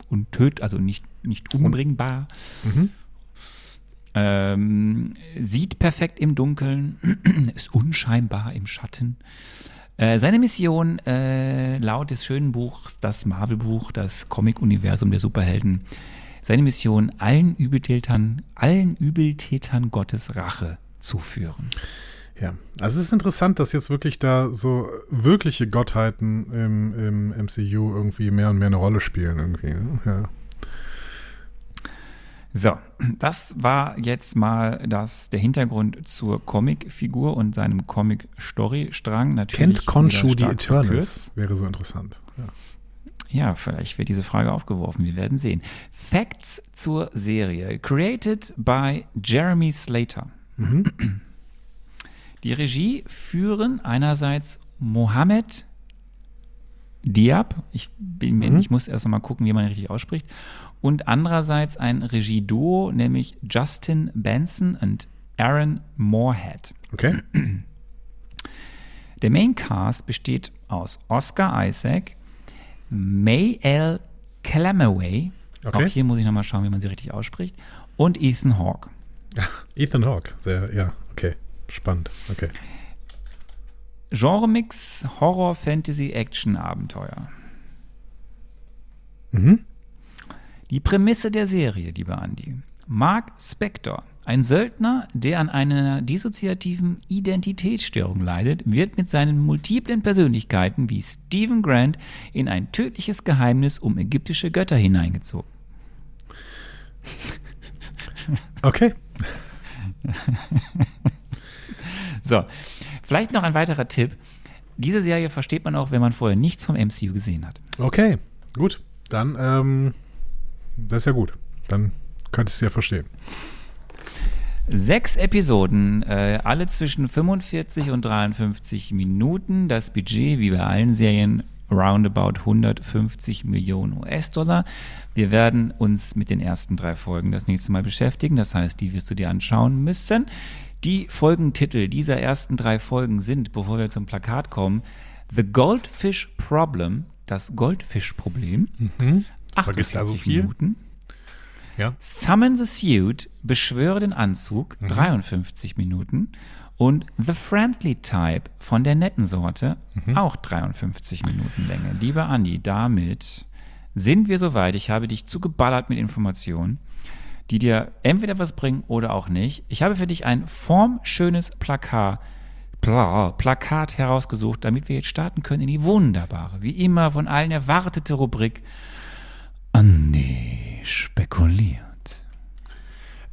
untöt, also nicht, nicht umbringbar. Ähm, sieht perfekt im Dunkeln, ist unscheinbar im Schatten. Äh, seine Mission äh, laut des schönen Buchs, das Marvel-Buch, das Comic-Universum der Superhelden, seine Mission, allen Übeltätern, allen Übeltätern Gottes Rache zuführen. ja. Also es ist interessant, dass jetzt wirklich da so wirkliche Gottheiten im, im MCU irgendwie mehr und mehr eine Rolle spielen irgendwie. Ne? Ja. So, das war jetzt mal das, der Hintergrund zur Comicfigur und seinem Comic-Story-Strang. Natürlich Kennt wieder die Eternals? verkürzt. Wäre so interessant. Ja. Ja, vielleicht wird diese Frage aufgeworfen. Wir werden sehen. Facts zur Serie. Created by Jeremy Slater. Die Regie führen einerseits Mohammed Diab. Ich, bin mir, ich muss erst mal gucken, wie man ihn richtig ausspricht. Und andererseits ein Regieduo, nämlich Justin Benson und Aaron Moorhead. Okay. Der Maincast besteht aus Oscar Isaac, May L. Calamaway, Okay. auch hier muss ich nochmal schauen, wie man sie richtig ausspricht, und Ethan Hawke. Ethan Hawke. Sehr, ja, okay. Spannend. Okay. Genremix Horror, Fantasy, Action, Abenteuer. Mhm. Die Prämisse der Serie, lieber Andi. Mark Spector, ein Söldner, der an einer dissoziativen Identitätsstörung leidet, wird mit seinen multiplen Persönlichkeiten wie Stephen Grant in ein tödliches Geheimnis um ägyptische Götter hineingezogen. Okay. So, vielleicht noch ein weiterer Tipp. Diese Serie versteht man auch, wenn man vorher nichts vom MCU gesehen hat. Okay. Gut. Dann, ähm, das ist ja gut. Dann könnte ich es ja verstehen. Sechs Episoden, äh, alle zwischen 45 und 53 Minuten. Das Budget, wie bei allen Serien, roundabout 150 Millionen US-Dollar. Wir werden uns mit den ersten drei Folgen das nächste Mal beschäftigen. Das heißt, die wirst du dir anschauen müssen. Die Folgentitel dieser ersten drei Folgen sind, bevor wir zum Plakat kommen, The Goldfish Problem, das Goldfischproblem. Mhm. Vergiss da so viel. Minuten. Ja. Summon the Suit, beschwöre den Anzug, mhm. 53 Minuten. Und The Friendly Type von der netten Sorte, mhm. auch 53 Minuten Länge. Lieber Andi, damit sind wir soweit. Ich habe dich zugeballert mit Informationen, die dir entweder was bringen oder auch nicht. Ich habe für dich ein formschönes Plakat, Pla Plakat herausgesucht, damit wir jetzt starten können in die wunderbare, wie immer von allen erwartete Rubrik Andi spekuliert.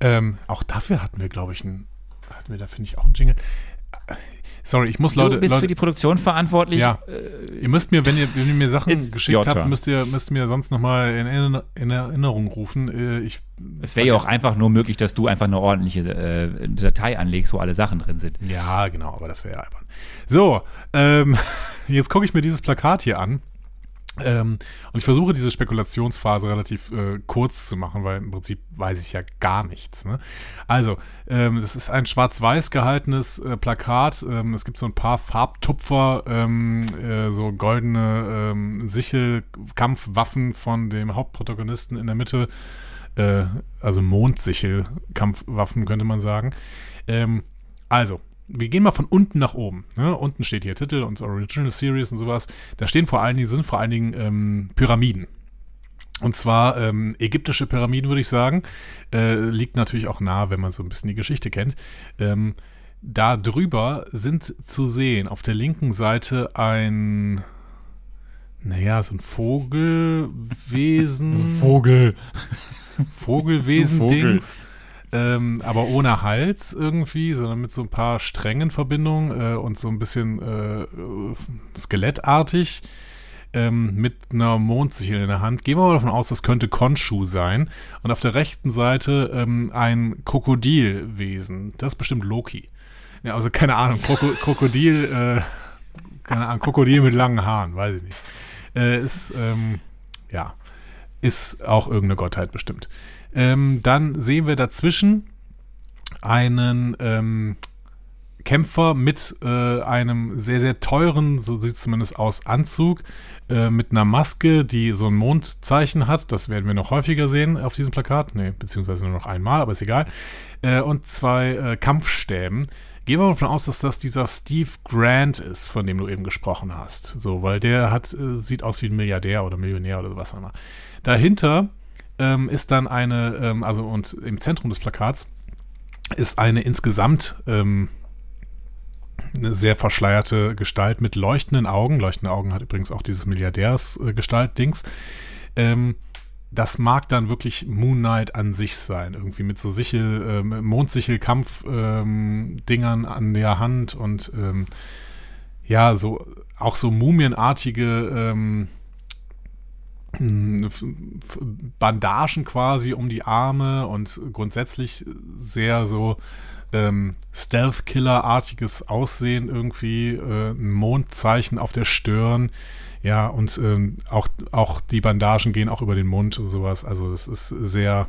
Ähm, auch dafür hatten wir, glaube ich, ein hatten wir da, finde ich, auch einen Jingle. Sorry, ich muss Leute. Du bist Leute, für die Produktion verantwortlich. Ja. Äh, ihr müsst mir, wenn ihr, wenn ihr mir Sachen geschickt habt, müsst ihr, müsst mir sonst nochmal in, in Erinnerung rufen. Äh, ich, es wäre ja auch einfach nur möglich, dass du einfach eine ordentliche äh, Datei anlegst, wo alle Sachen drin sind. Ja, genau, aber das wäre ja albern. So, ähm, jetzt gucke ich mir dieses Plakat hier an. Ähm, und ich versuche diese Spekulationsphase relativ äh, kurz zu machen, weil im Prinzip weiß ich ja gar nichts. Ne? Also, ähm, das ist ein schwarz-weiß gehaltenes äh, Plakat. Ähm, es gibt so ein paar Farbtupfer, ähm, äh, so goldene ähm, Sichelkampfwaffen von dem Hauptprotagonisten in der Mitte. Äh, also Mondsichel-Kampfwaffen könnte man sagen. Ähm, also, wir gehen mal von unten nach oben. Ne? Unten steht hier Titel und Original Series und sowas. Da stehen vor allen Dingen, sind vor allen Dingen ähm, Pyramiden. Und zwar ähm, ägyptische Pyramiden, würde ich sagen. Äh, liegt natürlich auch nah, wenn man so ein bisschen die Geschichte kennt. Ähm, da drüber sind zu sehen auf der linken Seite ein, naja, so ein Vogelwesen. Vogel. Vogelwesen-Dings ähm, aber ohne Hals irgendwie, sondern mit so ein paar strengen Verbindungen äh, und so ein bisschen äh, skelettartig ähm, mit einer Mondsichel in der Hand. Gehen wir mal davon aus, das könnte Konshu sein. Und auf der rechten Seite ähm, ein Krokodilwesen. Das ist bestimmt Loki. Ja, also keine Ahnung, Kroko Krokodil, äh, keine Ahnung, Krokodil mit langen Haaren, weiß ich nicht. Äh, ist, ähm, ja, ist auch irgendeine Gottheit bestimmt. Ähm, dann sehen wir dazwischen einen ähm, Kämpfer mit äh, einem sehr, sehr teuren, so sieht es zumindest aus, Anzug, äh, mit einer Maske, die so ein Mondzeichen hat. Das werden wir noch häufiger sehen auf diesem Plakat. Ne, beziehungsweise nur noch einmal, aber ist egal. Äh, und zwei äh, Kampfstäben. Gehen wir mal davon aus, dass das dieser Steve Grant ist, von dem du eben gesprochen hast. So, weil der hat, äh, sieht aus wie ein Milliardär oder Millionär oder sowas. Dahinter ähm, ist dann eine, ähm, also und im Zentrum des Plakats ist eine insgesamt ähm, eine sehr verschleierte Gestalt mit leuchtenden Augen. Leuchtende Augen hat übrigens auch dieses Milliardärsgestalt-Dings. Ähm, das mag dann wirklich Moon Knight an sich sein, irgendwie mit so Sichel, ähm, Mondsichel-Kampf-Dingern ähm, an der Hand und ähm, ja, so auch so mumienartige ähm, Bandagen quasi um die Arme und grundsätzlich sehr so ähm, Stealth-Killer-artiges Aussehen irgendwie, äh, ein Mondzeichen auf der Stirn, ja, und ähm, auch, auch die Bandagen gehen auch über den Mund und sowas. Also das ist sehr,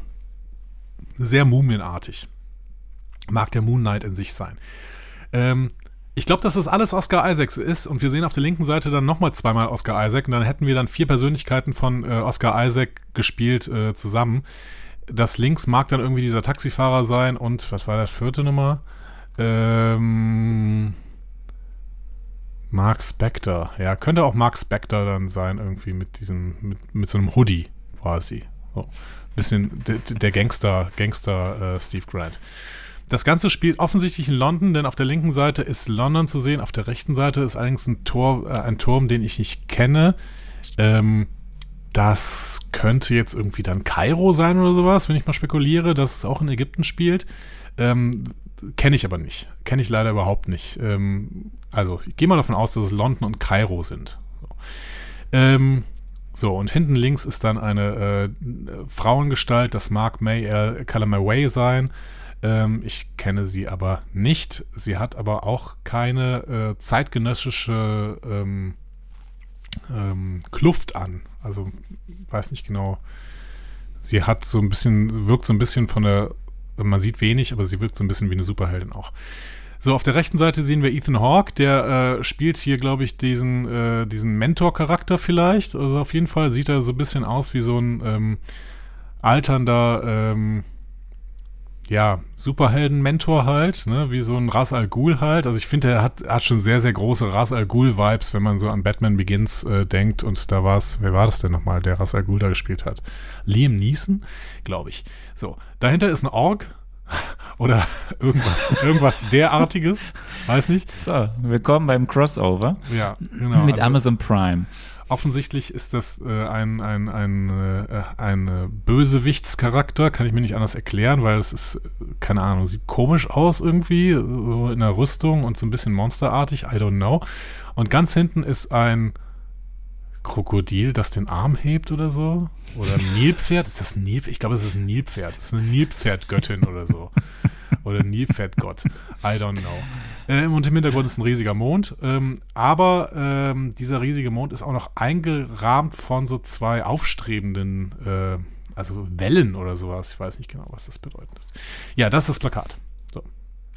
sehr mumienartig. Mag der Moon Knight in sich sein. Ähm, ich glaube, dass das alles Oscar Isaacs ist und wir sehen auf der linken Seite dann nochmal zweimal Oscar Isaac und dann hätten wir dann vier Persönlichkeiten von äh, Oscar Isaac gespielt äh, zusammen. Das links mag dann irgendwie dieser Taxifahrer sein und was war das vierte Nummer? Ähm, Mark Spector. Ja, könnte auch Mark Spector dann sein, irgendwie mit diesem, mit, mit so einem Hoodie quasi. So. Bisschen der Gangster, Gangster äh, Steve Grant. Das Ganze spielt offensichtlich in London, denn auf der linken Seite ist London zu sehen, auf der rechten Seite ist allerdings ein, Tor, äh, ein Turm, den ich nicht kenne. Ähm, das könnte jetzt irgendwie dann Kairo sein oder sowas, wenn ich mal spekuliere, dass es auch in Ägypten spielt. Ähm, kenne ich aber nicht. Kenne ich leider überhaupt nicht. Ähm, also, ich gehe mal davon aus, dass es London und Kairo sind. So, ähm, so und hinten links ist dann eine äh, Frauengestalt, das mag May äh, Way sein. Ähm, ich kenne sie aber nicht. Sie hat aber auch keine äh, zeitgenössische ähm, ähm, Kluft an. Also weiß nicht genau. Sie hat so ein bisschen, wirkt so ein bisschen von der, man sieht wenig, aber sie wirkt so ein bisschen wie eine Superheldin auch. So, auf der rechten Seite sehen wir Ethan Hawke, der äh, spielt hier, glaube ich, diesen, äh, diesen Mentor-Charakter vielleicht. Also auf jeden Fall sieht er so ein bisschen aus wie so ein ähm, alternder, ähm, ja, Superhelden-Mentor halt, ne, wie so ein Ras Al Ghul halt. Also ich finde, er hat, hat schon sehr, sehr große Ras Al Ghul-Vibes, wenn man so an Batman Begins äh, denkt. Und da war es, wer war das denn nochmal, der Ras Al Ghul da gespielt hat? Liam Neeson, glaube ich. So, dahinter ist ein Org, oder irgendwas, irgendwas derartiges, weiß nicht. So, willkommen beim Crossover. Ja, genau. Mit also, Amazon Prime. Offensichtlich ist das äh, ein, ein, ein, äh, ein äh, Bösewichtscharakter, kann ich mir nicht anders erklären, weil es ist, keine Ahnung, sieht komisch aus irgendwie, so in der Rüstung und so ein bisschen monsterartig, I don't know. Und ganz hinten ist ein Krokodil, das den Arm hebt oder so. Oder ein Nilpferd. Ist das ein Nilpferd? Ich glaube, es ist ein Nilpferd. Es ist eine Nilpferdgöttin oder so. Oder Nilpferdgott. I don't know. Äh, und im Hintergrund ist ein riesiger Mond. Ähm, aber ähm, dieser riesige Mond ist auch noch eingerahmt von so zwei aufstrebenden, äh, also Wellen oder sowas. Ich weiß nicht genau, was das bedeutet. Ja, das ist das Plakat.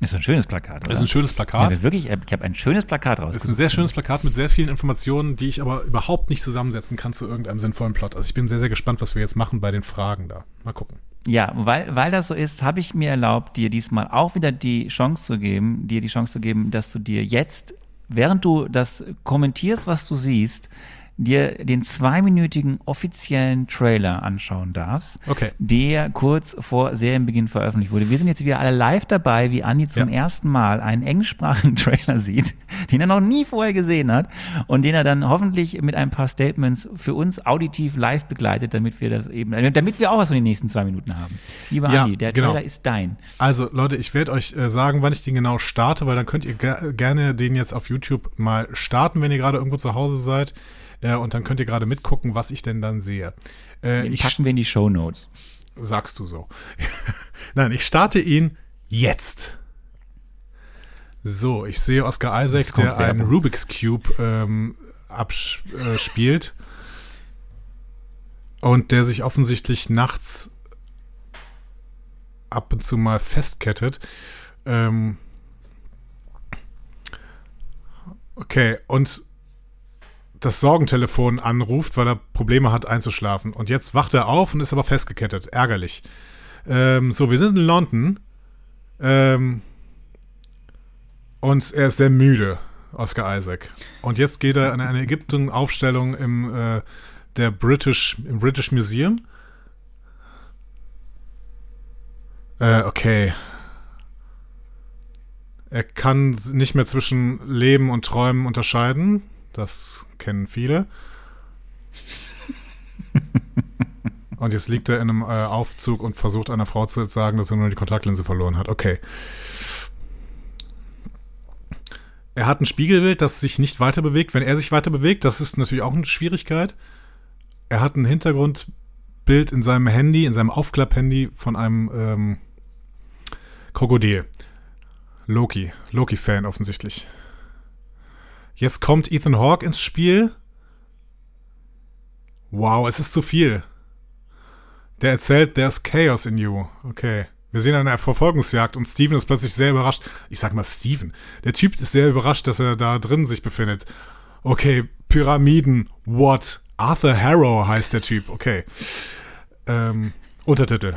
Ist ein schönes Plakat, oder? Ist ein schönes Plakat. Ja, wirklich, ich habe ein schönes Plakat raus. Ist ein sehr schönes Plakat mit sehr vielen Informationen, die ich aber überhaupt nicht zusammensetzen kann zu irgendeinem sinnvollen Plot. Also ich bin sehr, sehr gespannt, was wir jetzt machen bei den Fragen da. Mal gucken. Ja, weil, weil das so ist, habe ich mir erlaubt, dir diesmal auch wieder die Chance zu geben, dir die Chance zu geben, dass du dir jetzt, während du das kommentierst, was du siehst, dir den zweiminütigen offiziellen Trailer anschauen darfst, okay. der kurz vor Serienbeginn veröffentlicht wurde. Wir sind jetzt wieder alle live dabei, wie Andi zum ja. ersten Mal einen englischsprachigen Trailer sieht, den er noch nie vorher gesehen hat und den er dann hoffentlich mit ein paar Statements für uns auditiv live begleitet, damit wir das eben, damit wir auch was von den nächsten zwei Minuten haben. Lieber ja, Andi, der genau. Trailer ist dein. Also Leute, ich werde euch äh, sagen, wann ich den genau starte, weil dann könnt ihr ge gerne den jetzt auf YouTube mal starten, wenn ihr gerade irgendwo zu Hause seid. Äh, und dann könnt ihr gerade mitgucken, was ich denn dann sehe. Äh, Den packen wir in die Show Notes. Sagst du so. Nein, ich starte ihn jetzt. So, ich sehe Oscar Isaac, der einen Rubik's Cube ähm, abspielt. Äh, und der sich offensichtlich nachts ab und zu mal festkettet. Ähm, okay, und das Sorgentelefon anruft, weil er Probleme hat einzuschlafen. Und jetzt wacht er auf und ist aber festgekettet. Ärgerlich. Ähm, so, wir sind in London. Ähm, und er ist sehr müde, Oscar Isaac. Und jetzt geht er in eine Ägypten-Aufstellung im, äh, British, im British Museum. Äh, okay. Er kann nicht mehr zwischen Leben und Träumen unterscheiden. Das kennen viele. und jetzt liegt er in einem äh, Aufzug und versucht einer Frau zu sagen, dass er nur die Kontaktlinse verloren hat. Okay. Er hat ein Spiegelbild, das sich nicht weiter bewegt. Wenn er sich weiter bewegt, das ist natürlich auch eine Schwierigkeit. Er hat ein Hintergrundbild in seinem Handy, in seinem Aufklapp-Handy von einem ähm, Krokodil. Loki. Loki-Fan offensichtlich. Jetzt kommt Ethan Hawke ins Spiel. Wow, es ist zu viel. Der erzählt, there's chaos in you. Okay. Wir sehen eine Verfolgungsjagd und Steven ist plötzlich sehr überrascht. Ich sag mal Steven. Der Typ ist sehr überrascht, dass er da drin sich befindet. Okay, Pyramiden. What? Arthur Harrow heißt der Typ. Okay. Ähm, Untertitel.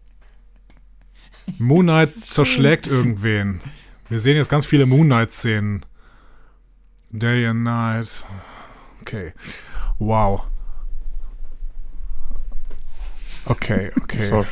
Moon Knight zerschlägt irgendwen. Wir sehen jetzt ganz viele Moon Knight-Szenen. Day and Night. Okay. Wow. Okay, okay.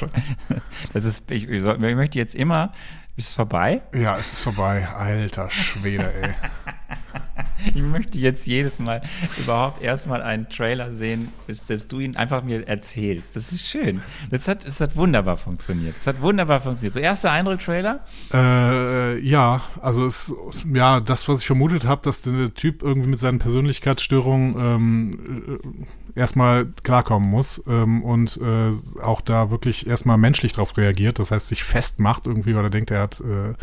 Das ist, ich, ich möchte jetzt immer, ist es vorbei? Ja, es ist vorbei. Alter Schwede, ey. ich möchte jetzt jedes Mal überhaupt erstmal einen Trailer sehen, bis dass du ihn einfach mir erzählst. Das ist schön. Das hat, das hat wunderbar funktioniert. Das hat wunderbar funktioniert. So, erster Eindruck, Trailer? Äh, ja, also es, ja, das, was ich vermutet habe, dass der Typ irgendwie mit seinen Persönlichkeitsstörungen ähm, äh, erstmal klarkommen muss ähm, und äh, auch da wirklich erstmal menschlich drauf reagiert. Das heißt, sich festmacht irgendwie, weil er denkt, er hat äh,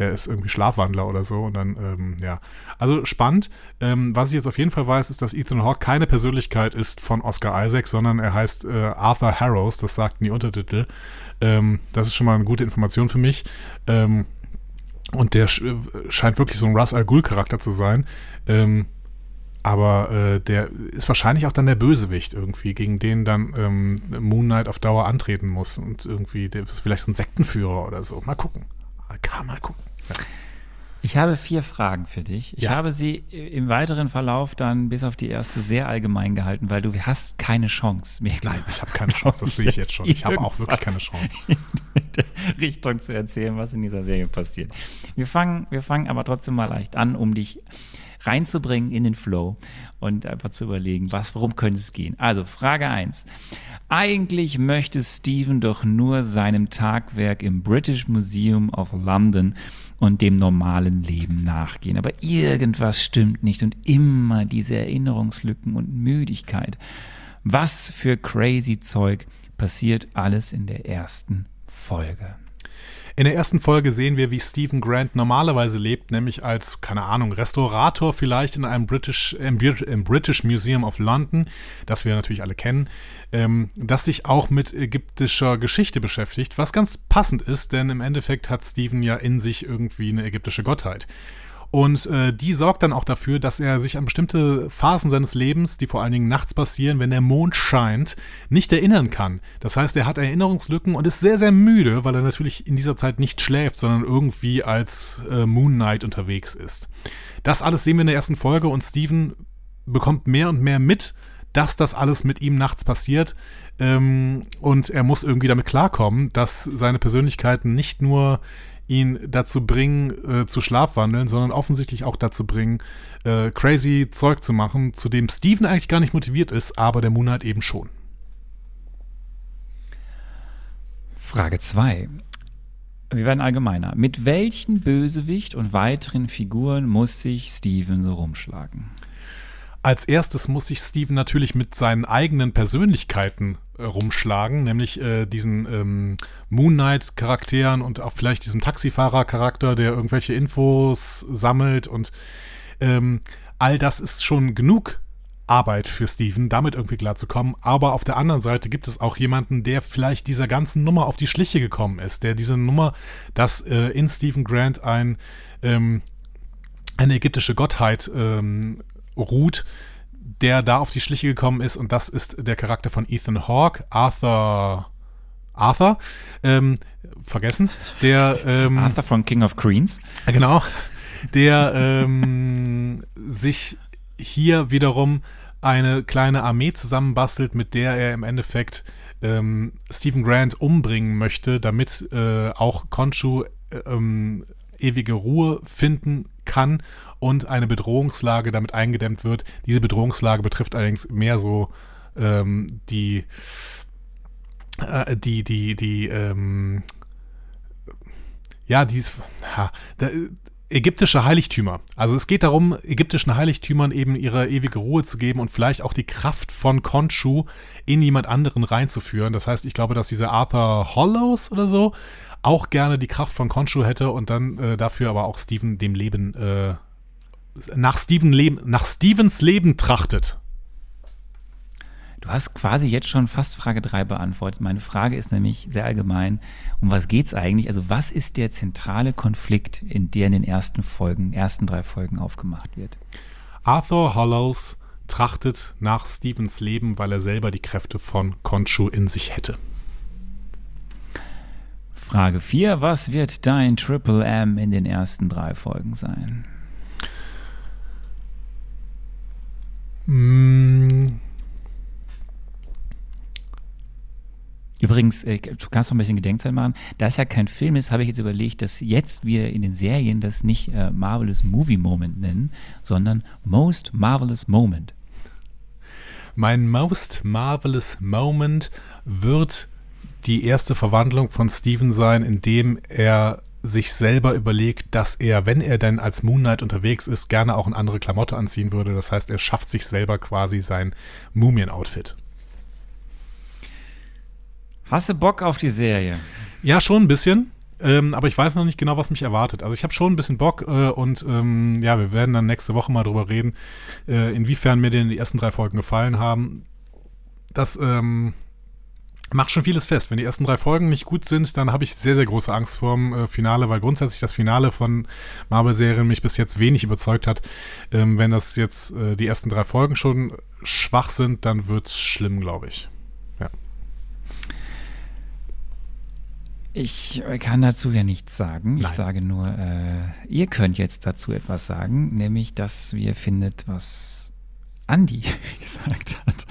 er ist irgendwie Schlafwandler oder so und dann, ähm, ja. Also spannend. Ähm, was ich jetzt auf jeden Fall weiß, ist, dass Ethan Hawke keine Persönlichkeit ist von Oscar Isaac, sondern er heißt äh, Arthur Harrows, das sagten die Untertitel. Ähm, das ist schon mal eine gute Information für mich. Ähm, und der scheint wirklich so ein Russ Al Ghul Charakter zu sein. Ähm, aber äh, der ist wahrscheinlich auch dann der Bösewicht irgendwie, gegen den dann ähm, Moon Knight auf Dauer antreten muss. Und irgendwie, der ist vielleicht so ein Sektenführer oder so. Mal gucken. Kann mal gucken. Ich habe vier Fragen für dich. Ich ja. habe sie im weiteren Verlauf dann bis auf die erste sehr allgemein gehalten, weil du hast keine Chance mehr. Nein, ich habe keine Chance, das sehe ich jetzt schon. Ich habe auch wirklich keine Chance. Richtung zu erzählen, was in dieser Serie passiert. Wir fangen, wir fangen aber trotzdem mal leicht an, um dich reinzubringen in den Flow und einfach zu überlegen, was, worum könnte es gehen. Also Frage 1. Eigentlich möchte Stephen doch nur seinem Tagwerk im British Museum of London und dem normalen Leben nachgehen. Aber irgendwas stimmt nicht und immer diese Erinnerungslücken und Müdigkeit. Was für crazy Zeug passiert alles in der ersten Folge. In der ersten Folge sehen wir, wie Stephen Grant normalerweise lebt, nämlich als, keine Ahnung, Restaurator vielleicht in einem British, im, British Museum of London, das wir natürlich alle kennen, ähm, das sich auch mit ägyptischer Geschichte beschäftigt, was ganz passend ist, denn im Endeffekt hat Stephen ja in sich irgendwie eine ägyptische Gottheit. Und äh, die sorgt dann auch dafür, dass er sich an bestimmte Phasen seines Lebens, die vor allen Dingen nachts passieren, wenn der Mond scheint, nicht erinnern kann. Das heißt, er hat Erinnerungslücken und ist sehr, sehr müde, weil er natürlich in dieser Zeit nicht schläft, sondern irgendwie als äh, Moon Knight unterwegs ist. Das alles sehen wir in der ersten Folge und Steven bekommt mehr und mehr mit, dass das alles mit ihm nachts passiert. Ähm, und er muss irgendwie damit klarkommen, dass seine Persönlichkeiten nicht nur ihn dazu bringen, äh, zu schlafwandeln, sondern offensichtlich auch dazu bringen, äh, crazy Zeug zu machen, zu dem Steven eigentlich gar nicht motiviert ist, aber der Moonlight eben schon. Frage 2. Wir werden allgemeiner. Mit welchen Bösewicht und weiteren Figuren muss sich Steven so rumschlagen? Als erstes muss sich Steven natürlich mit seinen eigenen Persönlichkeiten rumschlagen, nämlich äh, diesen ähm, Moon Knight-Charakteren und auch vielleicht diesem Taxifahrer-Charakter, der irgendwelche Infos sammelt und ähm, all das ist schon genug Arbeit für Steven, damit irgendwie klarzukommen. Aber auf der anderen Seite gibt es auch jemanden, der vielleicht dieser ganzen Nummer auf die Schliche gekommen ist, der diese Nummer, dass äh, in Stephen Grant ein ähm, eine ägyptische Gottheit ähm, ruht, der da auf die Schliche gekommen ist und das ist der Charakter von Ethan Hawke, Arthur Arthur, ähm, vergessen, der ähm, Arthur von King of Queens. Genau, der ähm, sich hier wiederum eine kleine Armee zusammenbastelt, mit der er im Endeffekt ähm, Stephen Grant umbringen möchte, damit äh, auch Konshu äh, ähm, ewige Ruhe finden kann und eine Bedrohungslage damit eingedämmt wird. Diese Bedrohungslage betrifft allerdings mehr so ähm, die, äh, die, die, die, ähm, ja, dies, ha, da, ägyptische Heiligtümer. Also es geht darum, ägyptischen Heiligtümern eben ihre ewige Ruhe zu geben und vielleicht auch die Kraft von Khonshu in jemand anderen reinzuführen. Das heißt, ich glaube, dass dieser Arthur Hollows oder so auch gerne die Kraft von Khonshu hätte und dann äh, dafür aber auch Steven dem Leben äh, nach, Steven Leben, nach Stevens Leben trachtet. Du hast quasi jetzt schon fast Frage 3 beantwortet. Meine Frage ist nämlich sehr allgemein. Um was geht es eigentlich? Also, was ist der zentrale Konflikt, in der in den ersten Folgen, ersten drei Folgen aufgemacht wird? Arthur Hollows trachtet nach Stevens Leben, weil er selber die Kräfte von Khonshu in sich hätte. Frage 4. Was wird dein Triple M in den ersten drei Folgen sein? Mm. Übrigens, äh, du kannst noch ein bisschen Gedenkzeit machen. Da es ja kein Film ist, habe ich jetzt überlegt, dass jetzt wir in den Serien das nicht äh, Marvelous Movie Moment nennen, sondern Most Marvelous Moment. Mein Most Marvelous Moment wird die erste Verwandlung von Steven sein, indem er sich selber überlegt, dass er, wenn er denn als Moon Knight unterwegs ist, gerne auch eine andere Klamotte anziehen würde. Das heißt, er schafft sich selber quasi sein Mumien-Outfit. Hast du Bock auf die Serie? Ja, schon ein bisschen. Ähm, aber ich weiß noch nicht genau, was mich erwartet. Also ich habe schon ein bisschen Bock äh, und ähm, ja, wir werden dann nächste Woche mal drüber reden, äh, inwiefern mir denn die ersten drei Folgen gefallen haben. Das ähm, macht schon vieles fest. Wenn die ersten drei Folgen nicht gut sind, dann habe ich sehr, sehr große Angst vorm äh, Finale, weil grundsätzlich das Finale von Marvel-Serien mich bis jetzt wenig überzeugt hat. Ähm, wenn das jetzt äh, die ersten drei Folgen schon schwach sind, dann wird's schlimm, glaube ich. Ja. Ich kann dazu ja nichts sagen. Ich Nein. sage nur, äh, ihr könnt jetzt dazu etwas sagen, nämlich, dass wir findet, was Andi gesagt hat.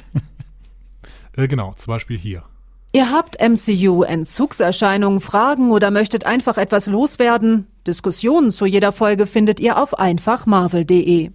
Äh, genau, zum Beispiel hier. Ihr habt MCU-Entzugserscheinungen, Fragen oder möchtet einfach etwas loswerden? Diskussionen zu jeder Folge findet ihr auf einfachmarvel.de.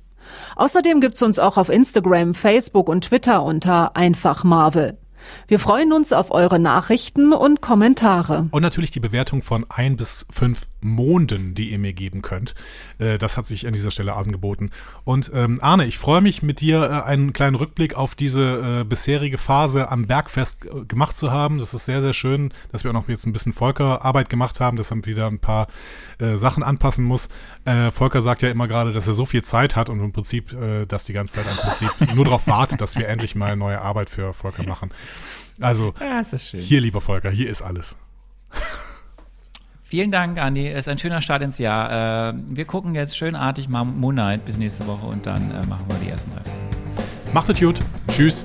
Außerdem gibt's uns auch auf Instagram, Facebook und Twitter unter einfachmarvel. Wir freuen uns auf eure Nachrichten und Kommentare. Und natürlich die Bewertung von ein bis fünf Monden, die ihr mir geben könnt. Äh, das hat sich an dieser Stelle angeboten. Und ähm, Arne, ich freue mich mit dir äh, einen kleinen Rückblick auf diese äh, bisherige Phase am Bergfest äh, gemacht zu haben. Das ist sehr, sehr schön, dass wir auch noch jetzt ein bisschen Volker-Arbeit gemacht haben, dass er wieder ein paar äh, Sachen anpassen muss. Äh, Volker sagt ja immer gerade, dass er so viel Zeit hat und im Prinzip äh, das die ganze Zeit im Prinzip nur darauf wartet, dass wir endlich mal neue Arbeit für Volker machen. Also, hier, lieber Volker, hier ist alles. Vielen Dank, Andi. Es ist ein schöner Start ins Jahr. Äh, wir gucken jetzt schönartig mal Moon Knight bis nächste Woche und dann äh, machen wir die ersten drei. Macht es gut. Tschüss.